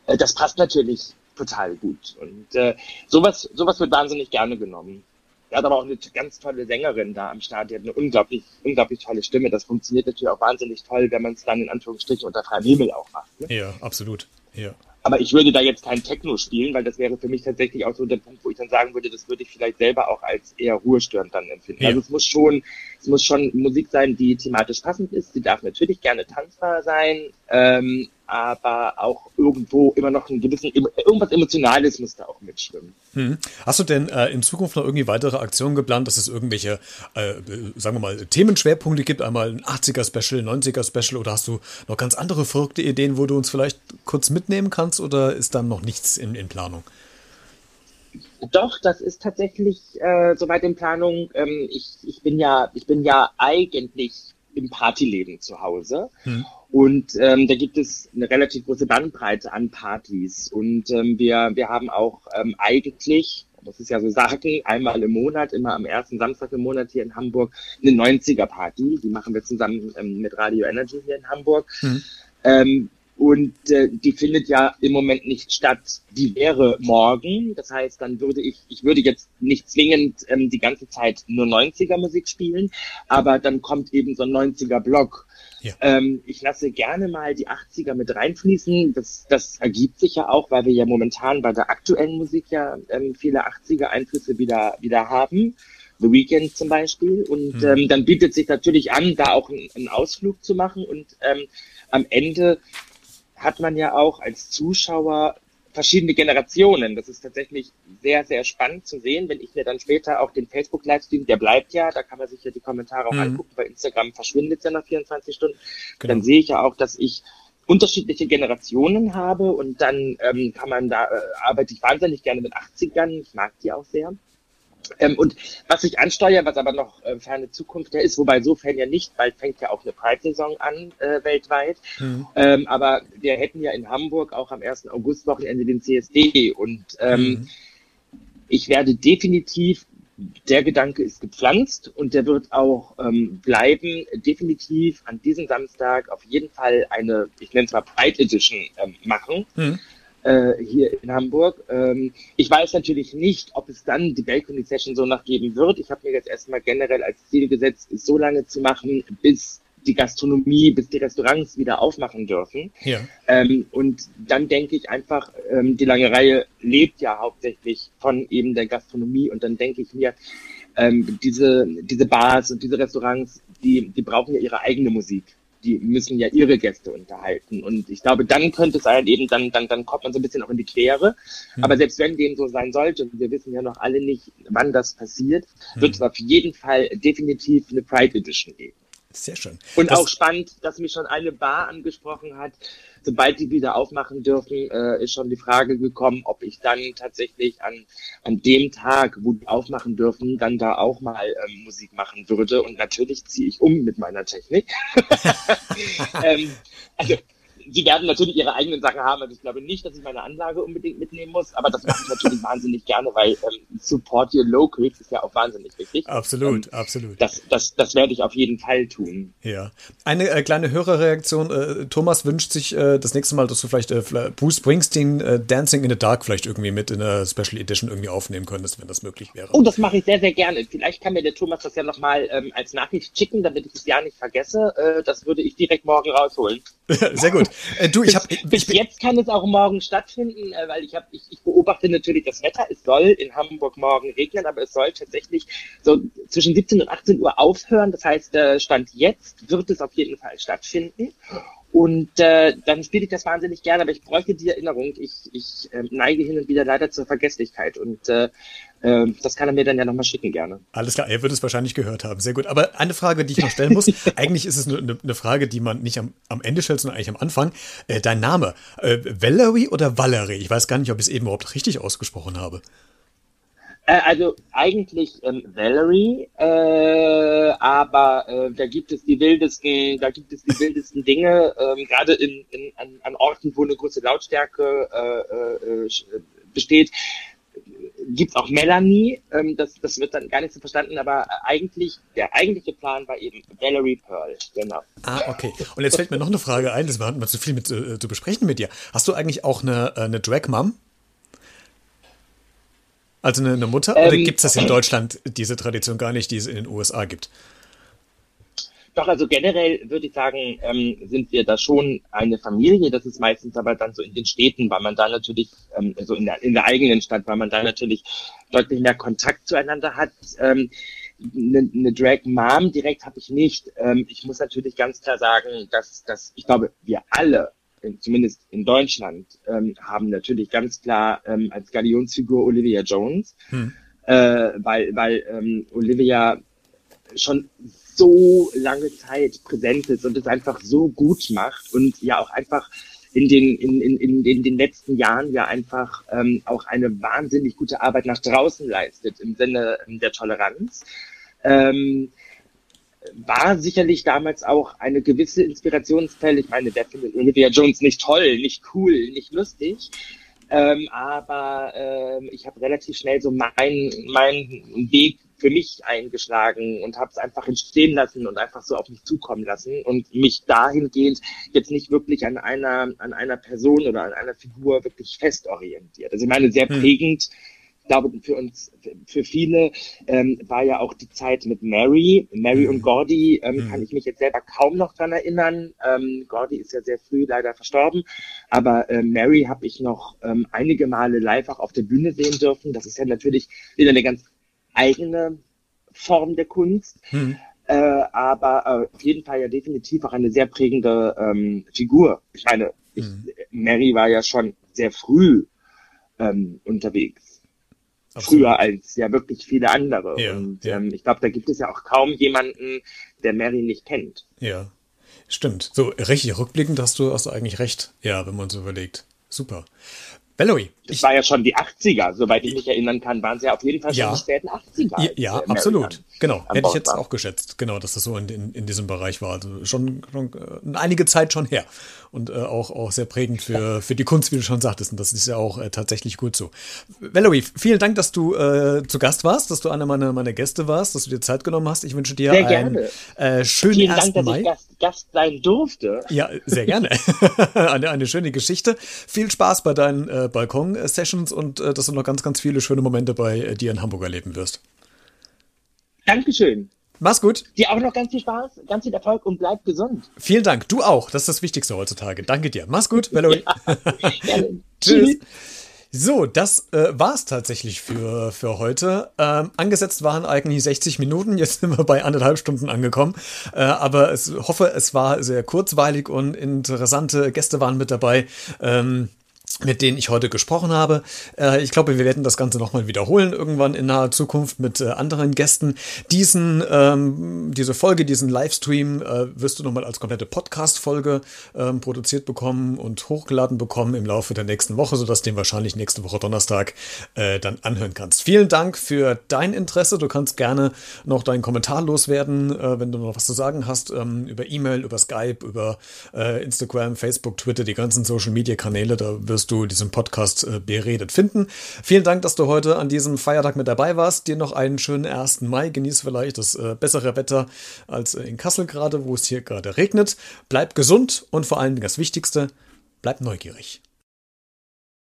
äh, das passt natürlich total gut. Und äh, sowas, sowas wird wahnsinnig gerne genommen. Er hat aber auch eine ganz tolle Sängerin da am Start, die hat eine unglaublich, unglaublich tolle Stimme. Das funktioniert natürlich auch wahnsinnig toll, wenn man es dann in Anführungsstrichen unter freiem Himmel auch macht. Ne? Ja, absolut. Ja. Aber ich würde da jetzt kein Techno spielen, weil das wäre für mich tatsächlich auch so der Punkt, wo ich dann sagen würde, das würde ich vielleicht selber auch als eher ruhestörend dann empfinden. Ja. Also es muss schon, es muss schon Musik sein, die thematisch passend ist. Sie darf natürlich gerne tanzbar sein, ähm, aber auch irgendwo immer noch ein gewissen, irgendwas Emotionales muss da auch mitschwimmen. Hm. Hast du denn äh, in Zukunft noch irgendwie weitere Aktionen geplant, dass es irgendwelche, äh, sagen wir mal, Themenschwerpunkte gibt? Einmal ein 80er-Special, 90er-Special oder hast du noch ganz andere verrückte Ideen, wo du uns vielleicht kurz mitnehmen kannst oder ist da noch nichts in, in Planung? Doch, das ist tatsächlich äh, soweit in Planung. Ähm, ich, ich bin ja, ich bin ja eigentlich im Partyleben zu Hause. Hm. Und ähm, da gibt es eine relativ große Bandbreite an Partys. Und ähm, wir, wir haben auch ähm, eigentlich, das ist ja so Sachen, einmal im Monat, immer am ersten Samstag im Monat hier in Hamburg, eine 90er-Party. Die machen wir zusammen ähm, mit Radio Energy hier in Hamburg. Hm. Ähm, und äh, die findet ja im Moment nicht statt. Die wäre morgen. Das heißt, dann würde ich, ich würde jetzt nicht zwingend ähm, die ganze Zeit nur 90er Musik spielen, aber dann kommt eben so ein 90er Block. Ja. Ähm, ich lasse gerne mal die 80er mit reinfließen. Das, das ergibt sich ja auch, weil wir ja momentan bei der aktuellen Musik ja ähm, viele 80er Einflüsse wieder, wieder haben. The Weekend zum Beispiel. Und mhm. ähm, dann bietet sich natürlich an, da auch einen, einen Ausflug zu machen und ähm, am Ende hat man ja auch als Zuschauer verschiedene Generationen. Das ist tatsächlich sehr, sehr spannend zu sehen, wenn ich mir dann später auch den Facebook-Livestream, der bleibt ja, da kann man sich ja die Kommentare auch mhm. angucken, bei Instagram verschwindet ja nach 24 Stunden. Genau. Dann sehe ich ja auch, dass ich unterschiedliche Generationen habe und dann ähm, kann man da, äh, arbeite ich wahnsinnig gerne mit 80ern, ich mag die auch sehr. Ähm, und was ich ansteuere, was aber noch äh, ferne Zukunft ist, wobei insofern ja nicht, bald fängt ja auch eine Pride-Saison an äh, weltweit. Mhm. Ähm, aber wir hätten ja in Hamburg auch am 1. August-Wochenende den CSD und ähm, mhm. ich werde definitiv der Gedanke ist gepflanzt und der wird auch ähm, bleiben. Definitiv an diesem Samstag auf jeden Fall eine, ich nenne es mal Pride Edition ähm, machen. Mhm äh, hier in Hamburg. Ähm, ich weiß natürlich nicht, ob es dann die Balcony Session so nachgeben wird. Ich habe mir jetzt erstmal generell als Ziel gesetzt, es so lange zu machen, bis die Gastronomie, bis die Restaurants wieder aufmachen dürfen. Ja. Ähm, und dann denke ich einfach, ähm, die lange Reihe lebt ja hauptsächlich von eben der Gastronomie und dann denke ich mir, ähm, diese, diese Bars und diese Restaurants, die, die brauchen ja ihre eigene Musik. Die müssen ja ihre Gäste unterhalten. Und ich glaube, dann könnte es halt eben, dann, dann, dann kommt man so ein bisschen auch in die Quere. Mhm. Aber selbst wenn dem so sein sollte, und wir wissen ja noch alle nicht, wann das passiert, mhm. wird es auf jeden Fall definitiv eine Pride Edition geben. Sehr schön. Und das auch spannend, dass mich schon eine Bar angesprochen hat. Sobald die wieder aufmachen dürfen, äh, ist schon die Frage gekommen, ob ich dann tatsächlich an, an dem Tag, wo die aufmachen dürfen, dann da auch mal ähm, Musik machen würde. Und natürlich ziehe ich um mit meiner Technik. ähm, also sie werden natürlich ihre eigenen Sachen haben. Also ich glaube nicht, dass ich meine Anlage unbedingt mitnehmen muss, aber das mache ich natürlich wahnsinnig gerne, weil ähm, Support Your Locals ist ja auch wahnsinnig wichtig. Absolut, ähm, absolut. Das, das, das werde ich auf jeden Fall tun. Ja. Eine äh, kleine Hörerreaktion. Äh, Thomas wünscht sich äh, das nächste Mal, dass du vielleicht äh, Bruce Springsteen äh, Dancing in the Dark vielleicht irgendwie mit in der Special Edition irgendwie aufnehmen könntest, wenn das möglich wäre. Oh, das mache ich sehr, sehr gerne. Vielleicht kann mir der Thomas das ja nochmal ähm, als Nachricht schicken, damit ich es ja nicht vergesse. Äh, das würde ich direkt morgen rausholen. sehr gut. Äh, du, ich habe bis jetzt kann es auch morgen stattfinden, äh, weil ich habe ich, ich beobachte natürlich das Wetter. Es soll in Hamburg morgen regnen, aber es soll tatsächlich so zwischen 17 und 18 Uhr aufhören. Das heißt, äh, stand jetzt wird es auf jeden Fall stattfinden. Und äh, dann spiele ich das wahnsinnig gerne, aber ich bräuchte die Erinnerung. Ich, ich äh, neige hin und wieder leider zur Vergesslichkeit. Und äh, äh, das kann er mir dann ja nochmal schicken, gerne. Alles klar, er wird es wahrscheinlich gehört haben. Sehr gut. Aber eine Frage, die ich noch stellen muss, eigentlich ist es eine, eine, Frage, die man nicht am, am Ende stellt, sondern eigentlich am Anfang. Äh, dein Name, äh, Valerie oder Valerie? Ich weiß gar nicht, ob ich es eben überhaupt richtig ausgesprochen habe. Äh, also eigentlich ähm, Valerie, äh, aber äh, da gibt es die wildesten, da gibt es die wildesten Dinge, ähm, gerade in, in, an, an Orten, wo eine große Lautstärke äh, äh, besteht gibt auch Melanie, ähm, das, das wird dann gar nicht so verstanden, aber eigentlich, der eigentliche Plan war eben Valerie Pearl, genau. Ah, okay. Und jetzt fällt mir noch eine Frage ein, das war mal zu viel mit, äh, zu besprechen mit dir. Hast du eigentlich auch eine, eine Drag-Mom? Also eine, eine Mutter? Ähm, Oder gibt es das in Deutschland, diese Tradition gar nicht, die es in den USA gibt? Doch, also generell würde ich sagen, ähm, sind wir da schon eine Familie. Das ist meistens aber dann so in den Städten, weil man da natürlich, ähm, also in der, in der eigenen Stadt, weil man da natürlich deutlich mehr Kontakt zueinander hat. Ähm, eine, eine Drag Mom direkt habe ich nicht. Ähm, ich muss natürlich ganz klar sagen, dass, dass ich glaube, wir alle zumindest in Deutschland, ähm, haben natürlich ganz klar ähm, als Galionsfigur Olivia Jones, hm. äh, weil, weil ähm, Olivia schon so lange Zeit präsent ist und es einfach so gut macht und ja auch einfach in den, in, in, in, in den letzten Jahren ja einfach ähm, auch eine wahnsinnig gute Arbeit nach draußen leistet im Sinne der Toleranz. Ähm, war sicherlich damals auch eine gewisse Inspirationsquelle. Ich meine, wer findet Olivia Jones nicht toll, nicht cool, nicht lustig? Ähm, aber ähm, ich habe relativ schnell so meinen mein Weg für mich eingeschlagen und habe es einfach entstehen lassen und einfach so auf mich zukommen lassen und mich dahingehend jetzt nicht wirklich an einer an einer Person oder an einer Figur wirklich fest orientiert. Also ich meine, sehr hm. Glaube, für uns, für viele ähm, war ja auch die Zeit mit Mary. Mary mhm. und Gordy ähm, mhm. kann ich mich jetzt selber kaum noch dran erinnern. Ähm, Gordy ist ja sehr früh leider verstorben, aber äh, Mary habe ich noch ähm, einige Male live auch auf der Bühne sehen dürfen. Das ist ja natürlich wieder eine ganz eigene Form der Kunst. Mhm. Äh, aber äh, auf jeden Fall ja definitiv auch eine sehr prägende ähm, Figur. Ich meine, ich, mhm. Mary war ja schon sehr früh ähm, unterwegs. Absolut. früher als ja wirklich viele andere. Ja, und ja. Ähm, ich glaube, da gibt es ja auch kaum jemanden, der Mary nicht kennt. Ja, stimmt. So richtig rückblickend hast du, hast du eigentlich recht. Ja, wenn man so überlegt. Super. Valerie. Das ich, war ja schon die 80er, soweit ich mich erinnern kann, waren sie ja auf jeden Fall schon ja, die späten 80er. Ja, ja äh, absolut. Genau. Hätte ich jetzt war. auch geschätzt, genau, dass das so in, in, in diesem Bereich war. Also schon, schon äh, einige Zeit schon her. Und äh, auch, auch sehr prägend für, für die Kunst, wie du schon sagtest. Und das ist ja auch äh, tatsächlich gut so. Valerie, vielen Dank, dass du äh, zu Gast warst, dass du einer meiner, meiner Gäste warst, dass du dir Zeit genommen hast. Ich wünsche dir sehr einen äh, schönen vielen 1. Dank, Mai. dass ich Gast, Gast sein durfte. Ja, sehr gerne. eine, eine schöne Geschichte. Viel Spaß bei deinen äh, Balkon-Sessions und äh, dass du noch ganz, ganz viele schöne Momente bei äh, dir in Hamburg erleben wirst. Dankeschön. Mach's gut. Dir auch noch ganz viel Spaß, ganz viel Erfolg und bleib gesund. Vielen Dank. Du auch. Das ist das Wichtigste heutzutage. Danke dir. Mach's gut, Valerie. Tschüss. So, das äh, war es tatsächlich für, für heute. Ähm, angesetzt waren eigentlich 60 Minuten, jetzt sind wir bei anderthalb Stunden angekommen. Äh, aber ich hoffe, es war sehr kurzweilig und interessante Gäste waren mit dabei. Ähm, mit denen ich heute gesprochen habe. Äh, ich glaube, wir werden das Ganze nochmal wiederholen, irgendwann in naher Zukunft mit äh, anderen Gästen. Diesen, ähm, diese Folge, diesen Livestream äh, wirst du nochmal als komplette Podcast-Folge ähm, produziert bekommen und hochgeladen bekommen im Laufe der nächsten Woche, sodass du den wahrscheinlich nächste Woche Donnerstag dann anhören kannst. Vielen Dank für dein Interesse. Du kannst gerne noch deinen Kommentar loswerden, wenn du noch was zu sagen hast, ähm, über E-Mail, über Skype, über Instagram, Facebook, Twitter, die ganzen Social-Media-Kanäle. Da wirst du diesen Podcast äh, beredet finden. Vielen Dank, dass du heute an diesem Feiertag mit dabei warst. Dir noch einen schönen 1. Mai. Genieß vielleicht das äh, bessere Wetter als äh, in Kassel gerade, wo es hier gerade regnet. Bleib gesund und vor allem das Wichtigste, bleib neugierig.